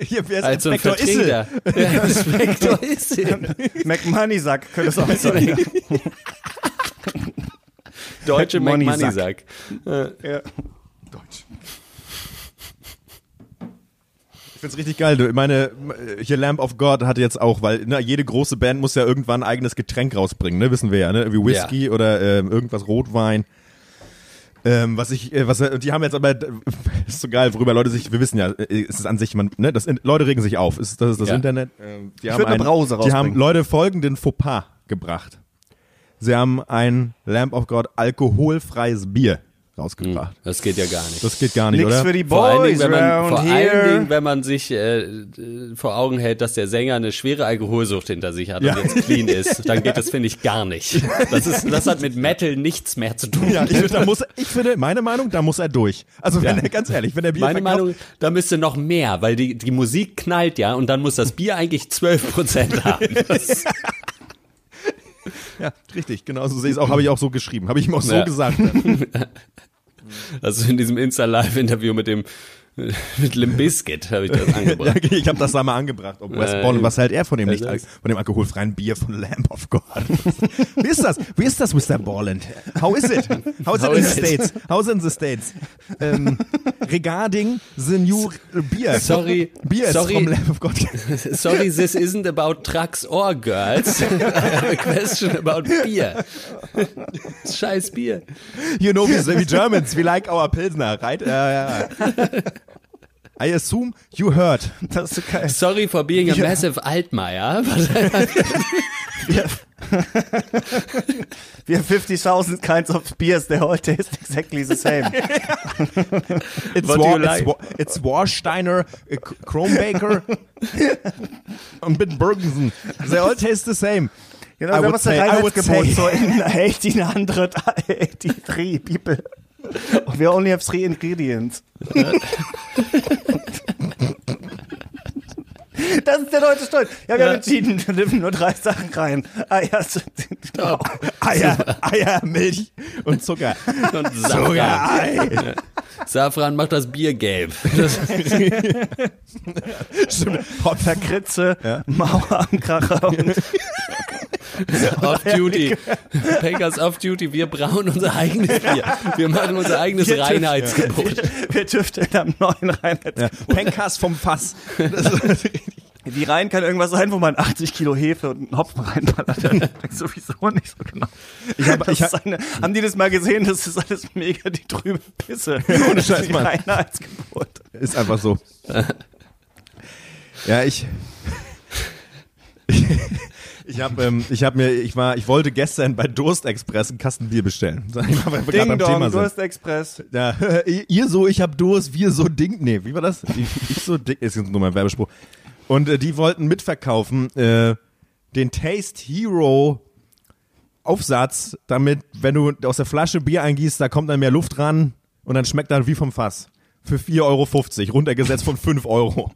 hier wer ist Als so ein Issel? Vertreter. Ja, Inspektor Issel. McMoneysack könnte es auch sein. Deutsche McMoneysack. McMoneysack. ja. Find's richtig geil. Du, meine, hier Lamp of God hatte jetzt auch, weil ne, jede große Band muss ja irgendwann ein eigenes Getränk rausbringen, ne? Wissen wir ja, ne? Irgendwie Whisky oder ähm, irgendwas Rotwein. Ähm, was ich, äh, was, die haben jetzt aber, das ist so geil, worüber Leute sich, wir wissen ja, äh, es ist an sich, man, ne, das, Leute regen sich auf, ist, das ist das Ja. Internet. Ähm, die haben würd eine ein- Brause Die haben. Leute folgenden Fauxpas gebracht. Sie haben ein Lamp of God alkoholfreies Bier rausgebracht. Das geht ja gar nicht. Das geht gar nicht, Nix oder? für die vor allen Dingen, Boys wenn man, vor allen. Dingen, wenn man sich äh, äh, vor Augen hält, dass der Sänger eine schwere Alkoholsucht hinter sich hat Ja. und jetzt clean ist, dann geht das, finde ich, gar nicht. Das, ist, das hat mit Metal nichts mehr zu tun. Ja, ich, finde, da muss, ich finde, meine Meinung, da muss er durch. Also wenn Ja. er, ganz ehrlich, wenn der Bier Meine verkauft, Meinung, da müsste noch mehr, weil die, die Musik knallt ja und dann muss das Bier eigentlich 12% haben. Das, Ja, richtig, genau so sehe ich es auch, habe ich auch so geschrieben, habe ich ihm auch so Ja. gesagt. also in diesem Insta-Live-Interview mit dem mit Limp Bizkit habe ich das angebracht. ich habe das da mal angebracht. Ob West Äh, was hält er von dem, nicht, von dem alkoholfreien Bier von Lamb of God? Wie ist das? Wie ist das, Mr. Borland? How is it? How is it How in is the it? States? How's it in the States? Ähm, regarding the new beer. Sorry, Beer is sorry. from Lamb of God. Sorry, this isn't about trucks or girls. I have a question about beer. Scheiß Bier. You know, we, we Germans, we like our Pilsner, right? Ja, ja. I assume you heard. Das ist so geil. Sorry for being a massive Altmaier. Wir, wir have 50,000 kinds of beers, they all taste exactly the same. It's, What War, you like? it's, Wa- it's Warsteiner, K- Kronbaker und Bitburgensen. They all taste the same. Genau, I ist der say- I would Reinheitsgebot. say- So in 1883 people. We only have three ingredients. Das ist der deutsche Stolz. Ja, wir haben entschieden, wir nehmen nur drei Sachen rein. Eier, Eier, Eier, Milch und Zucker. Und Safran. Ei. Safran macht das Bier gelb. Das, Stimmt. Hopferkritze, Mauerkracher und Off-Duty. Pankers Off-Duty. Wir brauen unser eigenes Bier. Wir machen unser eigenes Wir tüfteln- Reinheitsgebot. wir tüfteln am neuen Reinheitsgebot. Penkas vom Fass. Das Wie rein kann irgendwas sein, wo man 80 Kilo Hefe und einen Hopfen reinballert? Da weiß ich sowieso nicht so genau. Ich hab- Das ich hab- eine, haben die das mal gesehen? Das ist alles mega die trübe Pisse. Ohne Scheiß, Mann. Reinheitsgebot. Ist einfach so. Ja, ich. Ich habe ähm, ich hab mir, ich war, ich wollte gestern bei Durst Express einen Kasten Bier bestellen. Wir gerade Ding beim Dong, Thema sind. Durstexpress. Ja, ihr so, ich hab Durst, wir so Ding. Nee, wie war das? Ich, ich so dick, ist jetzt nur mein Werbespruch. Und äh, die wollten mitverkaufen äh, den Taste Hero Aufsatz, damit, wenn du aus der Flasche Bier eingießt, da kommt dann mehr Luft ran und dann schmeckt dann wie vom Fass. Für 4,50 Euro, runtergesetzt von 5 Euro.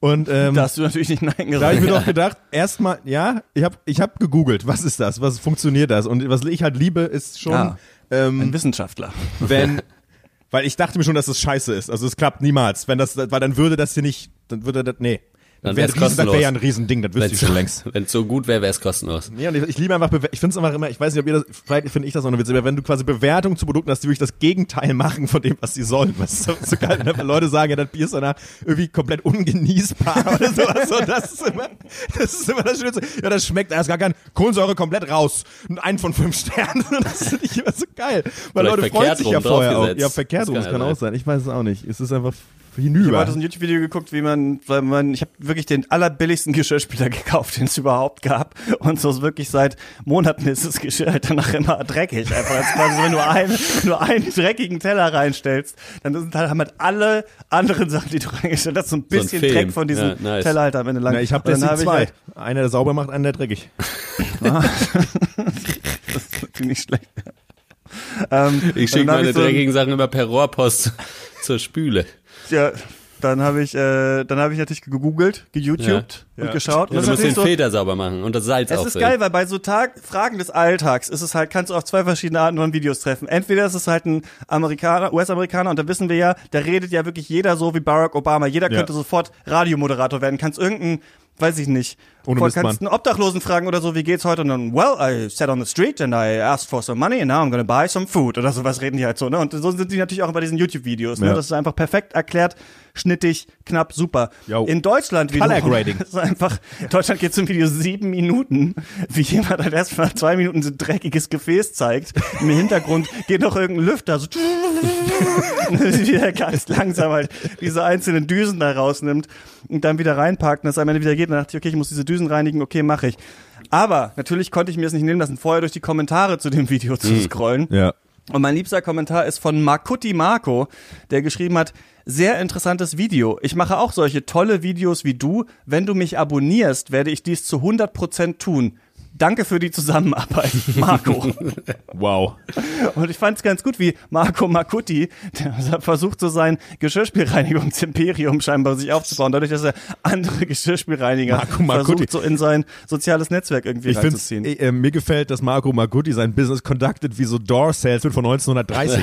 Und ähm, Da hast du natürlich nicht Nein da habe ich gesagt. mir doch gedacht, erstmal, ja, ich habe ich hab gegoogelt, was ist das, was funktioniert das? Und was ich halt liebe, ist schon, Ah. ähm, Ein Wissenschaftler. wenn, weil ich dachte mir schon, dass das scheiße ist. Also es klappt niemals. Wenn das, weil dann würde das hier nicht, dann würde das, nee. Dann Wär das wäre kostenlos. ja ein Riesending, das wüsste ich schon längst. Wenn es so gut wäre, wäre es kostenlos. Nee, und ich, ich liebe einfach, Bewer- ich finde es einfach immer, ich weiß nicht, ob ihr das, vielleicht finde ich das auch noch witzig, aber wenn du quasi Bewertungen zu Produkten hast, die wirklich das Gegenteil machen von dem, was sie sollen. Was ist so, so geil, wenn Leute sagen, ja, das Bier ist danach irgendwie komplett ungenießbar oder sowas. So, das ist immer, das ist immer das Schönste. Ja, das schmeckt, da ist gar kein Kohlensäure komplett raus. Ein von fünf Sternen. Das finde ich immer so geil. Weil Vielleicht Leute freuen sich ja vorher auch. Ja, verkehrt Das rum, kann das kann auch sein. Ich weiß es auch nicht. Es ist einfach Ich habe hinüber. heute so ein YouTube-Video geguckt, wie man, weil man, ich habe wirklich den allerbilligsten Geschirrspüler gekauft, den es überhaupt gab. Und so ist wirklich seit Monaten ist das Geschirr halt danach immer dreckig. Einfach als quasi, wenn du einen, nur einen dreckigen Teller reinstellst, dann sind halt, haben halt alle anderen Sachen, die du reingestellt hast, so ein bisschen Film. Dreck von diesem Ja, nice. Teller halt am Ende lang. Na, ich habe deswegen hab zwei. halt- Einer, der sauber macht, einer, der dreckig. Das finde ich schlecht. Ähm, Ich schicke meine ich so- dreckigen Sachen immer per Rohrpost zur Spüle. Ja, dann habe ich, äh, dann habe ich natürlich gegoogelt, geYouTubed Ja. und geschaut. Ja, und du musst den so, Filter sauber machen und das Salz Es ist geil, weil bei so Tag Fragen des Alltags ist es halt, kannst du auf zwei verschiedene Arten von Videos treffen. Entweder ist es halt ein Amerikaner, US-Amerikaner und da wissen wir ja, da redet ja wirklich jeder so wie Barack Obama. Jeder könnte sofort Radiomoderator werden. Kannst irgendeinen, weiß ich nicht, Ohne kannst einen Obdachlosen fragen oder so, wie geht's heute? Und dann, well, I sat on the street and I asked for some money and now I'm gonna buy some food oder sowas reden die halt so, ne? Und so sind die natürlich auch bei diesen YouTube-Videos, ne? Ja. Das ist einfach perfekt erklärt, schnittig, knapp, super. Jo. In Deutschland Color wiederum- Grading. ist einfach, in Deutschland geht zum Video sieben Minuten, wie jemand halt erst mal zwei Minuten so ein dreckiges Gefäß zeigt. Im Hintergrund geht noch irgendein Lüfter, so wie er ganz langsam halt diese einzelnen Düsen da rausnimmt und dann wieder reinpackt und das am Ende wieder geht. Und dann dachte ich, okay, ich muss diese Düsen reinigen, okay, mache ich. Aber natürlich konnte ich mir es nicht nehmen lassen, vorher durch die Kommentare zu dem Video zu scrollen. Ja. Und mein liebster Kommentar ist von Makuti Marco, der geschrieben hat, sehr interessantes Video. Ich mache auch solche tolle Videos wie du. Wenn du mich abonnierst, werde ich dies zu 100% tun. Danke für die Zusammenarbeit, Marco. Wow. Und ich fand es ganz gut, wie Marco Makuti, der versucht so sein Geschirrspülreinigungsimperium scheinbar sich aufzubauen, dadurch, dass er andere Geschirrspülreiniger Marco versucht, so in sein soziales Netzwerk irgendwie Ich reinzuziehen. äh, mir gefällt, dass Marco Magutti sein Business conducted wie so Door Salesman von 1930.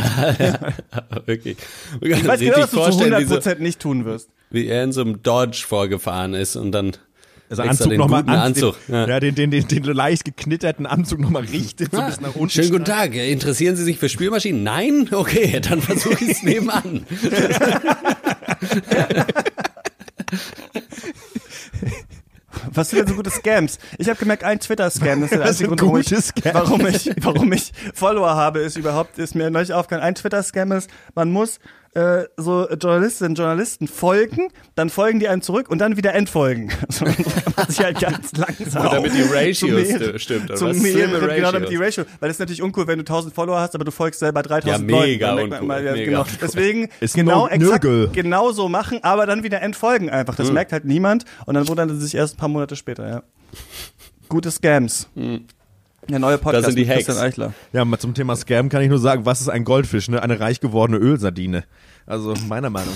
Wirklich. Ich weiß genau, dass du zu 100% nicht tun wirst. wie er in so einem Dodge vorgefahren ist und dann Also Anzug den nochmal guten Anzug, Den, ja. den, den, den, den leicht geknitterten Anzug nochmal richtet, so ein bisschen nach unten. Schönen guten Tag. Interessieren Sie sich für Spülmaschinen? Nein? Okay, dann versuche ich es nebenan. Was sind denn so gute Scams? Ich habe gemerkt, ein Twitter-Scam, das ist der Das einzige Grund, warum ich, warum, ich, warum ich Follower habe, ist überhaupt, ist mir neulich aufgefallen. Ein Twitter-Scam ist, man muss äh, so Journalistinnen und Journalisten folgen, dann folgen die einem zurück und dann wieder entfolgen. So, so kann man sich halt ganz langsam. Damit die Ratio Zum Mehl- sti- stimmt, oder Zum was? Mehl, genau, damit die Ratios. Ratio. Weil das ist natürlich uncool, wenn du 1000 Follower hast, aber du folgst selber 3000 Ja, Leuten. mega man uncool, immer, ja, mega genau. uncool. Deswegen Ist genau exakt genau so machen, aber dann wieder entfolgen einfach. Hm. Das merkt halt niemand und dann wundern sie sich erst ein paar Monate später, ja. Gute Scams. Der neue Podcast sind die mit Christian Hacks. Eichler. Ja, mal zum Thema Scam kann ich nur sagen, was ist ein Goldfisch? Ne? Eine reich gewordene Ölsardine. Also meiner Meinung.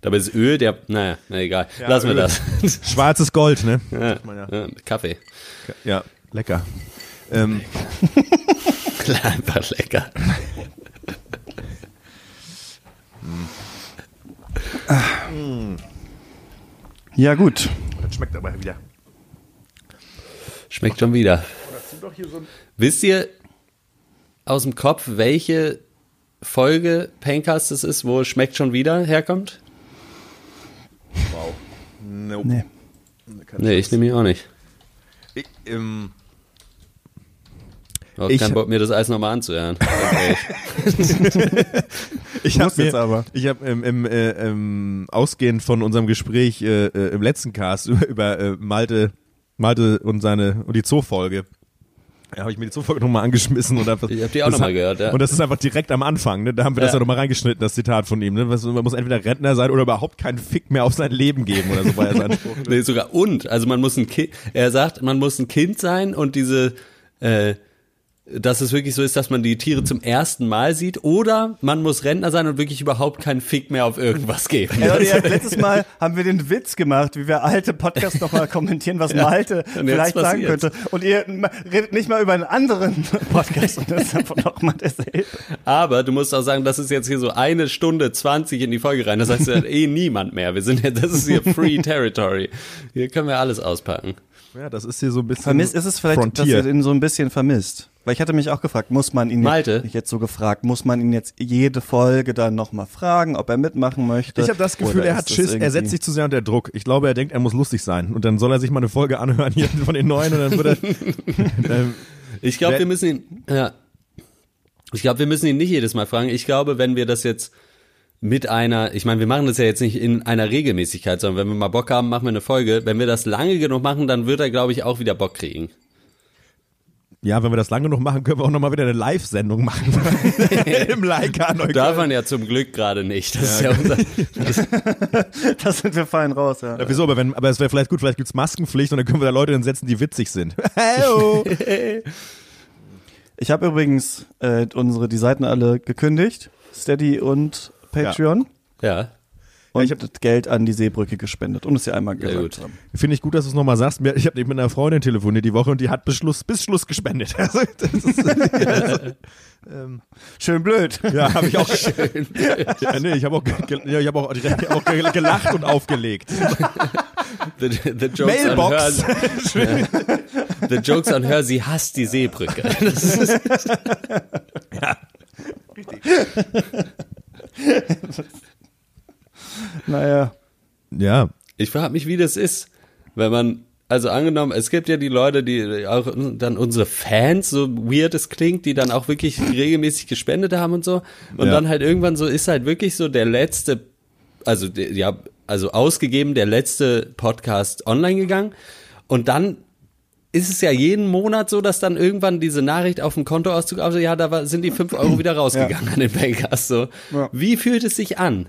Dabei ist Öl, der, naja, na egal. Lassen wir Öl. das. Schwarzes Gold, ne? Ja, man ja. ja, Kaffee. Ja, lecker. Ähm, Einfach lecker. Ja, gut. das schmeckt aber wieder. Schmeckt schon wieder. Wisst ihr aus dem Kopf, welche Folge Paincast es ist, wo Schmeckt schon wieder herkommt? Nope. Nee. Nee, ich nehme ihn auch nicht. Ich, ähm, hab Ich- keinen Bock, mir das alles nochmal anzuhören. Okay. Ich Muss habe jetzt aber. Ich habe im, im, äh, ähm, ausgehend von unserem Gespräch äh, äh, im letzten Cast über, über äh, Malte, Malte und seine und die Zoo-Folge. Ja, habe ich mir die Zoo-Folge nochmal angeschmissen und einfach. Ich hab die auch das noch mal hat- gehört, ja. Und das ist einfach direkt am Anfang, ne? Da haben wir das Ja. ja nochmal reingeschnitten, das Zitat von ihm, ne? Man muss entweder Rentner sein oder überhaupt keinen Fick mehr auf sein Leben geben oder so war ja sein Spruch. Nee, sogar und. Also man muss ein Kind, er sagt, man muss ein Kind sein und diese, äh, dass es wirklich so ist, dass man die Tiere zum ersten Mal sieht oder man muss Rentner sein und wirklich überhaupt keinen Fick mehr auf irgendwas geben. Ja, ja, letztes Mal haben wir den Witz gemacht, wie wir alte Podcasts nochmal kommentieren, was Malte und jetzt vielleicht sagen passiert's. könnte. Und ihr redet nicht mal über einen anderen Podcast und das ist einfach nochmal derselbe. Aber du musst auch sagen, das ist jetzt hier so eine Stunde 20 in die Folge rein. Das heißt, ja eh niemand mehr. Wir sind ja, das ist hier Free Territory. Hier können wir alles auspacken. Ja, das ist hier so ein bisschen. Vermisst ist es vielleicht, dass Frontier. ihr den so ein bisschen vermisst. Weil ich hatte mich auch gefragt, muss man ihn Malte? ich jetzt so gefragt, muss man ihn jetzt jede Folge dann nochmal fragen, ob er mitmachen möchte? Ich habe das Gefühl, Oder er hat Schiss, er setzt sich zu sehr unter Druck. Ich glaube, er denkt, er muss lustig sein. Und dann soll er sich mal eine Folge anhören hier von den neuen und dann wird er. ähm, Ich glaube, wir müssen ihn, ja. Ich glaube, wir müssen ihn nicht jedes Mal fragen. Ich glaube, wenn wir das jetzt mit einer, ich meine, wir machen das ja jetzt nicht in einer Regelmäßigkeit, sondern wenn wir mal Bock haben, machen wir eine Folge. Wenn wir das lange genug machen, dann wird er, glaube ich, auch wieder Bock kriegen. ja, wenn wir das lange noch machen, können wir auch nochmal wieder eine Live-Sendung machen. Im Leica Darf Neukölln. man ja zum Glück gerade nicht. Das ist ja unser, Da sind wir fein raus, ja. Ja, wieso? Aber, wenn, aber es wäre vielleicht gut, vielleicht gibt's Maskenpflicht und dann können wir da Leute hinsetzen, die witzig sind. Ich habe übrigens äh, unsere die Seiten alle gekündigt, Steady und Patreon. ja. Und ich hab- das Geld an die Seebrücke gespendet, um es ja einmal gesagt gut. zu haben. Finde ich gut, dass du es nochmal sagst. Ich habe mit einer Freundin telefoniert die Woche und die hat bis Schluss, bis Schluss gespendet. Also, das ist, Schön blöd. ja, habe ich auch. ja, nee, ich habe auch, ge- ja, ich hab auch, ich hab auch ge- gelacht und aufgelegt. The, the jokes Mailbox. on her. The jokes on her, sie hasst die Seebrücke. Das ist, Naja. Ja, Ich frage mich, wie das ist, wenn man, also angenommen, es gibt ja die Leute, die auch dann unsere Fans, so weird es klingt, die dann auch wirklich regelmäßig gespendet haben und so. Und Ja. dann halt irgendwann so ist halt wirklich so der letzte, also ja, also ausgegeben, der letzte Podcast online gegangen. Und dann ist es ja jeden Monat so, dass dann irgendwann diese Nachricht auf dem Kontoauszug, also ja, da sind die fünf Euro wieder rausgegangen an den Bankers. So. Ja. Wie fühlt es sich an?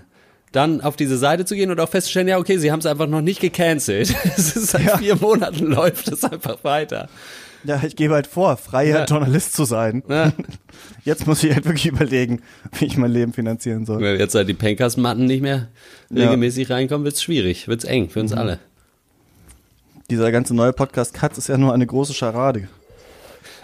Dann auf diese Seite zu gehen und auch festzustellen, ja, okay, sie haben es einfach noch nicht gecancelt. Es ist seit vier Monaten läuft es einfach weiter. Ja, ich gebe halt vor, freier Ja. Journalist zu sein. Ja. Jetzt muss ich halt wirklich überlegen, wie ich mein Leben finanzieren soll. Wenn jetzt halt die Pankers-Matten nicht mehr Ja. regelmäßig reinkommen, wird's schwierig, wird's eng für uns alle. Dieser ganze neue Podcast Katz ist ja nur eine große Scharade.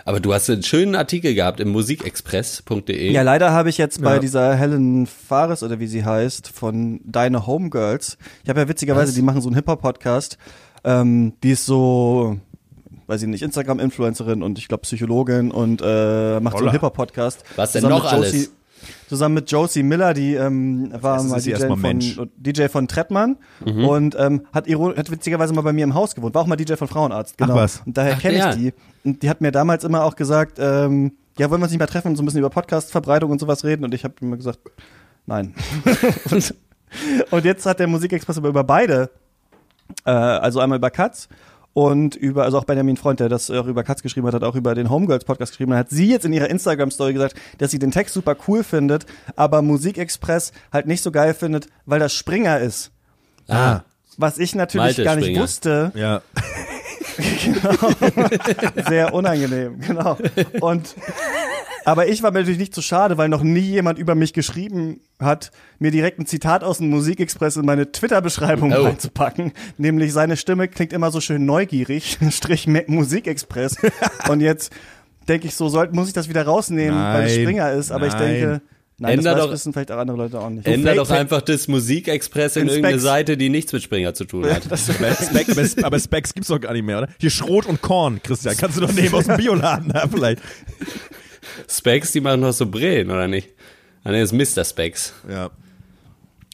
Aber du hast einen schönen Artikel gehabt im musikexpress.de. Ja, leider habe ich jetzt bei Ja. dieser Helen Fares oder wie sie heißt von Deine Homegirls. Ich habe ja witzigerweise, Was? die machen so einen Hip-Hop-Podcast. Ähm, die ist so, weiß ich nicht, Instagram-Influencerin und ich glaube Psychologin und äh, macht so Holla. einen Hip-Hop-Podcast. Was denn noch alles? Zusammen mit Josie Miller, die ähm, war mal DJ erstmal von, Mensch. DJ von Trettmann Mhm. und ähm, hat, hat witzigerweise mal bei mir im Haus gewohnt. War auch mal DJ von Frauenarzt, genau. was. Und daher Ach, kenne ich die. Und die hat mir damals immer auch gesagt, ähm, ja, wollen wir uns nicht mal treffen und so ein bisschen über Podcast-Verbreitung und sowas reden? Und ich habe immer gesagt, nein. und, und jetzt hat der Musikexpress aber über beide, äh, also einmal über Katz und über, also auch Benjamin Freund, der das auch über Katz geschrieben hat, hat auch über den Homegirls Podcast geschrieben, hat sie jetzt in ihrer Instagram-Story gesagt, dass sie den Text super cool findet, aber Musikexpress halt nicht so geil findet, weil das Springer ist. Ah, Was ich natürlich Malte gar nicht Springer. wusste. Ja. Sehr unangenehm, genau. Und aber ich war mir natürlich nicht zu schade, weil noch nie jemand über mich geschrieben hat, mir direkt ein Zitat aus dem Musikexpress in meine Twitter-Beschreibung Oh. reinzupacken. Nämlich seine Stimme klingt immer so schön neugierig, Strich Musikexpress. Und jetzt denke ich so, soll, muss ich das wieder rausnehmen, weil es Nein. Springer ist. Aber ich Nein. denke, nein, Änder das doch- wissen vielleicht auch andere Leute auch nicht. änder doch einfach das Musikexpress in In irgendeine Specs. Seite, die nichts mit Springer zu tun hat. Das, Speck, aber, aber Specs gibt's doch gar nicht mehr, oder? Hier Schrot und Korn, Christian. Kannst du doch nehmen aus dem Bioladen, da vielleicht. Specs, die machen doch so Brillen, oder nicht? Ah, nee, das ist Mr. Specs. Ja.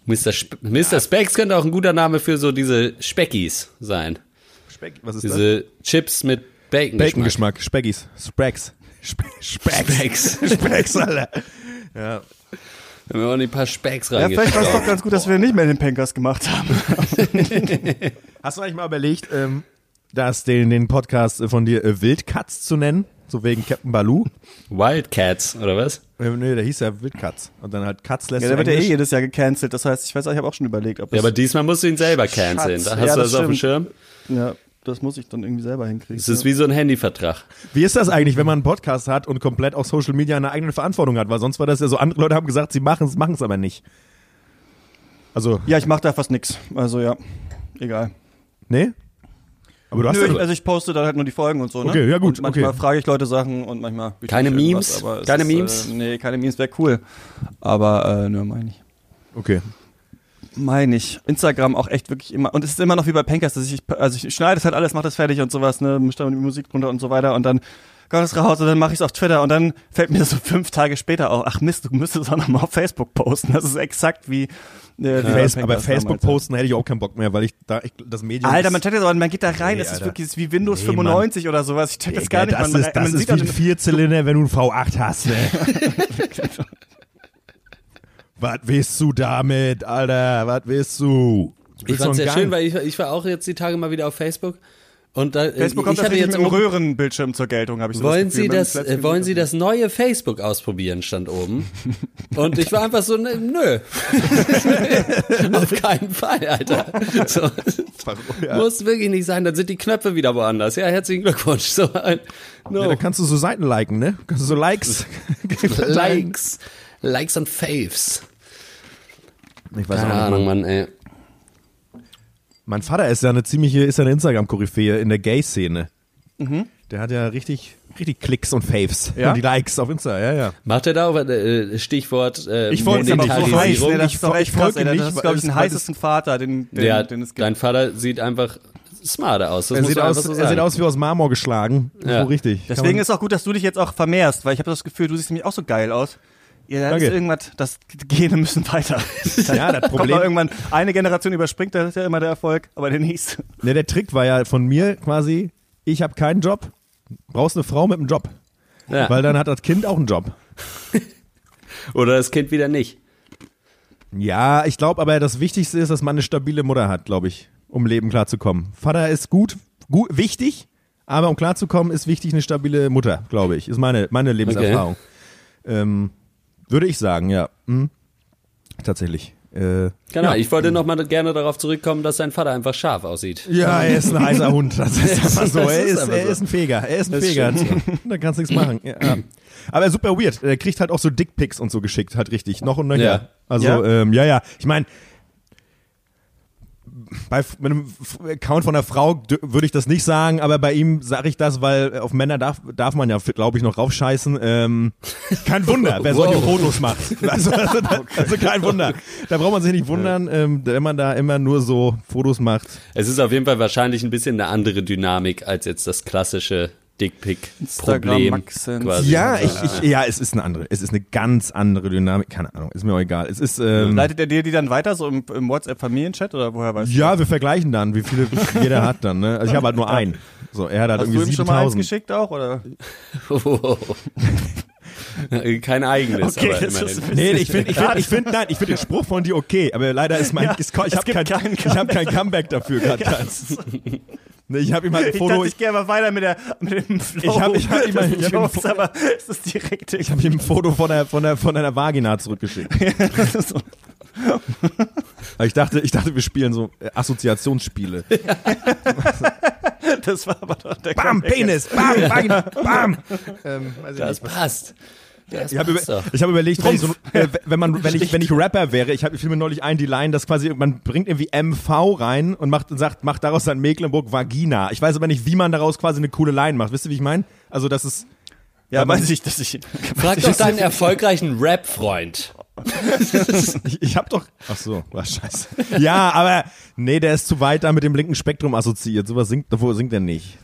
Mr. Sp Mr. Specs könnte auch ein guter Name für so diese Speckies sein. Speck, was ist das? Diese Chips mit Bacon. Bacon-Geschmack. Speckies. Specks. Spe Specks. Specks. Specks, Alter. Ja. Wenn wir auch ein paar Specks ja, vielleicht war es doch ganz gut, dass wir nicht mehr den Pankers gemacht haben. Hast du eigentlich mal überlegt, ähm, das, den, den Podcast von dir äh, Wildkatz zu nennen? So wegen Captain Baloo? Wildcats, oder was? Äh, nee, der hieß ja Wildkatz. Und dann halt Katz lässt Ja, der wird ja eh jedes Jahr gecancelt. Das heißt, ich weiß, ich habe auch schon überlegt, ob Ja, es aber diesmal musst du ihn selber canceln. Schatz. hast Ja, du das das auf dem stimmt. Schirm. Ja, das muss ich dann irgendwie selber hinkriegen. Das ist wie so ein Handyvertrag. Wie ist das eigentlich, wenn man einen Podcast hat und komplett auf Social Media eine eigene Verantwortung hat? Weil sonst war das ja so, andere Leute haben gesagt, sie machen es, machen es aber nicht. Also, ja, ich mache da fast nix. Also ja, egal. nee? Aber du hast Nö, ja, ich, also ich poste da halt nur die Folgen und so, ne? Okay, ja gut, Und manchmal okay. frage ich Leute Sachen und manchmal Keine Memes? Keine ist, Memes? Äh, nee, keine Memes wäre cool. Aber äh, nö, meine ich. okay. Meine ich. Instagram auch echt wirklich immer. Und es ist immer noch wie bei Pankers, dass ich, also ich schneide es halt alles, mache das fertig und sowas, ne, mische dann die Musik drunter und so weiter und dann kommt es raus und dann mache ich es auf Twitter und dann fällt mir so fünf Tage später auf, ach Mist, du müsstest es auch nochmal auf Facebook posten. Das ist exakt wie, äh, Face, Pankers aber Facebook damals, ja. posten hätte ich auch keinen Bock mehr, weil ich da ich, das Medium. Alter, ist- man aber, man geht da rein, Nee, das ist wirklich das ist wie Windows Nee, 95 oder sowas. Ich check das gar nicht, das man, ist, das man ist sieht wie ein Vierzylinder, wenn du einen V8 hast, ne? Was willst du damit, Alter? Was willst du? Ich fand's einen sehr Gang? schön, weil ich, ich war auch jetzt die Tage mal wieder auf Facebook. Und da, Facebook kommt ich tatsächlich jetzt oben- Röhrenbildschirm zur Geltung, habe ich so Wollen das Sie Gefühl. das, Mit dem äh, wollen Sie das neue Facebook ausprobieren, stand oben. Und ich war einfach so, ne, nö. Auf keinen Fall, Alter. So, Ja. Muss wirklich nicht sein, dann sind die Knöpfe wieder woanders. Ja, herzlichen Glückwunsch. So ein, no. Ja, da kannst du so Seiten liken, ne? Kannst du so Likes. Likes. Likes und Faves. Ich weiß Keine Ahnung. Mann, ey. Mein Vater ist ja eine ziemliche, ist ja eine Instagram-Koryphäe in der Gay-Szene. Der hat ja richtig, richtig Klicks und Faves. Ja? Und die Likes auf Insta, ja, ja. Macht er da auch äh, Stichwort äh, Ich folge ihm aber so heiß, ne, das Ich ist doch echt krass, folge ey. nicht, Das ist, glaube ich, den es- heißesten Vater, den, den, Ja, den es gibt. dein Vater sieht einfach smarter aus. Das Er sieht, aus, so er sieht aus wie aus Marmor geschlagen. Ja. So richtig. Deswegen ist auch gut, dass du dich jetzt auch vermehrst, weil ich habe das Gefühl, du siehst nämlich auch so geil aus. Ja, das Danke. ist irgendwas, das die Gene müssen weiter. ja, das Kommt Problem, noch irgendwann eine Generation überspringt, das ist ja immer der Erfolg, aber der nächste. ne, der Trick war ja von mir quasi, ich habe keinen Job, brauchst eine Frau mit einem Job. Ja. Weil dann hat das Kind auch einen Job. Oder das Kind wieder nicht. Ja, ich glaube aber das Wichtigste ist, dass man eine stabile Mutter hat, glaube ich, um Leben klarzukommen. Vater ist gut, gut, wichtig, aber um klarzukommen ist wichtig eine stabile Mutter, glaube ich. Ist meine, meine Lebenserfahrung. Ähm, würde ich sagen, ja. Hm. Tatsächlich. Äh, Genau, ja. ich wollte noch mal gerne darauf zurückkommen, dass sein Vater einfach scharf aussieht. Ja, er ist ein heißer Hund. Das ist einfach so. Er ist ist, er ist ein Feger. Er ist ein Das Feger. stimmt. Da kannst du nichts machen. Ja. Aber super weird. Er kriegt halt auch so Dickpics und so geschickt, halt richtig. Noch und nöcher. Ja. Also, Ja? ähm, ja, ja. Ich meine, bei mit einem Account von einer Frau würde ich das nicht sagen, aber bei ihm sage ich das, weil auf Männer darf, darf man ja, glaube ich, noch raufscheißen. Ähm, kein Wunder, wer solche Wow. Fotos macht. Also, also, also kein Wunder. Da braucht man sich nicht wundern, ähm, wenn man da immer nur so Fotos macht. Es ist auf jeden Fall wahrscheinlich ein bisschen eine andere Dynamik als jetzt das klassische Dickpick-Problem. Ja, ich, ich, ja, es ist eine andere, es ist eine ganz andere Dynamik. Keine Ahnung, ist mir auch egal. Es ist, ähm, Leitet er dir die dann weiter, so im, im WhatsApp-Familienchat oder woher weißt du? ja, wir vergleichen dann, wie viele jeder hat dann. Ne? Also ich habe halt nur einen. So, er hat halt Hast du irgendwie ihm schon mal eins 7000. geschickt auch, oder? Kein eigenes, Okay, aber immerhin. Nee, ich finde, ich finde, ich finde, nein, ich finde den Spruch von dir okay, aber leider ist mein, Ja, ich, habe kein, keinen ich habe kein Comeback dafür gerade. Nee, ich habe ihm halt ein Ich Foto, dachte, ich, ich gehe mal weiter mit, der, mit dem Flow. Ich hab- ich hab ihm ein- des ich hab ihm Jokes, Fo- aber es ist direkt. ich habe ihm ein Foto von der, von der, von einer Vagina zurückgeschickt. so. Aber ich dachte, ich dachte, wir spielen so äh, Assoziationsspiele. Das war aber doch der Bam. Penis, bam, Vagina, bam. Ähm, ich Das nicht. passt. Ich habe über, ich hab überlegt, wenn ich, so, äh, wenn, man, wenn, ich, wenn ich Rapper wäre, ich habe fiel mir neulich ein, die Line, dass quasi man bringt irgendwie MV rein und macht und sagt, macht daraus dann Mecklenburg Vagina. Ich weiß aber nicht, wie man daraus quasi eine coole Line macht. Wisst ihr, wie ich meine? Also das ist Ja, weiß ich, dass ich. Frag doch deinen erfolgreichen Rap-Freund. ich, ich habe doch Ach so, war scheiße. Ja, aber nee, der ist zu weit da mit dem linken Spektrum assoziiert. Sowas singt, wo singt er nicht.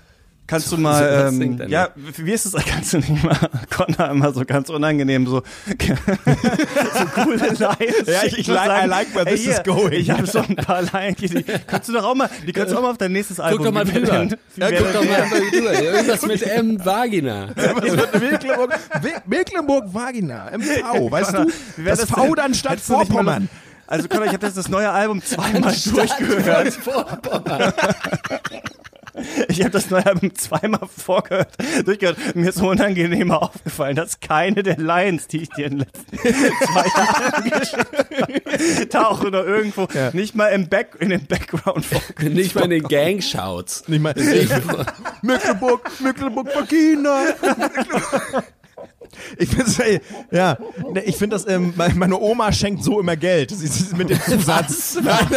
Kannst du mal, ähm, ja, wie ist es, kannst du nicht mal, Connor immer so ganz unangenehm, so, so coole Lines. Ja, ich- ich like- I like where this hier, is going. Ich habe so ein paar Lines, die kannst du doch auch mal, die kannst du auch mal auf dein nächstes Album. Guck doch mal Wie drüber. wie Ja, guck doch mal drüber. Irgendwas mit M, Vagina. Mecklenburg, Mecklenburg Vagina, MV, weißt du? Wie wär Das das V denn? dann statt du Vorpommern. Also Connor, ich habe jetzt das neue Album zweimal durchgehört. Ich habe das neue Album zweimal vorgehört, durchgehört. Mir ist so unangenehm aufgefallen, dass keine der Lines, die ich dir in den letzten zwei Jahren geschickt habe, tauchen oder irgendwo nicht mal im Back, in den Background vor. Nicht mal in den Gang-Shouts. Nicht mal, Mecklenburg, Mecklenburg Vagina. Ich finde ja, ne, ich finde das, ähm, me- meine Oma schenkt so immer Geld. Sie, sie, mit dem Zusatz. Nein,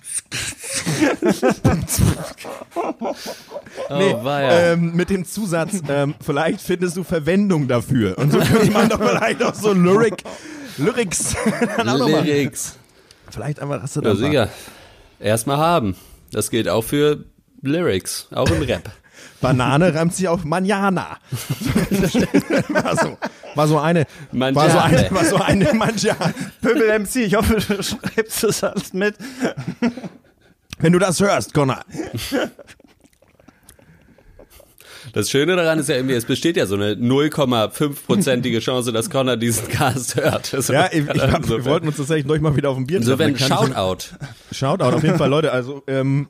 Nee, Oh, war ja. ähm, mit dem Zusatz, ähm, vielleicht findest du Verwendung dafür. Und so könnte man doch vielleicht auch so Lyric, Lyrics. Lyrics. Vielleicht einfach hast du Ja, da mal- sicher. Erstmal haben. Das gilt auch für Lyrics, auch im Rap. Banane reimt sich auf Manjana. war, so, war so eine, war so eine, war so eine Manjana. Pöbel MC, ich hoffe, du schreibst das alles mit. Wenn du das hörst, Connor. Das Schöne daran ist ja irgendwie, es besteht ja so eine 0,5-prozentige Chance, dass Connor diesen Cast hört. Also, Ja, ich, ich hab, wir insofern- wollten uns tatsächlich neulich mal wieder auf dem Bier Insofern treffen. Kann Shoutout. Shoutout, auf jeden Fall, Leute. Also, ähm,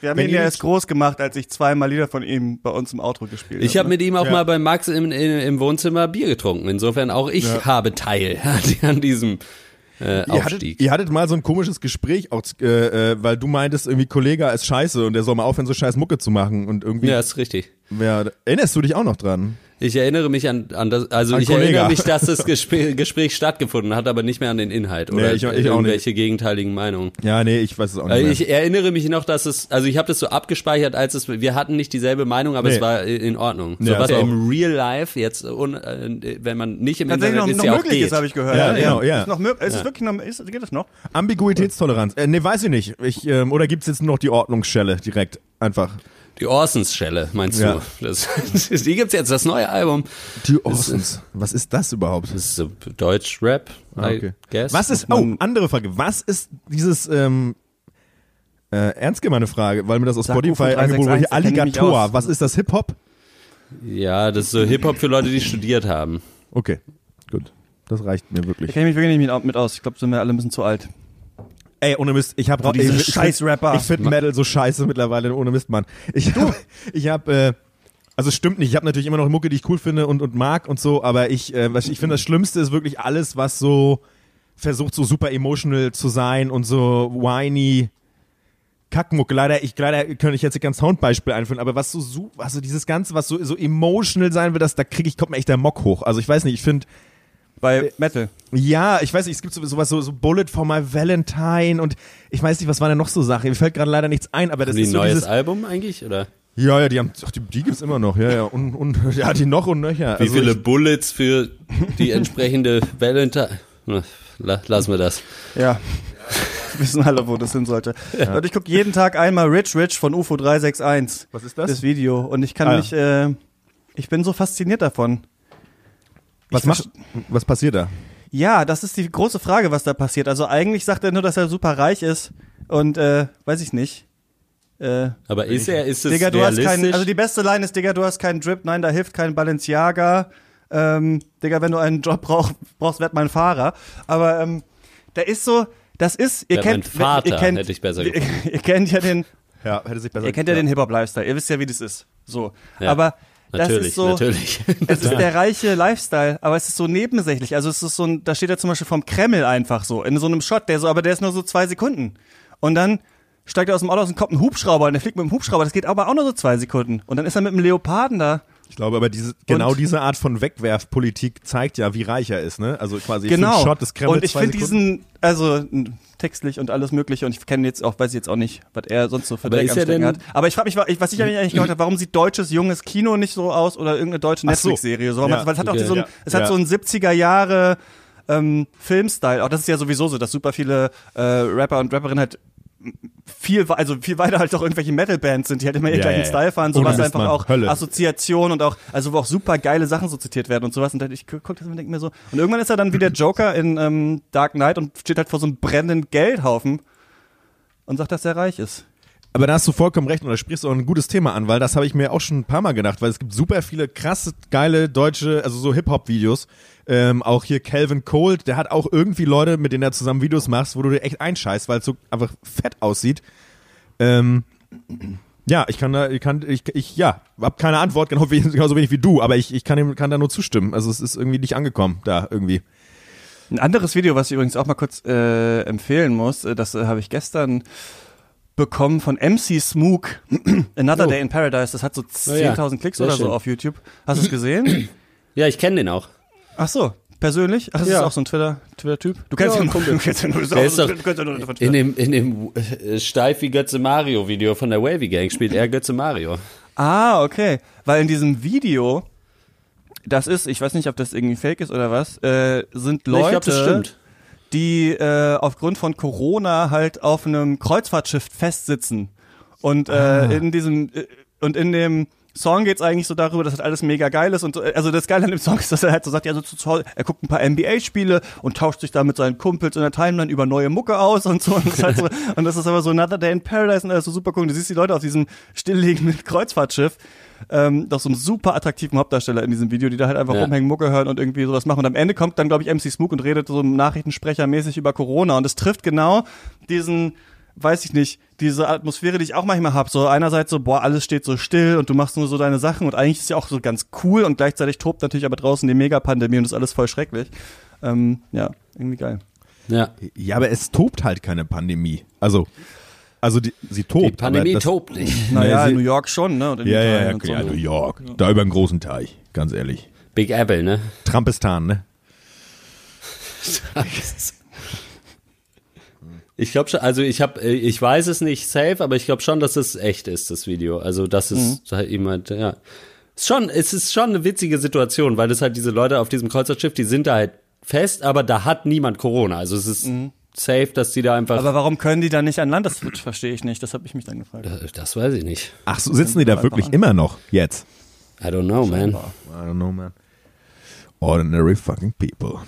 Wir haben Wenn ihn ja erst groß gemacht, als ich zweimal Lieder von ihm bei uns im Outro gespielt Ich habe mit ihm auch Ja. mal bei Max im, im, im Wohnzimmer Bier getrunken. Insofern auch ich habe Teil an diesem äh, ihr, hattet, Aufstieg. ihr hattet mal so ein komisches Gespräch, auch, äh, äh, weil du meintest, irgendwie Kollege ist scheiße und der soll mal aufhören, so scheiß Mucke zu machen. Und irgendwie, Ja, ist richtig. ja, erinnerst du dich auch noch dran? Ich erinnere mich an, an das, also An ich Kollega. erinnere mich, dass das Gespräch, Gespräch stattgefunden hat, aber nicht mehr an den Inhalt oder Nee, ich- ich auch nicht. irgendwelche gegenteiligen Meinungen. Ja, nee, ich weiß es auch nicht Äh, mehr. Ich erinnere mich noch, dass es, also ich habe das so abgespeichert, als es, wir hatten nicht dieselbe Meinung, aber Nee. es war in Ordnung. So Ja, was ist ja auch- im Real Life jetzt, un, äh, wenn man nicht im Tatsächlich Internet noch, ist, noch ja möglich geht. ist, habe ich gehört. Ja, genau, ja. Ist, noch möglich, ist es wirklich noch, ist, geht das noch? Ambiguitätstoleranz. Äh, nee, weiß ich nicht. Ich, ähm, oder gibt's jetzt nur noch die Ordnungsschelle direkt? Einfach. Die Orsons-Schelle, meinst Ja. du? Das, die gibt's jetzt, das neue Album. Die Orsons. Was ist das überhaupt? Das ist so Deutsch-Rap, Ah, I okay. guess. Was ist, oh, andere Frage. Was ist dieses, ähm, äh, ernst gemeine Frage, weil mir das aus Sag Spotify angeboten wurde. 361, Hier da kenn ich mich Alligator. Was ist das? Hip-Hop? Ja, das ist so Hip-Hop für Leute, die studiert haben. Okay, gut. Das reicht mir Da wirklich. kenne ich mich wirklich nicht mit, mit aus. Ich glaube, sind wir alle ein bisschen zu alt. Ey, ohne Mist, ich habe diese ich, ich Scheiß-Rapper. Ich finde Metal so scheiße mittlerweile, ohne Mist, Mann. Ich hab, ich habe äh, also es stimmt nicht, ich habe natürlich immer noch Mucke, die ich cool finde und, und mag und so, aber ich, äh, was ich finde, das Schlimmste ist wirklich alles, was so versucht, so super emotional zu sein und so whiny Kackmucke. Leider, ich, leider könnte ich jetzt kein Soundbeispiel einführen, aber was so, so also dieses Ganze, was so, so emotional sein wird, das, da kriege ich, kommt mir echt der Mock hoch. Also ich weiß nicht, ich finde, Bei Metal. ja, ich weiß nicht, es gibt so- sowas, so, so Bullet for my Valentine und ich weiß nicht, was war denn noch so Sache? Mir fällt gerade leider nichts ein, aber das Wie ist ein so neues dieses, Album eigentlich? Oder ja, ja, die haben, ach, die, die gibt's immer noch, ja, ja, und, und, ja, die noch und nöcher. wie Also viele ich, Bullets für die entsprechende Valentine? Na, la- Lassen wir das. Ja. Wir wissen alle, wo das hin sollte. Und ich gucke jeden Tag einmal Rich Rich von UFO 361. Was ist das? Das Video. Und ich kann Ah, ja. mich, äh, ich bin so fasziniert davon. Was macht, was passiert da? Ja, das ist die große Frage, was da passiert. Also eigentlich sagt er nur, dass er super reich ist und äh, weiß ich nicht. Äh, Aber ist er, ist es Digga, du hast realistisch? keinen, also die beste Line ist, Digga, du hast keinen Drip, nein, da hilft kein Balenciaga. Ähm, Digga, wenn du einen Job brauch, brauchst, werd mein Fahrer. Aber ähm, da ist so, das ist, ihr Werd kennt, Vater, ihr kennt, hätte ich besser ihr, ihr kennt ja den, Ja, hätte sich besser ihr kennt ja den Hip-Hop-Lifestyle, ihr wisst ja, wie das ist. So. Ja, aber das natürlich, ist so, natürlich. es ist der reiche Lifestyle, aber es ist so nebensächlich. Also es ist so ein, da steht er zum Beispiel vom Kreml einfach so, in so einem Shot, der so, aber der ist nur so zwei Sekunden. Und dann steigt er aus dem Auto aus und kommt ein Hubschrauber und der fliegt mit dem Hubschrauber, das geht aber auch nur so zwei Sekunden. Und dann ist er mit dem Leoparden da. Ich glaube, aber diese, genau Und- diese Art von Wegwerfpolitik zeigt ja, wie reich er ist, ne? Also quasi Genau. Shot des Kreml und ich finde diesen, also textlich und alles mögliche und ich kenne jetzt auch, weiß ich jetzt auch nicht, was er sonst so für Aber Dreck am Stecken hat. Aber ich frage mich, wa- ich- was ich eigentlich eigentlich gehört habe, warum sieht deutsches junges Kino nicht so aus oder irgendeine deutsche so. Netflix-Serie so? Ja, Weil es hat auch okay. so ein, Ja. es hat Ja. so einen 70er Jahre ähm, Filmstyle. Auch das ist ja sowieso so, dass super viele äh, Rapper und Rapperinnen halt viel, also viel weiter halt auch irgendwelche Metal-Bands sind, die halt immer ihren Ja, gleichen ja. Style fahren, sowas einfach auch Hölle. Assoziation und auch, also wo auch super geile Sachen so zitiert werden und sowas. Und dann, ich gu- guck das und denke mir so. Und irgendwann ist er dann wie der Joker in ähm, Dark Knight und steht halt vor so einem brennenden Geldhaufen und sagt, dass er reich ist. Aber da hast du vollkommen recht und da sprichst du auch ein gutes Thema an, weil das habe ich mir auch schon ein paar Mal gedacht, weil es gibt super viele krasse, geile deutsche, also so Hip-Hop-Videos. Ähm, auch hier Calvin Cold, der hat auch irgendwie Leute, mit denen er zusammen Videos machst, wo du dir echt einscheißt, weil es so einfach fett aussieht. Ähm, ja, ich kann da, ich kann, ich, ich ja, hab keine Antwort, genau wie, genauso wenig wie du, aber ich, ich kann, ihm, kann da nur zustimmen. Also es ist irgendwie nicht angekommen, da irgendwie. Ein anderes Video, was ich übrigens auch mal kurz äh, empfehlen muss, äh, das äh, habe ich gestern bekommen von MC Smook, Another Day in Paradise. Das hat so Oh ja, 10.000 Klicks sehr oder so schön. auf YouTube. Hast du es gesehen? Ja, ich kenne den auch. Ach so, persönlich? Ach, das Ja. ist auch so ein Twitter- Twitter-Typ? du kennst Ja, ihn Kumpel. du kennst ihn nur, Der ist doch du kennst ihn nur von in Twitter. dem, in dem äh, steif wie Götze Mario Video von der Wavy Gang spielt er Götze Mario. Ah, okay. Weil in diesem Video, das ist, ich weiß nicht, ob das irgendwie fake ist oder was, äh, sind Leute, ich glaube, das stimmt. Die äh, aufgrund von Corona halt auf einem Kreuzfahrtschiff festsitzen. Und äh, Ah. in diesem äh, und in dem Song geht's eigentlich so darüber, dass halt alles mega geil ist und so, also das Geile an dem Song ist, dass er halt so sagt, ja, so zu Hause, er guckt ein paar NBA-Spiele und tauscht sich da mit seinen Kumpels in der Timeline über neue Mucke aus und so und das, ist halt so, und das ist aber so Another Day in Paradise und alles so super cool. Und du siehst die Leute auf diesem stillliegenden Kreuzfahrtschiff, ähm, doch so einem super attraktiven Hauptdarsteller in diesem Video, die da halt einfach Ja. rumhängen, Mucke hören und irgendwie sowas machen. Und am Ende kommt dann, glaube ich, MC Smook und redet so Nachrichtensprechermäßig über Corona. Und es trifft genau diesen, weiß ich nicht, diese Atmosphäre, die ich auch manchmal hab. So einerseits so, boah, alles steht so still und du machst nur so deine Sachen und eigentlich ist ja auch so ganz cool und gleichzeitig tobt natürlich aber draußen die Megapandemie und ist alles voll schrecklich. Ähm, ja, irgendwie geil. Ja. Ja, aber es tobt halt keine Pandemie. Also, also die, sie tobt. Die Pandemie aber das, tobt nicht. Naja, in New York schon, ne? Und in Ja, ja, ja, und okay, ja, so. New York. Da über einen großen Teich, ganz ehrlich. Big Apple, ne? Trampistan, ne? Ich glaube schon, also ich habe, ich weiß es nicht safe, aber ich glaube schon, dass es echt ist, das Video. Also das ist halt jemand, ja. Ist schon, es ist schon eine witzige Situation, weil das halt diese Leute auf diesem Kreuzfahrtschiff, die sind da halt fest, aber da hat niemand Corona. Also es ist safe, dass die da einfach. Aber warum können die dann nicht an Land? Das verstehe ich nicht. Das habe ich mich dann gefragt. Äh, das weiß ich nicht. Ach so, sitzen die da wirklich immer noch jetzt? I don't know, man. I don't know, man. Ordinary fucking people.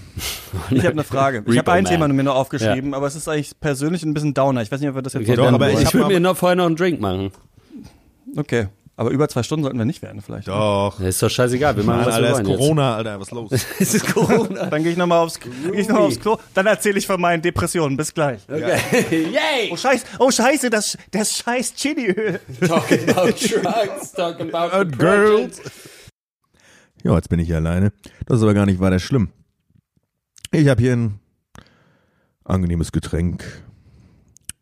Ich habe eine Frage. Ich habe ein Man. Thema mir noch aufgeschrieben, aber es ist eigentlich persönlich ein bisschen Downer. Ich weiß nicht, ob wir das jetzt Okay, Doch, dann, aber ich ich würde mir noch vorher noch einen Drink machen. Okay. Aber über zwei Stunden sollten wir nicht werden, vielleicht. Doch. Ist doch scheißegal, wir machen Mann, was Alter, wir ist wollen Corona, Alter, was ist los? jetzt. Es ist Corona. Dann gehe ich nochmal aufs, geh ich noch mal aufs Klo. Dann erzähle ich von meinen Depressionen. Bis gleich. Okay. Yay! Oh Scheiße, oh Scheiße, das, das scheiß Chiliöl. Talking about drugs, talking about girls. Ja, jetzt bin ich hier alleine. Das ist aber gar nicht weiter schlimm. Ich habe hier ein angenehmes Getränk.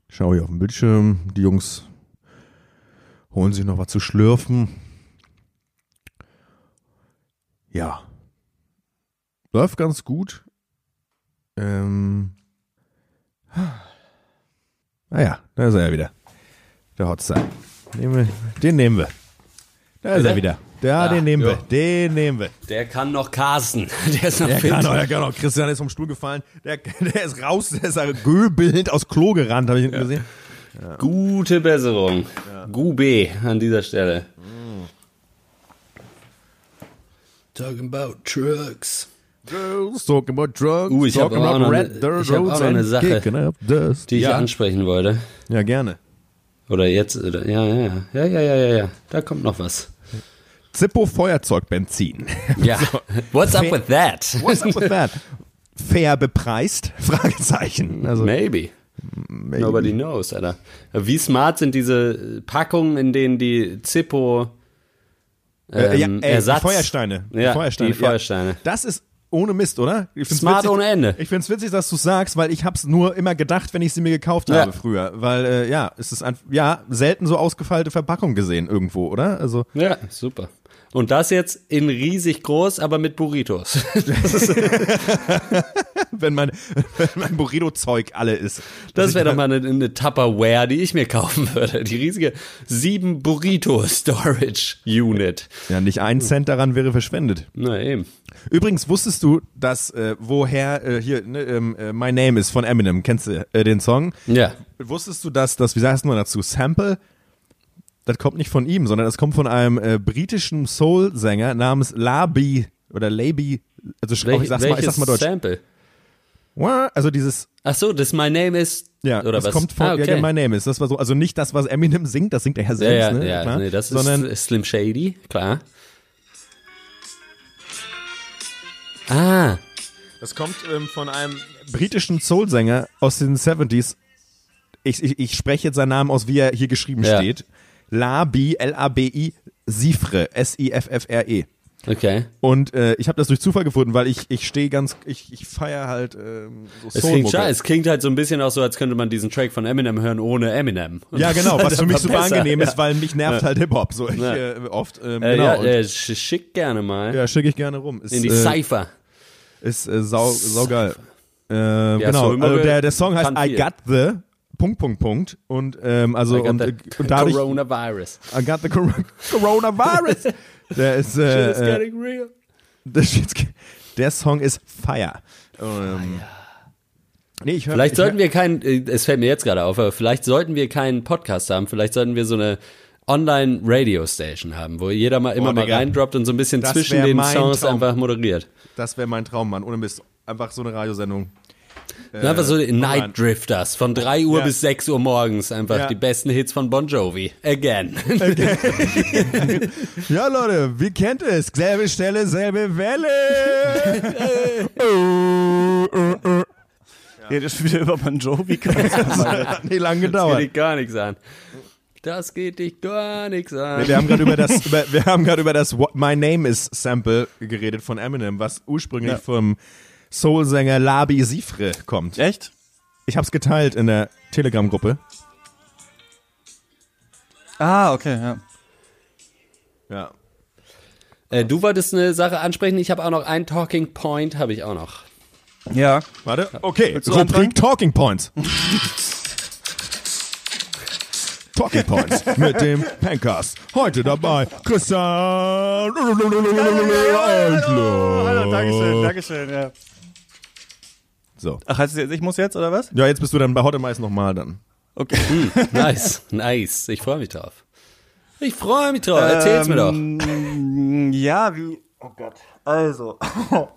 Schaue hier auf den Bildschirm. Die Jungs holen sich noch was zu schlürfen. Ja. Läuft ganz gut. Ähm. Naja, da ist er ja wieder. Der wir, den nehmen wir. Da ist er wieder. Ja, den nehmen wir. Den nehmen wir. Der kann noch Carsten. Der ist noch der fit. Kann noch, der kann noch. Christian ist vom Stuhl gefallen. Der, der ist raus. Der ist göbelnd aus Klo gerannt, habe ich hinten gesehen. Ja. Gute Besserung. Ja. Gube an dieser Stelle. Mm. Talking about trucks. Girls talking about drugs. Uh, ich habe auch, noch eine, auch noch eine Sache, die ich ja. ansprechen wollte. Ja, gerne. Oder jetzt, oder, ja, ja, ja, ja, ja, ja, ja, da kommt noch was. Zippo Feuerzeugbenzin. Ja, what's up with that? What's up with that? Fair bepreist? Fragezeichen. Also, Maybe. Nobody knows, Alter. Wie smart sind diese Packungen, in denen die Zippo äh, ja, ähm, ey, Ersatz... Die Feuersteine. Ja, die Feuersteine. die Feuersteine. Ja. Das ist ohne Mist, oder? Smart witzig, ohne Ende. Ich find's witzig, dass du sagst, weil ich hab's nur immer gedacht, wenn ich sie mir gekauft Ja. habe früher. Weil, äh, ja, es ist einfach, ja, selten so ausgefeilte Verpackung gesehen irgendwo, oder? Also, Ja, super. Und das jetzt in riesig groß, aber mit Burritos. wenn mein, wenn mein Burrito-Zeug alle ist. Das wäre doch mal eine, eine Tupperware, die ich mir kaufen würde. Die riesige 7 Burrito Storage Unit. Ja, nicht ein Cent daran wäre verschwendet. Na eben. Übrigens wusstest du, dass äh, woher äh, hier ne, ähm, äh, My Name ist von Eminem, kennst du äh, den Song? Ja. Wusstest du, dass das, wie sagst du dazu, Sample? Das kommt nicht von ihm, sondern das kommt von einem äh, britischen Soul-Sänger namens Labi oder Labi, also sch- auch, ich sag's mal, ich sag's mal deutsch. Sample? Also dieses, Ach so, das My Name is ja, oder das was? kommt von ah, okay. ja, My Name ist. Das war so, also nicht das, was Eminem singt, das singt er ja ja, selbst, ja, ne? ja, klar, nee, das sondern ist Slim Shady, klar. Ah, Das kommt ähm, von einem britischen Soul-Sänger aus den 70s. Ich, ich, ich spreche jetzt seinen Namen aus, wie er hier geschrieben Ja. steht. Labi, L-A-B-I, Sifre, S-I-F-F-R-E. okay. Und äh, ich habe das durch Zufall gefunden, weil ich, ich stehe ganz, ich, ich feiere halt ähm, so Es klingt, Soul-Mucke. scheiße. es klingt halt so ein bisschen auch so, als könnte man diesen Track von Eminem hören ohne Eminem. Und Ja, genau, was für mich super besser, angenehm ja. ist, weil mich nervt halt Hip-Hop so ich, Ja. äh, oft. Ähm, Äh, genau. ja, äh, sch- schick gerne mal ja, schicke ich gerne rum. Ist, in die äh, Cypher. Ist äh, sau, sau geil. Äh, genau, Soul also der, der Song heißt I. Got the Punkt, Punkt, Punkt. Und ähm, also I got und, the äh, und dadurch Coronavirus. I got the Cor Coronavirus. der ist äh, It's äh, getting real. der, der Song ist Fire. Ähm, nee, ich hör, Vielleicht ich sollten wir keinen, äh, es fällt mir jetzt gerade auf, aber vielleicht sollten wir keinen Podcast haben, vielleicht sollten wir so eine Online-Radio-Station haben, wo jeder mal immer Boah, mal Digga. reindroppt und so ein bisschen zwischen den Songs Traum. einfach moderiert. Das wäre mein Traum, Mann. Ohne Mist. Einfach so eine Radiosendung. Einfach so. Night Drifters von 3 Uhr Ja. bis 6 Uhr morgens, einfach Ja. die besten Hits von Bon Jovi. Again. Ja, Leute, wie kennt es? Selbe Stelle, selbe Welle. Redet schon wieder über Bon Jovi. Das Hat nicht lang Das geht gedauert. dich gar nichts an. Das geht dich gar nichts an. Wir haben gerade über das, über, wir haben gerade über das What My Name Is Sample geredet von Eminem, was ursprünglich Ja. vom Soul-Sänger Labi Sifre kommt. Echt? Ich habe es geteilt in der Telegram-Gruppe. Ah, okay, ja. Ja. Äh, du wolltest eine Sache ansprechen, ich habe auch noch einen Talking Point, habe ich auch noch. Ja. Warte. Okay? Rubrik Talking Points. Talking Points mit dem Pancast. Heute dabei Christian. Hallo, Dankeschön, Dankeschön, ja. So. Ach, heißt es jetzt, ich muss jetzt, oder was? Ja, jetzt bist du dann bei Hot Mais nochmal dann. Okay. Nice, nice. Ich freue mich drauf. Ich freue mich drauf. Erzähl's mir doch. Ähm, Ja, wie. Oh Gott. Also.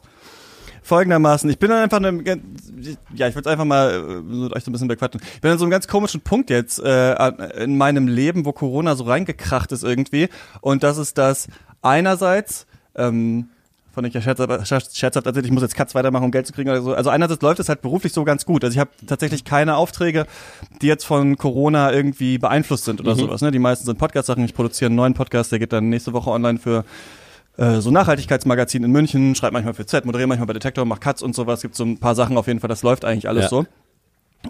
folgendermaßen, ich bin dann einfach, eine, ja, ich würde einfach mal äh, so, euch so ein bisschen bequatschen. Ich bin an so einem ganz komischen Punkt jetzt äh, in meinem Leben, wo Corona so reingekracht ist irgendwie. Und das ist das einerseits, ähm, von ich ja scherzhaft, scherzhaft erzählt, ich muss jetzt Cuts weitermachen, um Geld zu kriegen oder so. Also einerseits läuft es halt beruflich so ganz gut. Also ich habe tatsächlich keine Aufträge, die jetzt von Corona irgendwie beeinflusst sind oder sowas. Ne? Die meisten sind Podcast-Sachen. Ich produziere einen neuen Podcast, der geht dann nächste Woche online für äh, so Nachhaltigkeitsmagazin in München, schreibe manchmal für Z, moderiere manchmal bei Detektor, mache Cuts und sowas. Gibt so ein paar Sachen auf jeden Fall, das läuft eigentlich alles Ja. so.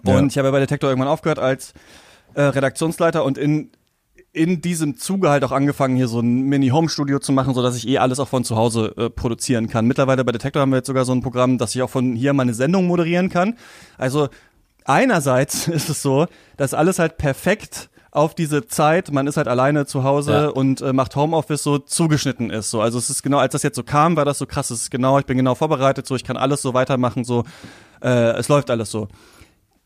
Und ich habe ja bei Detektor irgendwann aufgehört als äh, Redaktionsleiter und in in diesem Zuge halt auch angefangen, hier so ein Mini-Home-Studio zu machen, so dass ich eh alles auch von zu Hause äh, produzieren kann. Mittlerweile bei Detektor haben wir jetzt sogar so ein Programm, dass ich auch von hier meine Sendung moderieren kann. Also einerseits ist es so, dass alles halt perfekt auf diese Zeit, man ist halt alleine zu Hause Ja. und äh, macht Homeoffice so zugeschnitten ist. So, also es ist genau, als das jetzt so kam, war das so krass. Es ist genau, ich bin genau vorbereitet, so ich kann alles so weitermachen, so äh, es läuft alles so.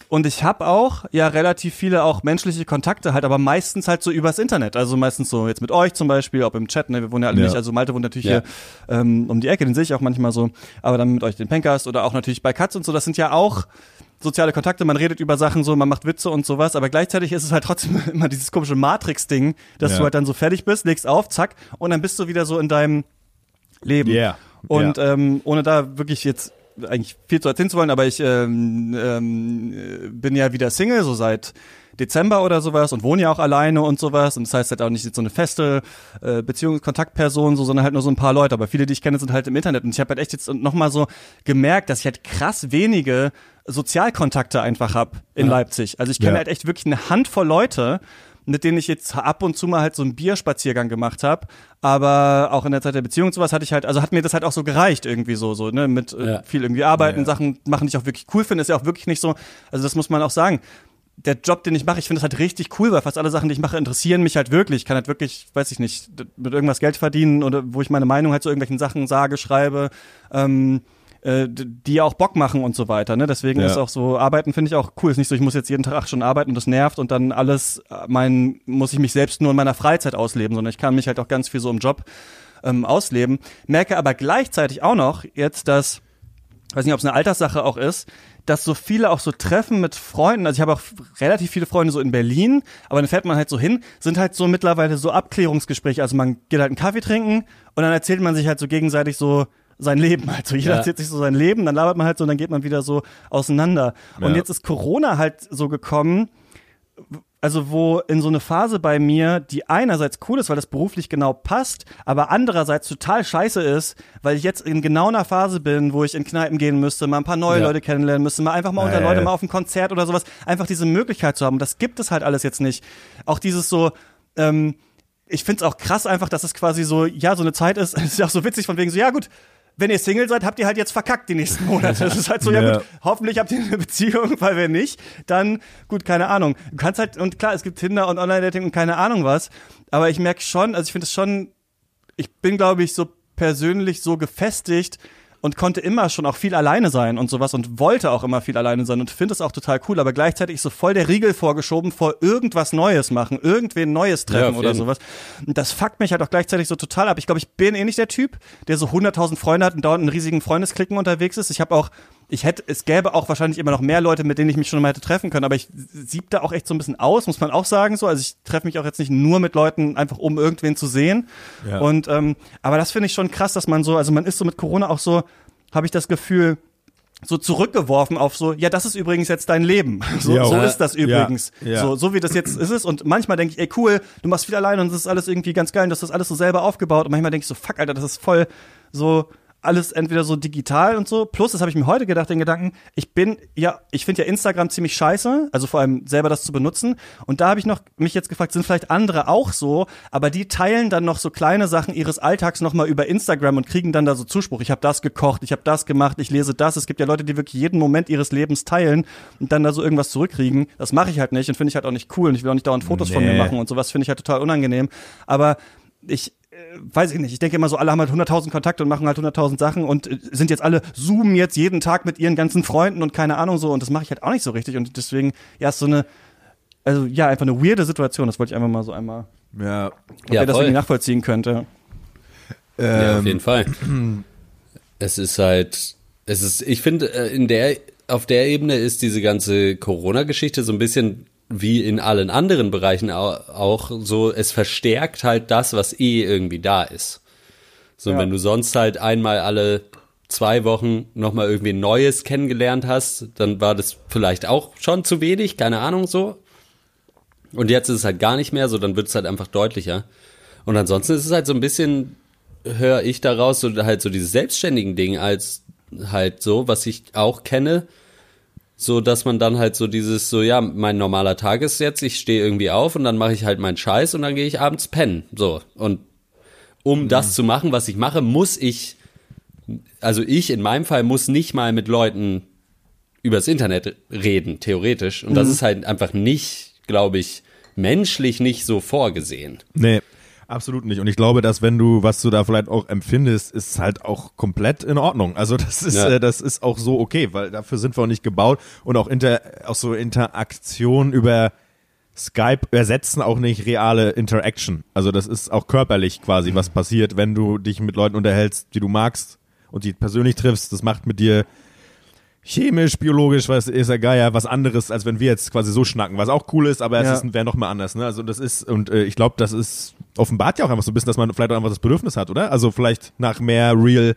Und ich habe auch ja relativ viele auch menschliche Kontakte halt, aber meistens halt so übers Internet. Also meistens so jetzt mit euch zum Beispiel, ob im Chat, ne, wir wohnen ja alle Ja. nicht, also Malte wohnt natürlich Ja. hier ähm, um die Ecke, den sehe ich auch manchmal so, aber dann mit euch den Pencast oder auch natürlich bei Katz und so, das sind ja auch soziale Kontakte, man redet über Sachen so, man macht Witze und sowas, aber gleichzeitig ist es halt trotzdem immer dieses komische Matrix-Ding, dass Ja. du halt dann so fertig bist, legst auf, zack, und dann bist du wieder so in deinem Leben. Yeah. Und Ja. ähm, ohne da wirklich jetzt eigentlich viel zu erzählen zu wollen, aber ich ähm, ähm, äh, bin ja wieder Single, so seit Dezember oder sowas und wohne ja auch alleine und sowas. Und das heißt halt auch nicht so eine feste äh, Beziehungskontaktperson, so, sondern halt nur so ein paar Leute. Aber viele, die ich kenne, sind halt im Internet. Und ich habe halt echt jetzt nochmal so gemerkt, dass ich halt krass wenige Sozialkontakte einfach hab in Leipzig. Also ich kenne Ja. halt echt wirklich eine Handvoll Leute, mit denen ich jetzt ab und zu mal halt so einen Bierspaziergang gemacht habe, aber auch in der Zeit der Beziehung und sowas hatte ich halt, also hat mir das halt auch so gereicht irgendwie so, so ne, mit äh, Ja. viel irgendwie arbeiten, Ja. Sachen machen, die ich auch wirklich cool finde, ist ja auch wirklich nicht so, also das muss man auch sagen. Der Job, den ich mache, ich finde das halt richtig cool, weil fast alle Sachen, die ich mache, interessieren mich halt wirklich. Ich kann halt wirklich, weiß ich nicht, mit irgendwas Geld verdienen oder wo ich meine Meinung halt zu irgendwelchen Sachen sage, schreibe, ähm, äh, die auch Bock machen und so weiter. Ne? Deswegen Ja. ist auch so, arbeiten finde ich auch cool. Ist nicht so, ich muss jetzt jeden Tag acht Stunden arbeiten und das nervt und dann alles, äh, mein, muss ich mich selbst nur in meiner Freizeit ausleben, sondern ich kann mich halt auch ganz viel so im Job ähm, ausleben. Merke aber gleichzeitig auch noch jetzt, dass, weiß nicht, ob es eine Alterssache auch ist, dass so viele auch so Treffen mit Freunden, also ich habe auch relativ viele Freunde so in Berlin, aber dann fährt man halt so hin, sind halt so mittlerweile so Abklärungsgespräche. Also man geht halt einen Kaffee trinken und dann erzählt man sich halt so gegenseitig so sein Leben halt so. Jeder Ja. erzählt sich so sein Leben, dann labert man halt so und dann geht man wieder so auseinander. Und Ja. jetzt ist Corona halt so gekommen, also wo in so eine Phase bei mir, die einerseits cool ist, weil das beruflich genau passt, aber andererseits total scheiße ist, weil ich jetzt in genau einer Phase bin, wo ich in Kneipen gehen müsste, mal ein paar neue Ja. Leute kennenlernen müsste, mal einfach mal unter. Leute mal auf ein Konzert oder sowas, einfach diese Möglichkeit zu haben. Das gibt es halt alles jetzt nicht. Auch dieses so, ähm, ich find's auch krass einfach, dass es quasi so, ja, so eine Zeit ist, es ist ja auch so witzig von wegen so, ja gut, wenn ihr Single seid, habt ihr halt jetzt verkackt die nächsten Monate. Das ist halt so, ja, Ja. gut, hoffentlich habt ihr eine Beziehung, weil wenn nicht, dann, gut, keine Ahnung. Du kannst halt, und klar, es gibt Tinder und Online-Dating und keine Ahnung was, aber ich merke schon, also ich finde es schon, ich bin, glaube ich, so persönlich so gefestigt und konnte immer schon auch viel alleine sein und sowas und wollte auch immer viel alleine sein und finde es auch total cool, aber gleichzeitig so voll der Riegel vorgeschoben vor irgendwas Neues machen, irgendwen Neues Ja, treffen auf oder jeden. sowas. Und das fuckt mich halt auch gleichzeitig so total ab. Ich glaube, ich bin eh nicht der Typ, der so 100.000 Freunde hat und dauernd in riesigen Freundesklicken unterwegs ist. Ich habe auch, ich hätte, es gäbe auch wahrscheinlich immer noch mehr Leute, mit denen ich mich schon mal hätte treffen können, aber ich sieb da auch echt so ein bisschen aus, muss man auch sagen so. Also ich treffe mich auch jetzt nicht nur mit Leuten, einfach um irgendwen zu sehen. Ja. Und ähm, aber das finde ich schon krass, dass man so, also man ist so mit Corona auch so, habe ich das Gefühl, so zurückgeworfen auf so, ja, das ist übrigens jetzt dein Leben. So, Ja. so Ja. ist das übrigens. Ja. So, so wie das jetzt ist es. Und manchmal denke ich, ey, cool, du machst viel alleine und das ist alles irgendwie ganz geil und das ist alles so selber aufgebaut. Und manchmal denke ich so, fuck, Alter, das ist voll so alles entweder so digital und so. Plus, das habe ich mir heute gedacht, den Gedanken, ich bin, ja, ich finde ja Instagram ziemlich scheiße, also vor allem selber das zu benutzen. Und da habe ich noch mich jetzt gefragt, sind vielleicht andere auch so, aber die teilen dann noch so kleine Sachen ihres Alltags nochmal über Instagram und kriegen dann da so Zuspruch. Ich habe das gekocht, ich habe das gemacht, ich lese das. Es gibt ja Leute, die wirklich jeden Moment ihres Lebens teilen und dann da so irgendwas zurückkriegen. Das mache ich halt nicht und finde ich halt auch nicht cool und ich will auch nicht dauernd Fotos von mir Nee. machen und sowas finde ich halt total unangenehm. Aber ich weiß ich nicht. Ich denke immer so, alle haben halt 100.000 Kontakte und machen halt 100.000 Sachen und äh, sind jetzt alle zoomen jetzt jeden Tag mit ihren ganzen Freunden und keine Ahnung so und das mache ich halt auch nicht so richtig und deswegen ja ist so eine also ja einfach eine weirde Situation. Das wollte ich einfach mal so einmal, Ja. ob Ja, ihr das voll. irgendwie nachvollziehen könnte. Ja, auf Ähm, jeden Fall. Es ist halt, es ist, ich finde, äh, in der, auf der Ebene ist diese ganze Corona-Geschichte so ein bisschen wie in allen anderen Bereichen au- auch so, es verstärkt halt das, was eh irgendwie da ist. So, wenn du sonst halt einmal alle zwei Wochen nochmal irgendwie Neues kennengelernt hast, dann war das vielleicht auch schon zu wenig, keine Ahnung so. Und jetzt ist es halt gar nicht mehr so, dann wird es halt einfach deutlicher. Und ansonsten ist es halt so ein bisschen, höre ich daraus, so halt so dieses selbstständigen Ding als halt so, was ich auch kenne, so dass man dann halt so dieses, so ja, mein normaler Tag ist jetzt, ich stehe irgendwie auf und dann mache ich halt meinen Scheiß und dann gehe ich abends pennen. So. Und um das zu machen, was ich mache, muss ich, also ich in meinem Fall muss nicht mal mit Leuten übers Internet reden, theoretisch. Und das ist halt einfach nicht, glaube ich, menschlich nicht so vorgesehen. Nee, absolut nicht. Und ich glaube, dass wenn du, was du da vielleicht auch empfindest, ist halt auch komplett in Ordnung. Also das ist, Ja. äh, das ist auch so okay, weil dafür sind wir auch nicht gebaut und auch inter, auch so Interaktion über Skype ersetzen auch nicht reale Interaction. Also das ist auch körperlich quasi, was passiert, wenn du dich mit Leuten unterhältst, die du magst und die persönlich triffst. Das macht mit dir chemisch, biologisch, was ist ja geil, ja, was anderes, als wenn wir jetzt quasi so schnacken, was auch cool ist, aber Ja. es ist wäre noch mal anders, ne? Also das ist und äh, ich glaube, das ist offenbart ja auch einfach so ein bisschen, dass man vielleicht auch einfach das Bedürfnis hat, oder? Also vielleicht nach mehr real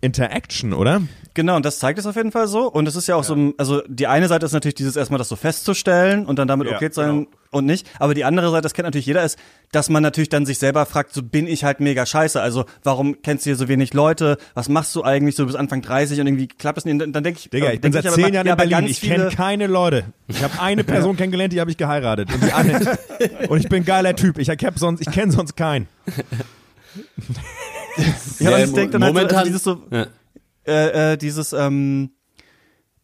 Interaction, oder? Genau, und das zeigt es auf jeden Fall so. Und es ist ja auch so, ein- also die eine Seite ist natürlich dieses erstmal das so festzustellen und dann damit Ja, okay zu sein genau. Und nicht. Aber die andere Seite, das kennt natürlich jeder, ist, dass man natürlich dann sich selber fragt, so bin ich halt mega scheiße. Also warum kennst du hier so wenig Leute? Was machst du eigentlich so bis Anfang 30 und irgendwie klappt es nicht? Und dann denke ich, Digga, ich bin seit zehn Jahren ja, in Berlin. Ich kenne keine Leute. Ich habe eine Person kennengelernt, die habe ich geheiratet. Und, die andere, und ich bin ein geiler Typ. Ich, hab sonst, ich kenne sonst keinen. Ja, und Ja, ich denke dann halt so, momentan- also dieses so, Ja. äh, äh, dieses, ähm,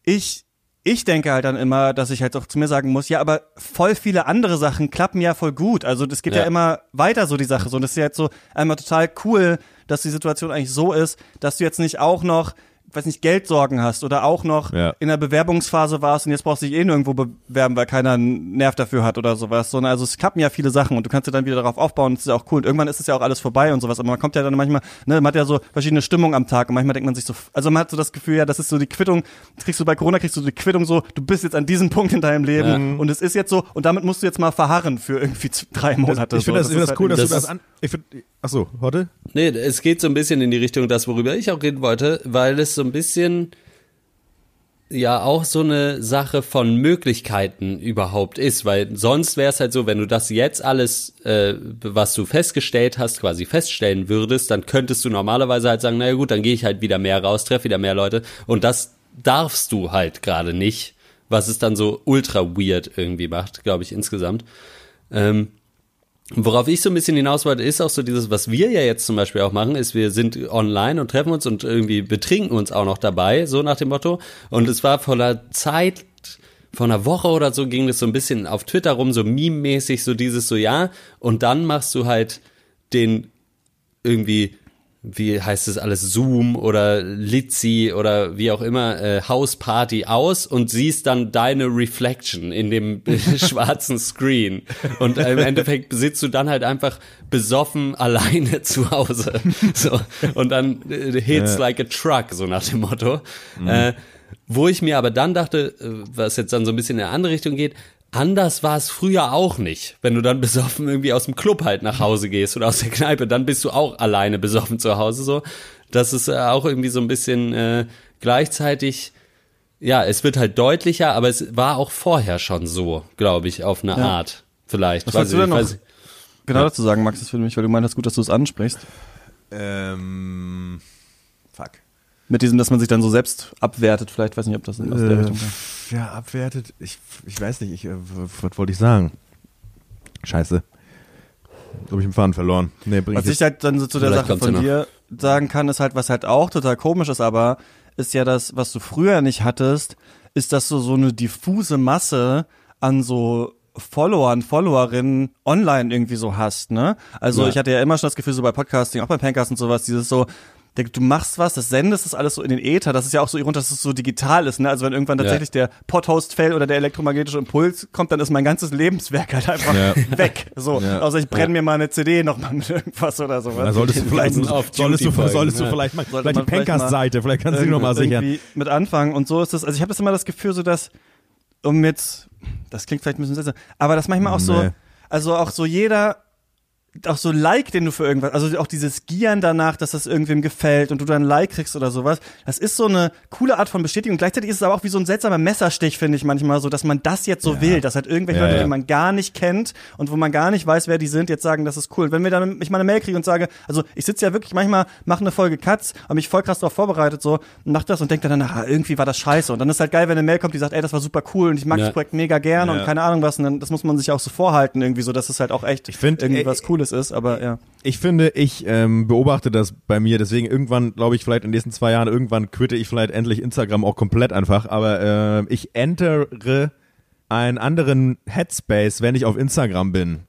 ich, ich denke halt dann immer, dass ich halt auch zu mir sagen muss, ja, aber voll viele andere Sachen klappen ja voll gut. Also das geht ja, Ja. immer weiter so die Sache. So, und das ist ja jetzt so einmal total cool, dass die Situation eigentlich so ist, dass du jetzt nicht auch noch weiß nicht, Geldsorgen hast oder auch noch Ja. in der Bewerbungsphase warst und jetzt brauchst du dich eh nirgendwo bewerben, weil keiner einen Nerv dafür hat oder sowas. Sondern also es klappen ja viele Sachen und du kannst dir dann wieder darauf aufbauen und das ist ja auch cool. Und irgendwann ist es ja auch alles vorbei und sowas. Aber man kommt ja dann manchmal, ne, man hat ja so verschiedene Stimmungen am Tag und manchmal denkt man sich so, also man hat so das Gefühl, ja, das ist so die Quittung, das kriegst du bei Corona, kriegst du die Quittung so, du bist jetzt an diesem Punkt in deinem Leben und es ist jetzt so und damit musst du jetzt mal verharren für irgendwie drei Monate. Ich finde so. das, find das ist cool, dass halt du das das an. Ich find, achso, warte. Nee, es geht so ein bisschen in die Richtung, das, worüber ich auch reden wollte, weil es so ein bisschen ja auch so eine Sache von Möglichkeiten überhaupt ist, weil sonst wäre es halt so, wenn du das jetzt alles, äh, was du festgestellt hast, quasi feststellen würdest, dann könntest du normalerweise halt sagen, naja gut, dann gehe ich halt wieder mehr raus, treffe wieder mehr Leute und das darfst du halt gerade nicht, was es dann so ultra weird irgendwie macht, glaube ich, insgesamt. Ähm, Worauf ich so ein bisschen hinaus wollte, ist auch so dieses, was wir ja jetzt zum Beispiel auch machen, ist, wir sind online und treffen uns und irgendwie betrinken uns auch noch dabei, so nach dem Motto. Und es war vor einer Zeit, vor einer Woche oder so ging es so ein bisschen auf Twitter rum, so meme-mäßig, so dieses so, ja. Und dann machst du halt den irgendwie, wie heißt es alles, Zoom oder Litzy oder wie auch immer, äh, Hausparty aus und siehst dann deine Reflection in dem schwarzen Screen. Und im Endeffekt sitzt du dann halt einfach besoffen alleine zu Hause. So. Und dann äh, hits like a truck, so nach dem Motto. Äh, wo ich mir aber dann dachte, äh, was jetzt dann so ein bisschen in eine andere Richtung geht, anders war es früher auch nicht. Wenn du dann besoffen irgendwie aus dem Club halt nach Hause gehst oder aus der Kneipe, dann bist du auch alleine besoffen zu Hause so. Das ist äh, auch irgendwie so ein bisschen äh, gleichzeitig, ja, es wird halt deutlicher, aber es war auch vorher schon so, glaube ich, auf eine Art. Vielleicht. Was Weiß du ich denn noch ich- genau dazu sagen, Max, das für mich, weil du meintest gut, dass du es ansprichst. Ähm. Mit diesem, dass man sich dann so selbst abwertet, vielleicht, weiß nicht, ob das aus der Äh, Richtung kommt. ja, abwertet. Ich, ich weiß nicht, ich, äh, was wollte ich sagen? Scheiße. Jetzt habe ich den Faden verloren. Nee, bring Was ich ich halt dann so zu der Sache von dir sagen kann, ist halt, was halt auch total komisch ist, aber ist ja das, was du früher nicht hattest, ist, dass du so eine diffuse Masse an so Followern, Followerinnen online irgendwie so hast, ne? Also Ja. ich hatte ja immer schon das Gefühl, so bei Podcasting, auch bei Pancast und sowas, dieses so, du machst was, das sendest das alles so in den Äther, das ist ja auch so ironisch, dass es so digital ist, ne? Also wenn irgendwann tatsächlich der Podhost-Fail oder der elektromagnetische Impuls kommt, dann ist mein ganzes Lebenswerk halt einfach Ja. weg. So, Ja. außer ich brenne mir mal eine CD nochmal mit irgendwas oder sowas. Da solltest du vielleicht, solltest du, solltest du ja. vielleicht mal, vielleicht die Pencast-Seite, vielleicht kannst du die nochmal sichern. mit anfangen. Und so ist es, also ich habe das immer das Gefühl, so dass, um jetzt, das klingt vielleicht ein bisschen seltsam, aber das manchmal auch so, Nee. also auch so jeder, auch so Like, den du für irgendwas, also auch dieses Gieren danach, dass das irgendwem gefällt und du dann ein Like kriegst oder sowas, das ist so eine coole Art von Bestätigung. Gleichzeitig ist es aber auch wie so ein seltsamer Messerstich, finde ich manchmal so, dass man das jetzt so will, dass halt irgendwelche Ja, Leute, ja. die man gar nicht kennt und wo man gar nicht weiß, wer die sind, jetzt sagen, das ist cool. Und wenn wir dann ich mal eine Mail kriege und sage, also ich sitze ja wirklich manchmal, mache eine Folge Katz, habe mich voll krass darauf vorbereitet so, und mach das und denke dann danach, ah, irgendwie war das scheiße. Und dann ist halt geil, wenn eine Mail kommt, die sagt, ey, das war super cool und ich mag Ja. das Projekt mega gerne Ja. und keine Ahnung was. Und dann, das muss man sich auch so vorhalten irgendwie so, dass es halt auch echt Ich find, irgendwie äh, was Cooles ist. Aber ja. Ich finde, ich ähm, beobachte das bei mir, deswegen irgendwann, glaube ich, vielleicht in den nächsten zwei Jahren, irgendwann quitte ich vielleicht endlich Instagram auch komplett einfach, aber äh, ich entere einen anderen Headspace, wenn ich auf Instagram bin.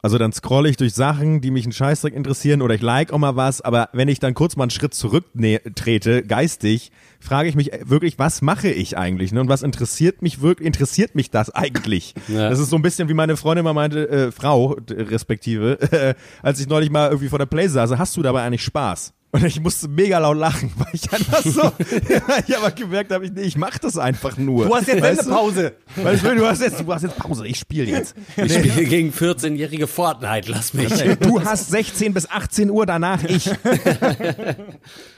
Also dann scrolle ich durch Sachen, die mich einen Scheißdreck interessieren oder ich like auch mal was, aber wenn ich dann kurz mal einen Schritt zurücktrete, geistig, frage ich mich wirklich, was mache ich eigentlich? Ne? Und was interessiert mich wirklich, interessiert mich das eigentlich? Ja. Das ist so ein bisschen wie meine Freundin mal meinte, äh, Frau respektive, äh, als ich neulich mal irgendwie vor der Play saß, hast du dabei eigentlich Spaß? Und ich musste mega laut lachen, weil ich einfach so, ich aber gemerkt habe, ich, nee, ich mach das einfach nur. Du hast jetzt Weißt du? Sendepause. Weißt du, du hast jetzt, du hast jetzt Pause, ich spiele jetzt. Ich spiele gegen 14-jährige Fortnite, lass mich. Du hast 16 bis 18 Uhr, danach ich.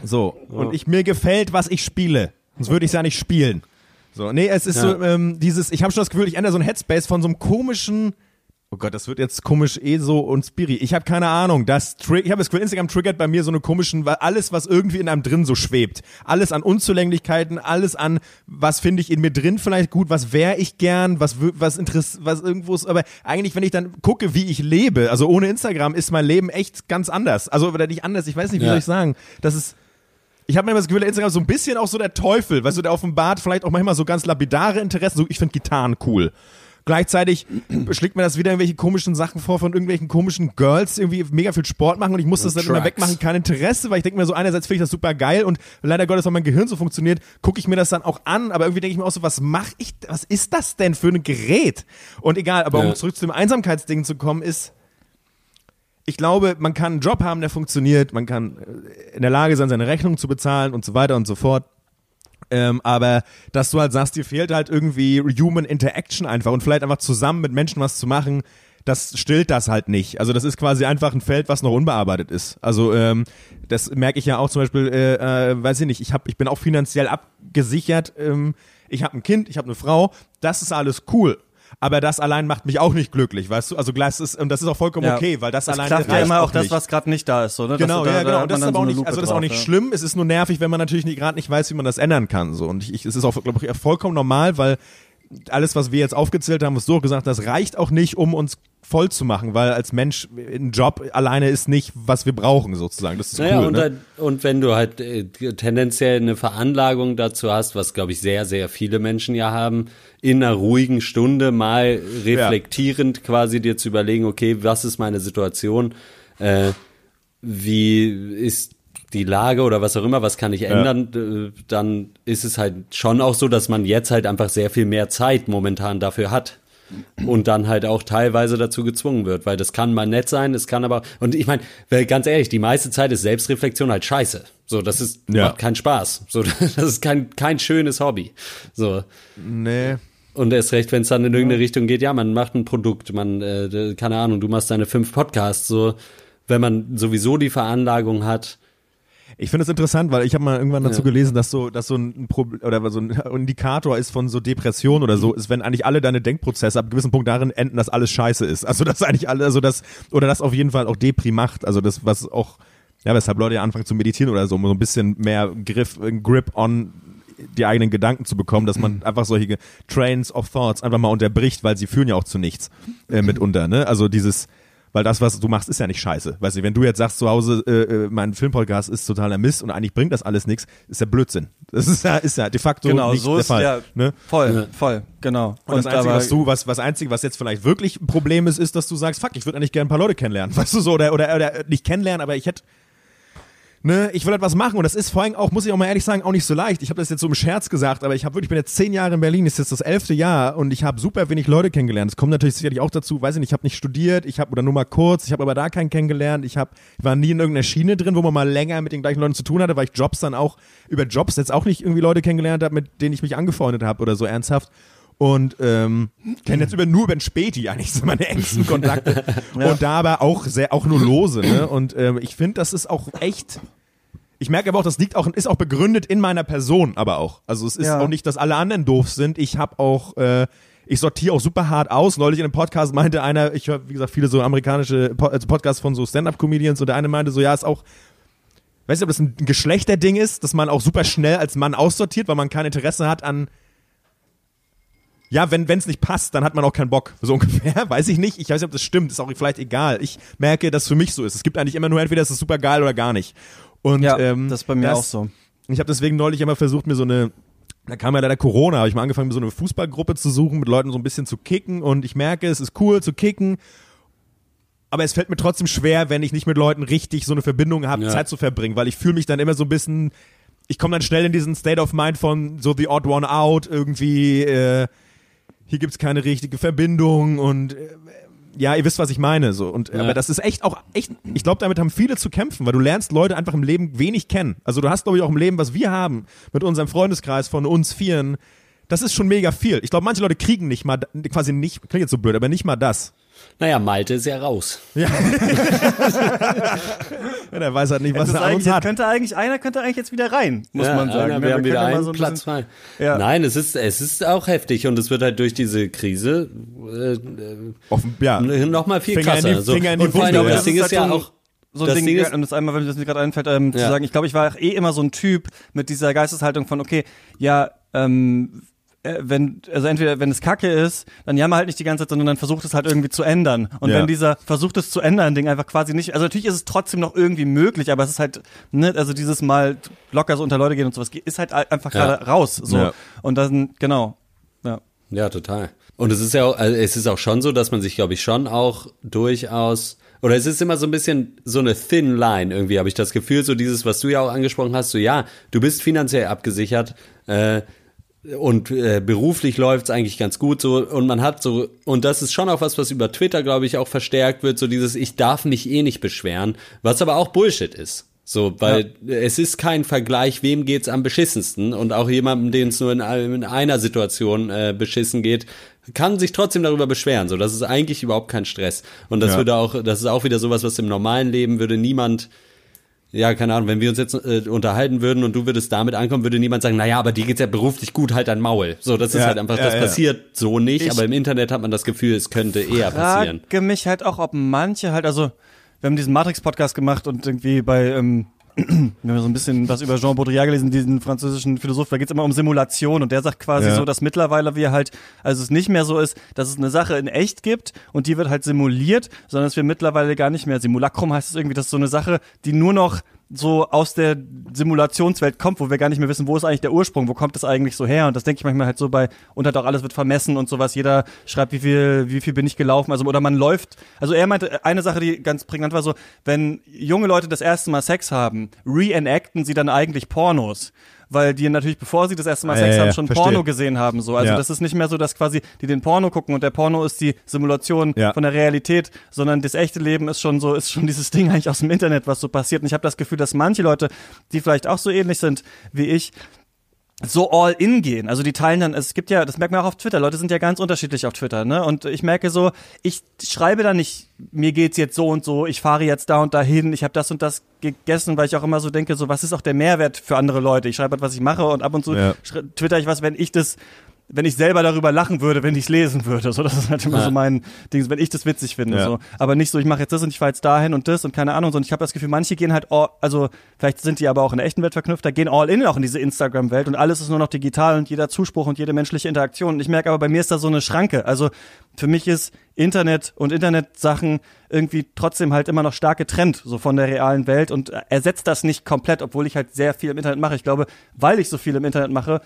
So, und ich mir gefällt, was ich spiele. Sonst würde ich es ja nicht spielen. So, nee, es ist Ja. so ähm, dieses, ich habe schon das Gefühl, ich ändere so ein Headspace von so einem komischen Oh Gott, das wird jetzt komisch eh so und Spiri. Ich habe keine Ahnung. Das tri- ich habe das Gefühl, Instagram triggert bei mir so eine komischen, weil alles, was irgendwie in einem drin so schwebt. Alles an Unzulänglichkeiten, alles an, was finde ich in mir drin vielleicht gut, was wäre ich gern, was was interess was irgendwo ist. Aber eigentlich, wenn ich dann gucke, wie ich lebe, also ohne Instagram ist mein Leben echt ganz anders. Also oder nicht anders. Ich weiß nicht, wie Ja. soll ich sagen. Das ist ich habe manchmal das Gefühl, Instagram ist so ein bisschen auch so der Teufel, weißt du, der offenbart vielleicht auch manchmal so ganz lapidare Interessen. So, ich finde Gitarren cool. Gleichzeitig schlägt mir das wieder irgendwelche komischen Sachen vor von irgendwelchen komischen Girls, die irgendwie mega viel Sport machen und ich muss das dann immer wegmachen, kein Interesse, weil ich denke mir so, einerseits finde ich das super geil und leider Gottes, weil mein Gehirn so funktioniert, gucke ich mir das dann auch an, aber irgendwie denke ich mir auch so, was mache ich, was ist das denn für ein Gerät? Und egal, aber Ja. um zurück zu dem Einsamkeitsding zu kommen, ist, ich glaube, man kann einen Job haben, der funktioniert, man kann äh, in der Lage sein, seine Rechnung zu bezahlen und so weiter und so fort. Ähm, aber dass du halt sagst, dir fehlt halt irgendwie Human Interaction einfach und vielleicht einfach zusammen mit Menschen was zu machen, das stillt das halt nicht. Also das ist quasi einfach ein Feld, was noch unbearbeitet ist. Also ähm, das merke ich ja auch zum Beispiel, äh, äh, weiß ich nicht, ich, hab, ich bin auch finanziell abgesichert, ähm, ich habe ein Kind, ich habe eine Frau, das ist alles cool. Aber das allein macht mich auch nicht glücklich, weißt du? Also Glas ist, und das ist auch vollkommen Ja. okay, weil das, Das allein klappt ja immer auch das, nicht. was gerade nicht da ist. So, ne? Genau, das, ja, genau. hat Und das ist aber auch so eine nicht, also das ist auch drauf, nicht ja. schlimm. Es ist nur nervig, wenn man natürlich gerade nicht weiß, wie man das ändern kann. So und ich, ich, es ist auch, glaube ich, vollkommen normal, weil alles, was wir jetzt aufgezählt haben, was du auch gesagt hast, reicht auch nicht, um uns voll zu machen, weil als Mensch ein Job alleine ist nicht, was wir brauchen sozusagen. Das ist Naja, cool. und, ne? und wenn du halt äh, tendenziell eine Veranlagung dazu hast, was glaube ich sehr, sehr viele Menschen ja haben, in einer ruhigen Stunde mal reflektierend quasi dir zu überlegen, okay, was ist meine Situation, äh, wie ist die Lage oder was auch immer, was kann ich ändern, äh, dann ist es halt schon auch so, dass man jetzt halt einfach sehr viel mehr Zeit momentan dafür hat und dann halt auch teilweise dazu gezwungen wird, weil das kann mal nett sein, es kann aber und ich meine, weil ganz ehrlich, die meiste Zeit ist Selbstreflexion halt scheiße. So, das ist Ja. macht keinen Spaß. So, das ist kein kein schönes Hobby. So nee. und erst recht, wenn es dann in irgendeine Richtung geht, ja, man macht ein Produkt, man äh, keine Ahnung, du machst deine fünf Podcasts, so wenn man sowieso die Veranlagung hat, Ich finde es interessant, weil ich habe mal irgendwann dazu Ja. gelesen, dass so, dass so ein Problem oder so ein Indikator ist von so Depression oder so, ist, wenn eigentlich alle deine Denkprozesse ab einem gewissen Punkt darin enden, dass alles scheiße ist. Also dass eigentlich alle, also das, oder das auf jeden Fall auch Depri macht. Also das, was auch, ja, weshalb Leute ja anfangen zu meditieren oder so, um so ein bisschen mehr Griff, äh, Grip on die eigenen Gedanken zu bekommen, dass man einfach solche Trains of Thoughts einfach mal unterbricht, weil sie führen ja auch zu nichts äh, mitunter. Ne? Also dieses, weil das, was du machst, ist ja nicht scheiße. Weißt du, wenn du jetzt sagst zu Hause, äh, äh, mein Filmpodcast ist totaler Mist und eigentlich bringt das alles nichts, ist ja Blödsinn. Das ist ja, ist ja de facto Genau, nicht so der ist Fall. ja ne? voll, voll, genau. Und, das Einzige, was du, was, was Einzige, was jetzt vielleicht wirklich ein Problem ist, ist, dass du sagst, fuck, ich würde eigentlich gerne ein paar Leute kennenlernen. Weißt du so, oder, oder, oder nicht kennenlernen, aber ich hätte, ne, ich will etwas machen und das ist vor allem auch, muss ich auch mal ehrlich sagen, auch nicht so leicht. Ich habe das jetzt so im Scherz gesagt, aber ich habe wirklich, ich bin jetzt zehn Jahre in Berlin, ist jetzt das elfte Jahr und ich habe super wenig Leute kennengelernt. Es kommt natürlich sicherlich auch dazu, weiß ich nicht, ich habe nicht studiert, ich habe oder nur mal kurz, ich habe aber da keinen kennengelernt, ich habe war nie in irgendeiner Schiene drin, wo man mal länger mit den gleichen Leuten zu tun hatte, weil ich Jobs dann auch über Jobs jetzt auch nicht irgendwie Leute kennengelernt habe, mit denen ich mich angefreundet habe oder so ernsthaft. Und ähm, kenne jetzt über, nur über den Späti eigentlich so meine engsten Kontakte. Und da aber auch sehr, auch nur lose. Ne? Und ähm, ich finde, das ist auch echt. Ich merke aber auch, das liegt auch, ist auch begründet in meiner Person, aber auch. Also es ist Ja. auch nicht, dass alle anderen doof sind. Ich habe auch, äh, ich sortiere auch super hart aus. Neulich in einem Podcast meinte einer, ich höre, wie gesagt, viele so amerikanische also Podcasts von so Stand-Up-Comedians und der eine meinte so, ja, ist auch, weiß nicht, ob das ein Geschlechterding ist, dass man auch super schnell als Mann aussortiert, weil man kein Interesse hat an ja, wenn es nicht passt, dann hat man auch keinen Bock. So ungefähr, weiß ich nicht. Ich weiß nicht, ob das stimmt, ist auch vielleicht egal. Ich merke, dass für mich so ist. Es gibt eigentlich immer nur entweder ist es super geil oder gar nicht. Und Ja, ähm, das ist bei mir auch so. Ich habe deswegen neulich immer versucht, mir so eine da kam ja leider Corona, habe ich mal angefangen, mir so eine Fußballgruppe zu suchen, mit Leuten so ein bisschen zu kicken und ich merke, es ist cool zu kicken, aber es fällt mir trotzdem schwer, wenn ich nicht mit Leuten richtig so eine Verbindung habe, Ja. Zeit zu verbringen, weil ich fühle mich dann immer so ein bisschen, ich komme dann schnell in diesen State of Mind von so the odd one out, irgendwie, äh, hier gibt's keine richtige Verbindung und äh, ja, ihr wisst, was ich meine, so. Und, Ja. aber das ist echt auch, echt, ich glaube, damit haben viele zu kämpfen, weil du lernst Leute einfach im Leben wenig kennen. Also du hast, glaube ich, auch im Leben, was wir haben, mit unserem Freundeskreis von uns Vieren, das ist schon mega viel. Ich glaube, manche Leute kriegen nicht mal, quasi nicht, klingt jetzt so blöd, aber nicht mal das. Naja, Malte ist ja raus. Ja, der weiß halt nicht, was Das ist er an uns eigentlich, hat. könnte eigentlich, einer könnte eigentlich jetzt wieder rein, muss ja, man sagen. Einer, Ne, wir haben wieder ja einen so ein Platz frei. Ja. Nein, es ist, es ist auch heftig und es wird halt durch diese Krise äh, Offen, ja. noch mal viel Finger in krasser. die- so. Finger in die und vor allem, ja. das Ding ist ja halt auch, so ein das Ding, Ding ist, und das einmal, wenn mir das mir gerade einfällt, ähm, zu Ja. sagen, ich glaube, ich war eh immer so ein Typ mit dieser Geisteshaltung von, okay, ja, ähm, äh, wenn, also entweder wenn es Kacke ist, dann jammer halt nicht die ganze Zeit, sondern dann versucht es halt irgendwie zu ändern. Und Ja. wenn dieser versucht es zu ändern Ding einfach quasi nicht, also natürlich ist es trotzdem noch irgendwie möglich, aber es ist halt, ne, also dieses Mal locker so unter Leute gehen und sowas, ist halt einfach Ja. gerade raus, so. Ja. Und dann, genau, ja. Ja, total. Und es ist ja auch, also es ist auch schon so, dass man sich, glaube ich, schon auch durchaus, oder es ist immer so ein bisschen so eine thin line irgendwie, habe ich das Gefühl, so dieses, was du ja auch angesprochen hast, so ja, du bist finanziell abgesichert, äh, und äh, beruflich läuft's eigentlich ganz gut so und man hat so und das ist schon auch was was über Twitter glaube ich auch verstärkt wird so dieses ich darf mich eh nicht beschweren was aber auch Bullshit ist. So weil es ist kein Vergleich wem geht's am beschissensten. Und auch jemandem den es nur in, in einer Situation äh, beschissen geht kann sich trotzdem darüber beschweren. So das ist eigentlich überhaupt kein Stress. Und das Ja. würde auch das ist auch wieder sowas was im normalen Leben würde niemand ja, keine Ahnung, wenn wir uns jetzt äh, unterhalten würden und du würdest damit ankommen, würde niemand sagen, naja, aber dir geht's ja beruflich gut, halt dein Maul. So, das ist Ja, halt einfach, ja, das ja. passiert so nicht, Ich- aber im Internet hat man das Gefühl, es könnte eher passieren. frage mich halt auch, ob manche halt, also wir haben diesen Matrix-Podcast gemacht und irgendwie bei, ähm, wir haben so ein bisschen was über Jean Baudrillard gelesen, diesen französischen Philosoph, da geht's immer um Simulation und der sagt quasi Ja. so, dass mittlerweile wir halt, also es nicht mehr so ist, dass es eine Sache in echt gibt und die wird halt simuliert, sondern dass wir mittlerweile gar nicht mehr, Simulacrum heißt es irgendwie, das ist so eine Sache, die nur noch so aus der Simulationswelt kommt, wo wir gar nicht mehr wissen, wo ist eigentlich der Ursprung, wo kommt das eigentlich so her? Und das denke ich manchmal halt so bei, und halt auch alles wird vermessen und sowas. Jeder schreibt, wie viel, wie viel bin ich gelaufen, also, oder man läuft. Also er meinte, eine Sache, die ganz prägnant war so, wenn junge Leute das erste Mal Sex haben, reenacten sie dann eigentlich Pornos. Weil die natürlich, bevor sie das erste Mal Sex ja, haben, schon verstehe. Porno gesehen haben, so. Also das ist nicht mehr so, dass quasi die den Porno gucken und der Porno ist die Simulation von der Realität, sondern das echte Leben ist schon so, ist schon dieses Ding eigentlich aus dem Internet, was so passiert. Und ich habe das Gefühl, dass manche Leute, die vielleicht auch so ähnlich sind wie ich, so all in gehen. Also die teilen dann, es gibt ja, das merkt man auch auf Twitter, Leute sind ja ganz unterschiedlich auf Twitter, ne? Und ich merke so, ich schreibe da nicht, mir geht's jetzt so und so, ich fahre jetzt da und dahin, ich habe das und das gegessen, weil ich auch immer so denke, so was ist auch der Mehrwert für andere Leute? Ich schreibe halt, was ich mache und ab und zu Ja. twitter ich was, wenn ich das wenn ich selber darüber lachen würde, wenn ich es lesen würde. So, das ist halt immer Ja. so mein Ding, wenn ich das witzig finde. Ja. So. Aber nicht so, ich mache jetzt das und ich fahre jetzt dahin und das und keine Ahnung, sondern ich habe das Gefühl, manche gehen halt, all, also vielleicht sind die aber auch in der echten Welt verknüpft, da gehen all in auch in diese Instagram-Welt und alles ist nur noch digital und jeder Zuspruch und jede menschliche Interaktion. Und ich merke aber, bei mir ist da so eine Schranke. Also für mich ist Internet und Internetsachen irgendwie trotzdem halt immer noch stark getrennt, so von der realen Welt und ersetzt das nicht komplett, obwohl ich halt sehr viel im Internet mache. Ich glaube, weil ich so viel im Internet mache,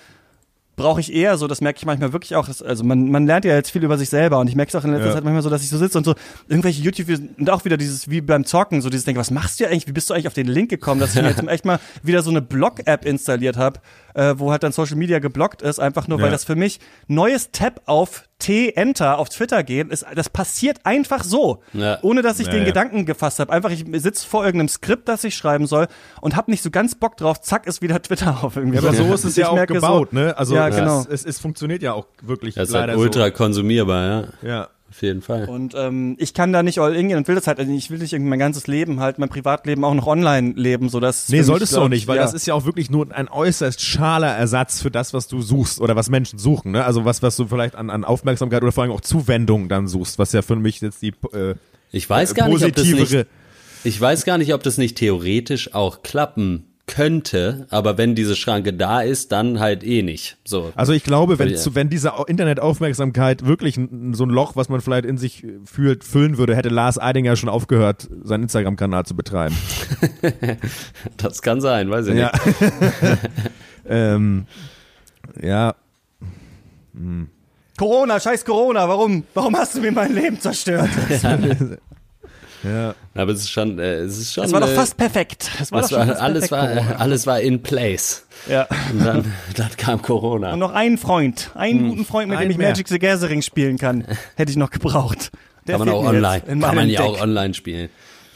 brauche ich eher so, das merke ich manchmal wirklich auch, dass, also man, man lernt ja jetzt viel über sich selber und ich merke es auch in letzter Ja. Zeit manchmal so, dass ich so sitze und so irgendwelche YouTube-Videos und auch wieder dieses, wie beim Zocken, so dieses Denken, was machst du eigentlich, wie bist du eigentlich auf den Link gekommen, dass ich mir jetzt echt mal wieder so eine Blog-App installiert habe, äh, wo halt dann Social Media geblockt ist, einfach nur, weil Ja. das für mich neues Tab auf T, Enter auf Twitter gehen, ist, das passiert einfach so, Ja. ohne dass ich Ja, den ja. Gedanken gefasst habe. Einfach, ich sitze vor irgendeinem Skript, das ich schreiben soll und habe nicht so ganz Bock drauf, zack, ist wieder Twitter auf irgendwie. Aber so ist es ja auch gebaut, so, ne? Also ja, es, genau. es, es funktioniert ja auch wirklich Das ist leider halt ultra konsumierbar, ja. so. Ja. Auf jeden Fall. Und ähm, ich kann da nicht all in gehen und will das halt, also ich will nicht irgendwie mein ganzes Leben halt, mein Privatleben auch noch online leben, so dass Nee, solltest du auch nicht, weil ja. das ist ja auch wirklich nur ein äußerst schaler Ersatz für das, was du suchst oder was Menschen suchen. Ne? Also was, was du vielleicht an, an Aufmerksamkeit oder vor allem auch Zuwendung dann suchst, was ja für mich jetzt die äh, Ich weiß gar nicht, ob das nicht, ich weiß gar nicht, ob das nicht theoretisch auch klappen könnte, aber wenn diese Schranke da ist, dann halt eh nicht. So. Also ich glaube, wenn, zu, wenn diese Au- Internetaufmerksamkeit wirklich so ein Loch, was man vielleicht in sich äh, fühlt, füllen würde, hätte Lars Eidinger schon aufgehört, seinen Instagram-Kanal zu betreiben. Das kann sein, weiß ich Ja. nicht. ähm, ja, Corona, scheiß Corona, warum, warum hast du mir mein Leben zerstört? ja. Aber es ist schon, äh, es ist schon. Das war doch äh, fast perfekt. Das war doch schon war, fast alles perfekt, war, alles war in place. Ja. Und dann, dann kam Corona. Und noch einen Freund, einen Hm. guten Freund, mit dem Einen ich mehr. Magic the Gathering spielen kann, hätte ich noch gebraucht. Der Kann man auch online. Kann man ja auch online spielen.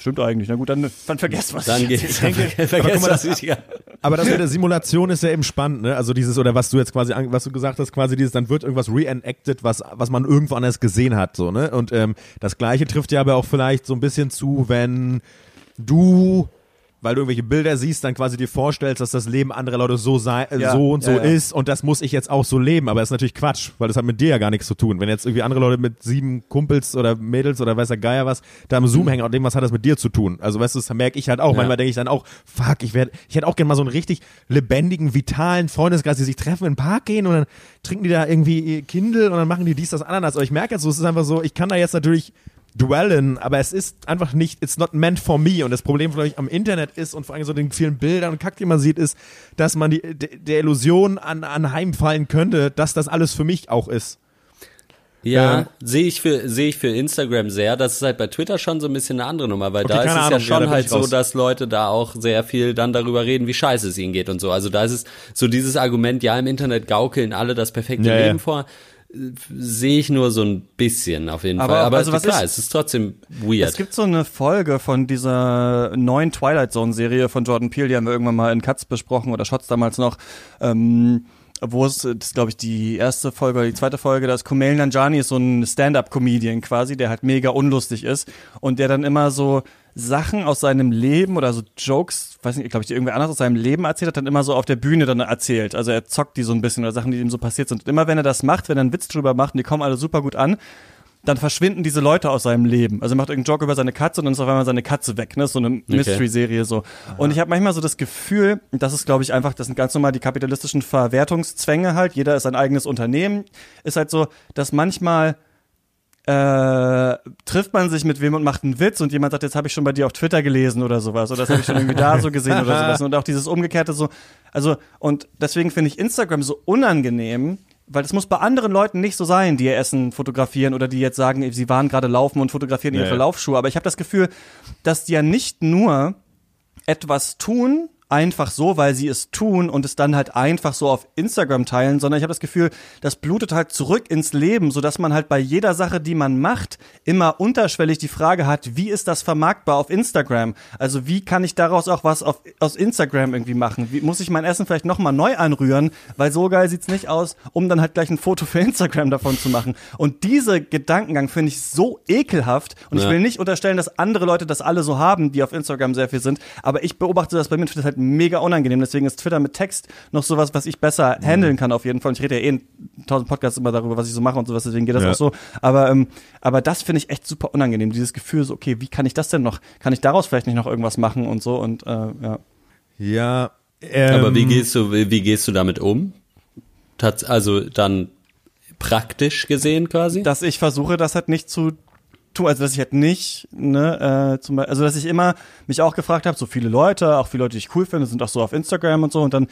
Stimmt eigentlich. Na gut, dann, dann vergesst was. Dann habe. Vergesst Aber guck mal, was das- ja. Aber das mit der Simulation ist ja eben spannend, ne? Also dieses, oder was du jetzt quasi, was du gesagt hast, quasi dieses, dann wird irgendwas reenacted, was, was man irgendwo anders gesehen hat, so, ne? Und ähm, das Gleiche trifft ja aber auch vielleicht so ein bisschen zu, wenn du, weil du irgendwelche Bilder siehst, dann quasi dir vorstellst, dass das Leben anderer Leute so sei, äh, Ja, so und so ja, ja. ist und das muss ich jetzt auch so leben. Aber das ist natürlich Quatsch, weil das hat mit dir ja gar nichts zu tun. Wenn jetzt irgendwie andere Leute mit sieben Kumpels oder Mädels oder weiß der Geier was da im Zoom hängen und dem, was hat das mit dir zu tun? Also weißt du, das merke ich halt auch. Manchmal denke ich dann auch, fuck, ich werde, ich hätte auch gerne mal so einen richtig lebendigen, vitalen Freundeskreis, die sich treffen in den Park gehen und dann trinken die da irgendwie Kindle und dann machen die dies, das, Ananas. Aber ich merke jetzt so, es ist einfach so, ich kann da jetzt natürlich dwellen, aber es ist einfach nicht, it's not meant for me. Und das Problem vielleicht am Internet ist und vor allem so den vielen Bildern und Kack, die man sieht, ist, dass man die, de, der Illusion an, anheimfallen könnte, dass das alles für mich auch ist. Ja, Ja. sehe ich für sehe ich für Instagram sehr. Das ist halt bei Twitter schon so ein bisschen eine andere Nummer, weil Okay, da ist es ja Ahnung, ja, schon bin halt ich so, dass Leute da auch sehr viel dann darüber reden, wie scheiße es ihnen geht und so. Also da ist es so dieses Argument, ja, im Internet gaukeln alle das perfekte Ja, ja. Leben vor. Sehe ich nur so ein bisschen auf jeden Aber- Fall. Aber also was klar, ich- es ist trotzdem weird. Es gibt so eine Folge von dieser neuen Twilight Zone Serie von Jordan Peele, die haben wir irgendwann mal in Katz besprochen oder Shots damals noch. Ähm, wo es, das ist glaube ich die erste Folge oder die zweite Folge, da ist Kumail Nanjiani ist so ein Stand-up-Comedian quasi, der halt mega unlustig ist und der dann immer so Sachen aus seinem Leben oder so Jokes, weiß nicht, glaube ich, die irgendwer anders aus seinem Leben erzählt hat, dann immer so auf der Bühne dann erzählt. Also er zockt die so ein bisschen oder Sachen, die ihm so passiert sind. Und immer wenn er das macht, wenn er einen Witz drüber macht und die kommen alle super gut an, dann verschwinden diese Leute aus seinem Leben. Also er macht irgendeinen Joke über seine Katze und dann ist auf einmal seine Katze weg, ne? So eine Mystery-Serie so. Und ich habe manchmal so das Gefühl, das ist, glaube ich, einfach, das sind ganz normal die kapitalistischen Verwertungszwänge halt. Jeder ist ein eigenes Unternehmen. Ist halt so, dass manchmal äh, trifft man sich mit wem und macht einen Witz und jemand sagt, jetzt habe ich schon bei dir auf Twitter gelesen oder sowas oder das habe ich schon irgendwie da so gesehen oder sowas und auch dieses umgekehrte so, also und deswegen finde ich Instagram so unangenehm, weil das muss bei anderen Leuten nicht so sein, die ihr Essen fotografieren oder die jetzt sagen, sie waren gerade laufen und fotografieren ihre ja. Laufschuhe, aber ich habe das Gefühl, dass die ja nicht nur etwas tun, einfach so, weil sie es tun und es dann halt einfach so auf Instagram teilen, sondern ich habe das Gefühl, das blutet halt zurück ins Leben, so dass man halt bei jeder Sache, die man macht, immer unterschwellig die Frage hat, wie ist das vermarktbar auf Instagram? Also wie kann ich daraus auch was auf, aus Instagram irgendwie machen? Wie, muss ich mein Essen vielleicht nochmal neu anrühren, weil so geil sieht's nicht aus, um dann halt gleich ein Foto für Instagram davon zu machen. Und diese Gedankengang finde ich so ekelhaft und ich Ja. will nicht unterstellen, dass andere Leute das alle so haben, die auf Instagram sehr viel sind, aber ich beobachte das bei mir und finde das halt mega unangenehm. Deswegen ist Twitter mit Text noch sowas, was ich besser handeln kann auf jeden Fall. Und ich rede ja eh in tausend Podcasts immer darüber, was ich so mache und sowas, deswegen geht das Ja. auch so. Aber, ähm, aber das finde ich echt super unangenehm. Dieses Gefühl so, okay, wie kann ich das denn noch, kann ich daraus vielleicht nicht noch irgendwas machen und so und äh, ja. Ja. Ähm, Aber wie gehst du, wie wie gehst du damit um? Tats also dann praktisch gesehen quasi? dass ich versuche, das halt nicht zu tun, also dass ich halt nicht, ne, äh, zum Beispiel, also dass ich immer mich auch gefragt habe, so viele Leute, auch viele Leute, die ich cool finde, sind auch so auf Instagram und so und dann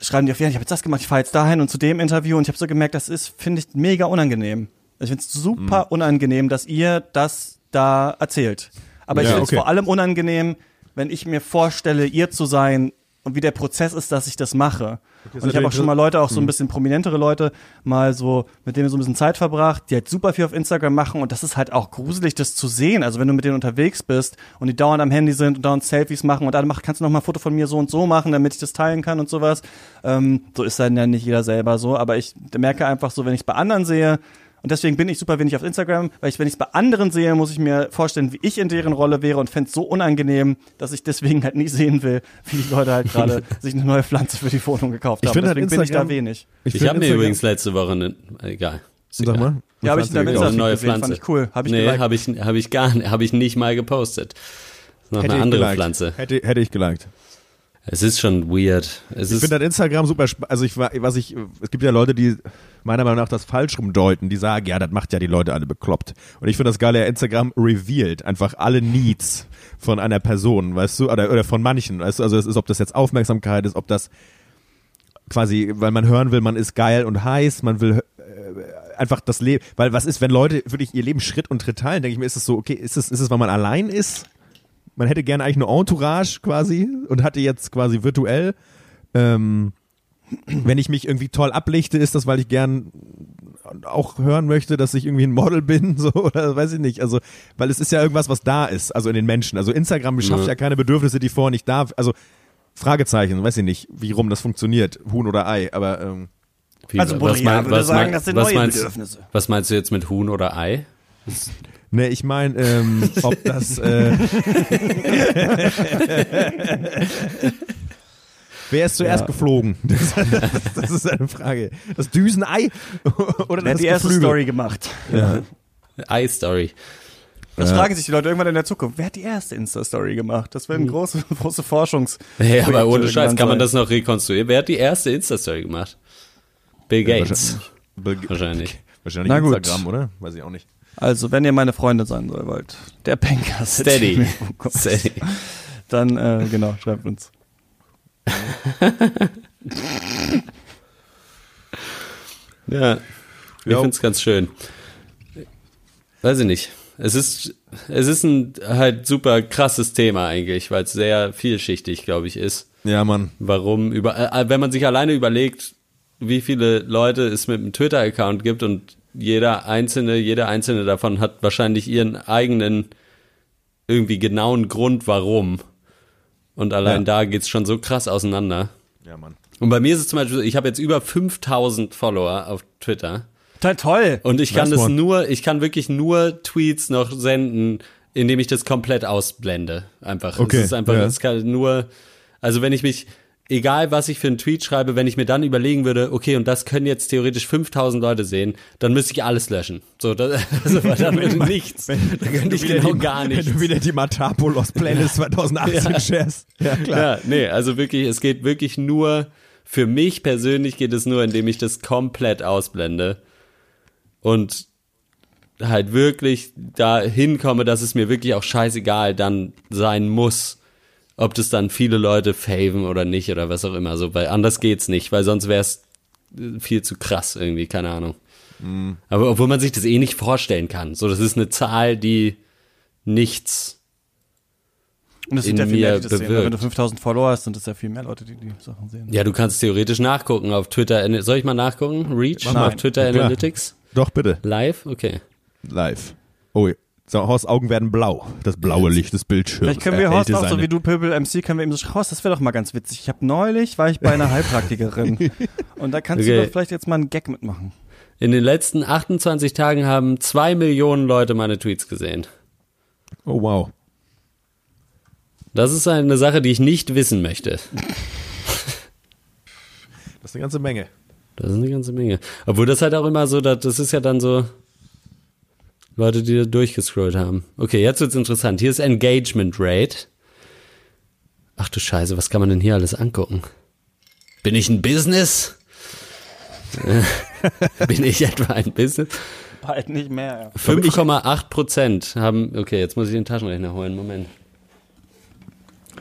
schreiben die auf, ja, ich habe jetzt das gemacht, ich fahre jetzt dahin und zu dem Interview und ich habe so gemerkt, das ist, finde ich, mega unangenehm. Ich finde es super Mhm. unangenehm, dass ihr das da erzählt. Aber ich Ja, finde es okay. vor allem unangenehm, wenn ich mir vorstelle, ihr zu sein und wie der Prozess ist, dass ich das mache. und ich habe auch schon mal Leute, auch so ein bisschen prominentere Leute, mal so, mit denen so ein bisschen Zeit verbracht, die halt super viel auf Instagram machen und das ist halt auch gruselig, das zu sehen. Also wenn du mit denen unterwegs bist und die dauernd am Handy sind und dauernd Selfies machen und dann mach, kannst du noch mal ein Foto von mir so und so machen, damit ich das teilen kann und sowas. Ähm, so ist dann ja nicht jeder selber so, aber ich merke einfach so, wenn ich es bei anderen sehe, und deswegen bin ich super wenig auf Instagram, weil ich, wenn ich es bei anderen sehe, muss ich mir vorstellen, wie ich in deren Rolle wäre und fände es so unangenehm, dass ich deswegen halt nie sehen will, wie die Leute halt gerade sich eine neue Pflanze für die Wohnung gekauft Ich haben. finde halt deswegen bin ich da Instagram- wenig. Ich, find habe mir Instagram- übrigens letzte Woche eine, egal. Sag mal. Ja, habe ich in der Eine neue gesehen, Pflanze. fand ich cool. Habe ich nee, habe ich, hab ich gar nicht, habe ich nicht mal gepostet. Noch Hätte eine ich andere geliked. Pflanze. Hätte, hätte ich geliked. Es ist schon weird. Es Ich finde halt Instagram super spannend. Also ich war, was ich, es gibt ja Leute, die meiner Meinung nach das falsch rumdeuten, die sagen, ja, das macht ja die Leute alle bekloppt. Und ich finde das geile, ja, Instagram revealed einfach alle Needs von einer Person, weißt du, oder, oder von manchen, weißt du, also es ist, ob das jetzt Aufmerksamkeit ist, ob das quasi, weil man hören will, man ist geil und heiß, man will äh, einfach das Leben, weil was ist, wenn Leute wirklich ihr Leben Schritt und Tritt teilen, denke ich mir, ist es so, okay, ist es, ist es, weil man allein ist? Man hätte gerne eigentlich eine Entourage quasi und hatte jetzt quasi virtuell. Ähm, wenn ich mich irgendwie toll ablichte, ist das, weil ich gern auch hören möchte, dass ich irgendwie ein Model bin, so oder weiß ich nicht. Also, weil es ist ja irgendwas, was da ist, also in den Menschen. Also Instagram schafft ja, keine Bedürfnisse, die vorher nicht da. Also Fragezeichen, weiß ich nicht, wie rum das funktioniert, Huhn oder Ei. Aber ähm, Also Boreal würde sagen, das sind was neue meinst, Bedürfnisse. Was meinst du jetzt mit Huhn oder Ei? ne, ich meine, ähm, ob das. Äh, Wer ist zuerst Ja. geflogen? Das, das, das ist eine Frage. Das Düsenei oder Wer das hat die erste Geflügel? Story gemacht? Ja. Ei-Story. Das Ja. fragen sich die Leute irgendwann in der Zukunft. Wer hat die erste Insta-Story gemacht? Das werden große, große Forschungs. Hey, aber ohne Scheiß, kann man das noch rekonstruieren? Wer hat die erste Insta-Story gemacht? Bill Gates. Wahrscheinlich, Wahrscheinlich. wahrscheinlich Na gut. Instagram, oder? Weiß ich auch nicht. Also, wenn ihr meine Freunde sein soll, wollt, der Banker Steady. Steady. Dann, äh, genau, schreibt uns. Ja, ich Ja. finde es ganz schön. Weiß ich nicht. Es ist, es ist ein halt super krasses Thema eigentlich, weil es sehr vielschichtig, glaube ich, ist. Ja, Mann. Warum über, äh, wenn man sich alleine überlegt, wie viele Leute es mit einem Twitter-Account gibt und jeder einzelne, jeder einzelne davon hat wahrscheinlich ihren eigenen irgendwie genauen Grund, warum. Und allein Ja. da geht's schon so krass auseinander. Ja, Mann. Und bei mir ist es zum Beispiel, so, ich habe jetzt über 5000 Follower auf Twitter. Toll, toll. Und ich kann Nice das one. nur, ich kann wirklich nur Tweets noch senden, indem ich das komplett ausblende. Einfach. Okay, Es ist einfach, ja. es kann nur, also wenn ich mich, egal was ich für einen Tweet schreibe, wenn ich mir dann überlegen würde, okay, und das können jetzt theoretisch 5000 Leute sehen, dann müsste ich alles löschen. So, das, also, dann würde nichts. Dann könnte ich genau die, gar Wenn nichts. du wieder die Matapolos Playlist 2018 shares. Ja, klar. Ja, nee, also wirklich, es geht wirklich nur, für mich persönlich geht es nur, indem ich das komplett ausblende und halt wirklich da hinkomme, dass es mir wirklich auch scheißegal dann sein muss, ob das dann viele Leute faven oder nicht oder was auch immer, so, weil anders geht's nicht, weil sonst wäre es viel zu krass irgendwie, keine Ahnung. Aber obwohl man sich das eh nicht vorstellen kann, so, das ist eine Zahl, die nichts Und es in sind ja viel mehr, die das sehen. bewirkt. Wenn du 5000 Follower hast, sind es ja viel mehr Leute, die die Sachen sehen. Ja, du kannst theoretisch nachgucken auf Twitter. Soll ich mal nachgucken? Reach mal. auf Twitter. Analytics? Doch, bitte. Live? Okay. Live. Oh, so, Horsts Augen werden blau. Das blaue Licht des Bildschirms. Vielleicht können wir Horst auch, so wie du Pöbel MC, können wir ihm so, Horst, das wäre doch mal ganz witzig. Ich habe neulich, war ich bei einer Heilpraktikerin. und da kannst Okay. du doch vielleicht jetzt mal einen Gag mitmachen. In den letzten 28 Tagen haben zwei Millionen Leute meine Tweets gesehen. Oh, wow. Das ist eine Sache, die ich nicht wissen möchte. Das ist eine ganze Menge. Das ist eine ganze Menge. Obwohl das halt auch immer so, das ist ja dann so Leute, die da durchgescrollt haben. Okay, jetzt wird's interessant. Hier ist Engagement Rate. Ach du Scheiße, was kann man denn hier alles angucken? Bin ich ein Business? Bin ich etwa ein Business? Bald nicht mehr. 5,8 Prozent haben, okay, jetzt muss ich den Taschenrechner holen, Moment.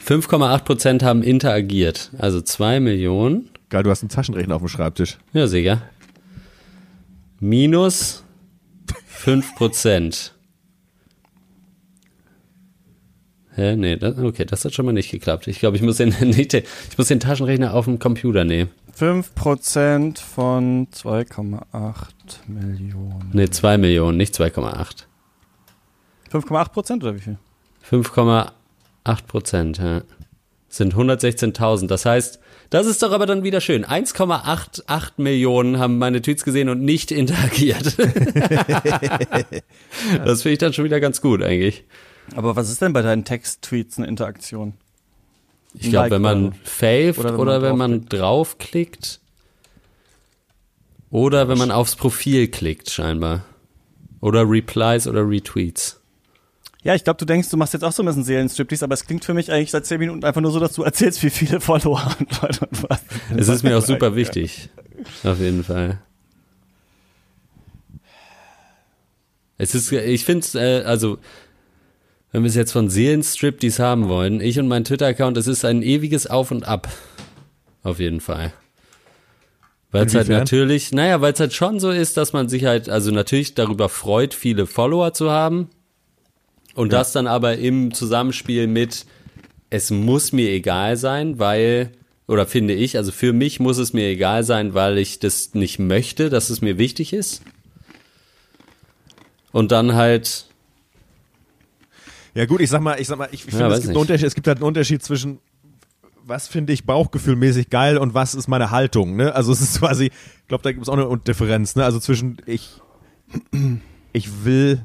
5,8 Prozent haben interagiert, also 2 Millionen Geil, du hast einen Taschenrechner auf dem Schreibtisch. Ja, sicher. Minus 5%. Hä? Nee, das, okay, das hat schon mal nicht geklappt. Ich glaube, ich muss den- ich muss den Taschenrechner auf dem Computer nehmen. 5% von 2,8 Millionen. Nee, 2 Millionen, nicht 2,8. 5,8 Prozent oder wie viel? 5,8 Prozent, ja. Sind 116.000. Das heißt, das ist doch aber dann wieder schön. 1,88 Millionen haben meine Tweets gesehen und nicht interagiert. das finde ich dann schon wieder ganz gut eigentlich. Aber was ist denn bei deinen Text-Tweets eine Interaktion? Ich glaube, Like wenn man faved oder oder, man wenn man draufklickt oder wenn man aufs Profil klickt scheinbar. Oder Replies oder Retweets. Ja, ich glaube, du denkst, du machst jetzt auch so ein bisschen Seelenstriptease, aber es klingt für mich eigentlich seit 10 Minuten einfach nur so, dass du erzählst, wie viele Follower und Leute und was. Es ist mir auch super wichtig. Auf jeden Fall. Es ist, ich finde es, äh, also, wenn wir es jetzt von Seelenstriptease haben wollen, ich und mein Twitter-Account, es ist ein ewiges Auf und Ab. Auf jeden Fall. Weil es halt natürlich, naja, weil es halt schon so ist, dass man sich halt, also natürlich darüber freut, viele Follower zu haben. Und das dann aber im Zusammenspiel mit, es muss mir egal sein, weil, oder finde ich, also für mich muss es mir egal sein, weil ich das nicht möchte, dass es mir wichtig ist. Und dann halt, Ja gut, ich sag mal, ich sag mal, ich finde, weiß es, gibt einen nicht. Unterschied, es gibt halt einen Unterschied zwischen was finde ich bauchgefühlmäßig geil und was ist meine Haltung, ne? Also es ist quasi, ich glaube, da gibt es auch eine Differenz, ne? Also zwischen ich ich will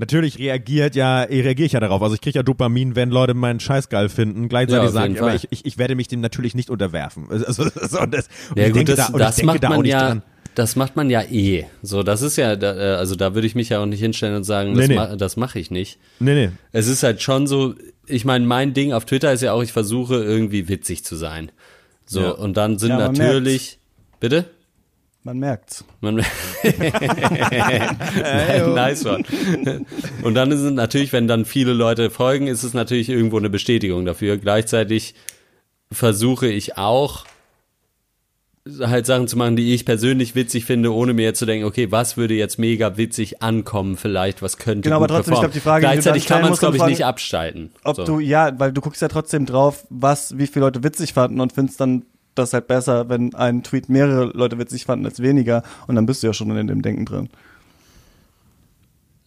Natürlich reagiert ja, reagiere ich ja darauf. Also ich kriege ja Dopamin, wenn Leute meinen Scheiß geil finden. Gleichzeitig Ja, jeden die, aber ich, ich, ich werde mich dem natürlich nicht unterwerfen. Also, so, das, und ja ich gut, denke das, da, und das ich denke macht da auch man nicht ja, dran. das macht man ja eh. So, das ist ja, da, äh, also da würde ich mich ja auch nicht hinstellen und sagen, Nee, das, nee. ma, das mache ich nicht. Nee, nee. Es ist halt schon so, ich meine, mein Ding auf Twitter ist ja auch, ich versuche irgendwie witzig zu sein. So, Ja. und dann sind Ja, natürlich, bitte? Man merkt's. Man, nice one. Und dann ist es natürlich, wenn dann viele Leute folgen, ist es natürlich irgendwo eine Bestätigung dafür. Gleichzeitig versuche ich auch halt Sachen zu machen, die ich persönlich witzig finde, ohne mir jetzt zu denken, okay, was würde jetzt mega witzig ankommen vielleicht, was könnte Genau, gut aber trotzdem, ich performen. glaub, die Frage, die du Gleichzeitig kann man es, glaube ich, nicht abschalten. Ob so. du, ja, weil du guckst ja trotzdem drauf, was, wie viele Leute witzig fanden und findest dann das halt besser, wenn ein Tweet mehrere Leute witzig fanden als weniger und dann bist du ja schon in dem Denken drin.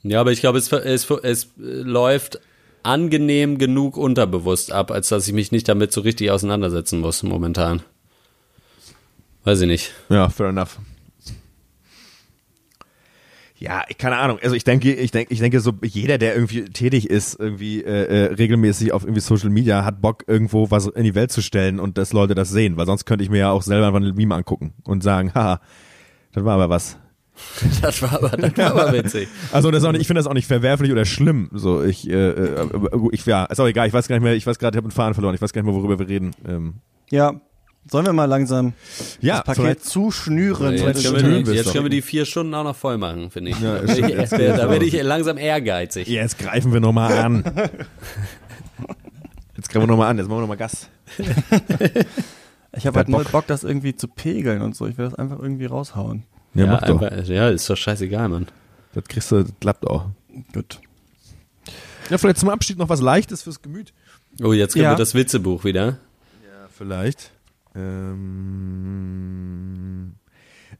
Ja, aber ich glaube, es, es, es läuft angenehm genug unterbewusst ab, als dass ich mich nicht damit so richtig auseinandersetzen muss momentan. Weiß ich nicht. Ja, fair enough. Ja, ich- keine Ahnung. Also ich denke, ich denke, ich denke, so jeder, der irgendwie tätig ist, irgendwie äh, äh, regelmäßig auf irgendwie Social Media, hat Bock irgendwo was in die Welt zu stellen und dass Leute das sehen, weil sonst könnte ich mir ja auch selber einfach ein Meme angucken und sagen, haha, das war aber was. Das war aber, das war aber witzig. Also das ist auch nicht, ich finde das auch nicht verwerflich oder schlimm. So ich, äh, äh, aber ich ja, ist auch egal. Ich weiß gar nicht mehr. Ich weiß gerade, ich habe einen Faden verloren. Ich weiß gar nicht mehr, worüber wir reden. Ähm, Ja, sollen wir mal langsam ja, das Paket vielleicht- zuschnüren? Jetzt, Jetzt können wir, wir's jetzt können wir die vier Stunden auch noch voll machen, finde ich. Ja, Da werde ich- da werde los. ich langsam ehrgeizig. Jetzt greifen wir nochmal an. Jetzt greifen wir nochmal an. Jetzt machen wir nochmal Gas. Ich habe halt null Bock? Bock, das irgendwie zu pegeln und so. Ich will das einfach irgendwie raushauen. Ja, Ja, mach doch. einfach, ja, ist doch scheißegal, Mann. Das kriegst du, das klappt auch. Gut. Ja, vielleicht zum Abschied noch was Leichtes fürs Gemüt. Oh, jetzt kommt Ja. das Witzebuch wieder. Ja, vielleicht. Ähm,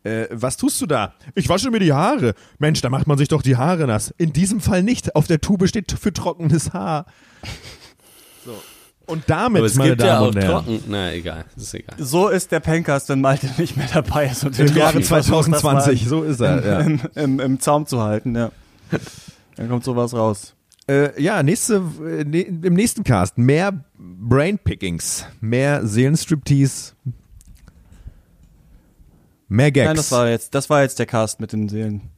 äh, was tust du da? Ich wasche mir die Haare. Mensch, da macht man sich doch die Haare nass. In diesem Fall nicht. Auf der Tube steht für trockenes Haar. So. Und damit, Aber es meine gibt ja Damen auch und Herren, trocken. Na, egal, ist egal. So ist der Pencast, wenn Malte nicht mehr dabei ist. Und wir im Jahre versuchen, das 2020, so ist er. Ja. mal Im, im, Im Zaum zu halten, ja. Dann kommt sowas raus. Äh, ja, nächste, ne, im nächsten Cast mehr Brainpickings, mehr Seelenstriptease, mehr Gags. Nein, das war jetzt, das war jetzt der Cast mit den Seelen.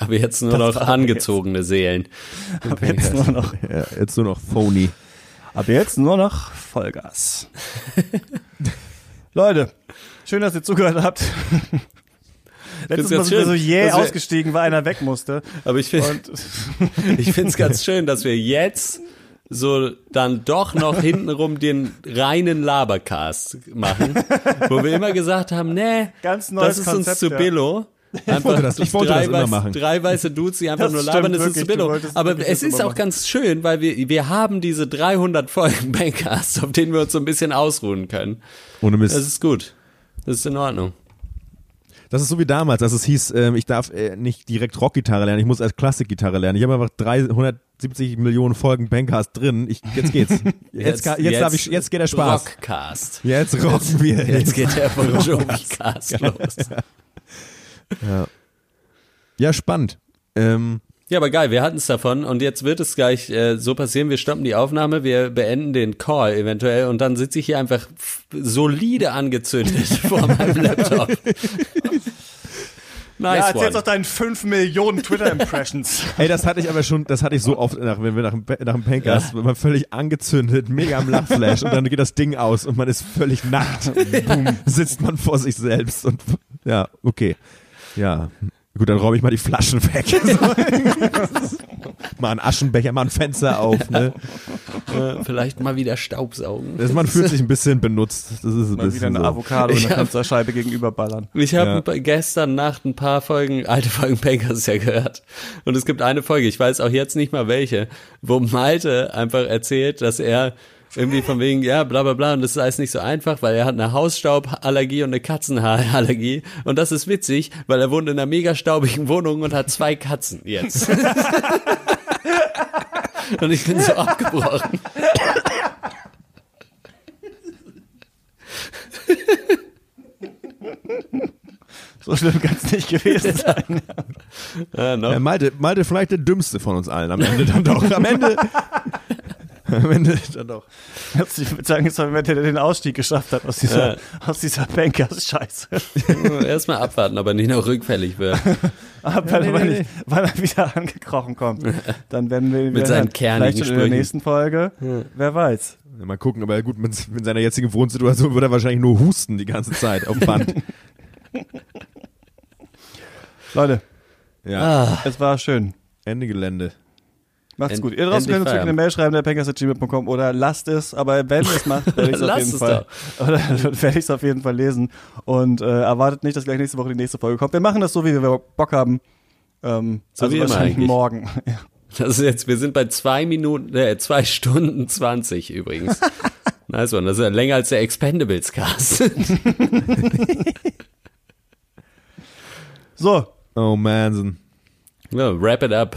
Aber jetzt nur Das noch angezogene Seelen. Ab jetzt nur noch, ja, jetzt nur noch phony. ab jetzt nur noch Vollgas. Leute, schön, dass ihr zugehört habt. Letztes Mal wir so schön, jäh dass wir- ausgestiegen, weil einer weg musste. Aber ich finde ich finde es ganz schön, dass wir jetzt so dann doch noch hintenrum den reinen Labercast machen, wo wir immer gesagt haben, nee, Ganz neues das ist uns Konzept, zu ja. billo. Einfach wollte das- ich wollte drei, das immer weiß, machen. drei weiße Dudes, die einfach Das nur labern, das ist zu wirklich, billo. Aber wirklich es ist auch machen. ganz schön, weil wir, wir haben diese 300 Folgen Bankcast, auf denen wir uns so ein bisschen ausruhen können. Ohne Mist. Das ist gut. Das ist in Ordnung. Das ist so wie damals, dass es hieß, ähm, ich darf äh, nicht direkt Rockgitarre lernen, ich muss erst Klassikgitarre lernen. Ich habe einfach 370 Millionen Folgen Bankcast drin. Ich, jetzt geht's. Jetzt, jetzt, jetzt, darf ich, jetzt geht der Spaß. Rockcast. Jetzt rocken wir. Jetzt geht der Bon Jovi-Cast los. Ja, spannend. Ähm, Ja, aber geil, wir hatten es davon und jetzt wird es gleich äh, so passieren, wir stoppen die Aufnahme, wir beenden den Call eventuell und dann sitze ich hier einfach solide angezündet vor meinem Laptop. Ja, nice erzähl one. doch deinen 5 Millionen Twitter-Impressions. ey, das hatte ich aber schon, das hatte ich so oft, nach, wenn wir nach, nach dem Pancast, man völlig angezündet, mega am Lachflash und dann geht das Ding aus und man ist völlig nackt. Boom, sitzt man vor sich selbst und ja, okay. Ja. Gut, dann räume ich mal die Flaschen weg. mal einen Aschenbecher, mal ein Fenster auf. Ne? Vielleicht mal wieder Staubsaugen. Das, man fühlt sich ein bisschen benutzt. Das ist ein Mal bisschen wieder eine so. Avocado in der Fensterscheibe gegenüberballern. Ich habe Ja. gestern Nacht ein paar Folgen, alte Folgen Pankers ja gehört. Und es gibt eine Folge, ich weiß auch jetzt nicht mal welche, wo Malte einfach erzählt, dass er irgendwie von wegen, ja, bla bla bla, und das ist alles nicht so einfach, weil er hat eine Hausstauballergie und eine Katzenhaarallergie. Und das ist witzig, weil er wohnt in einer mega staubigen Wohnung und hat zwei Katzen jetzt. und ich bin so abgebrochen. So schlimm kann es nicht gewesen sein. Ja, noch. Ja, Malte, Malte vielleicht der dümmste von uns allen am Ende dann doch. Am Ende, am Ende dann doch. Ich würde sagen, jetzt haben wir der den Ausstieg geschafft hat aus dieser, aus dieser Bankers-Scheiße. Erstmal abwarten, ob er nicht noch rückfällig wird. Aber wenn, nee, wenn, nee, ich, wenn er wieder angekrochen kommt, dann werden wir ihn Mit wieder seinen kernigen Vielleicht schon in der Sprüchen. nächsten Folge. Wer weiß. Ja, Mal gucken, aber gut, mit, mit seiner jetzigen Wohnsituation würde er wahrscheinlich nur husten die ganze Zeit auf Band. Leute, Ja, es war schön. Ende Gelände. Macht's End- gut. Ihr draußen könnt uns eine. Mail schreiben, der penkers.gmail.com oder lasst es, aber wenn ihr es macht, werde ich es auf Lasst jeden es Fall, oder werde ich es auf jeden Fall lesen und äh, erwartet nicht, dass gleich nächste Woche die nächste Folge kommt. Wir machen das so, wie wir Bock haben. Ähm, So also wie wahrscheinlich eigentlich. morgen. Ja. Das ist jetzt, wir sind bei zwei Minuten, äh, zwei Stunden zwanzig übrigens. nice one. Das ist ja länger als der Expendables Cast. So, Oh man. ja, wrap it up.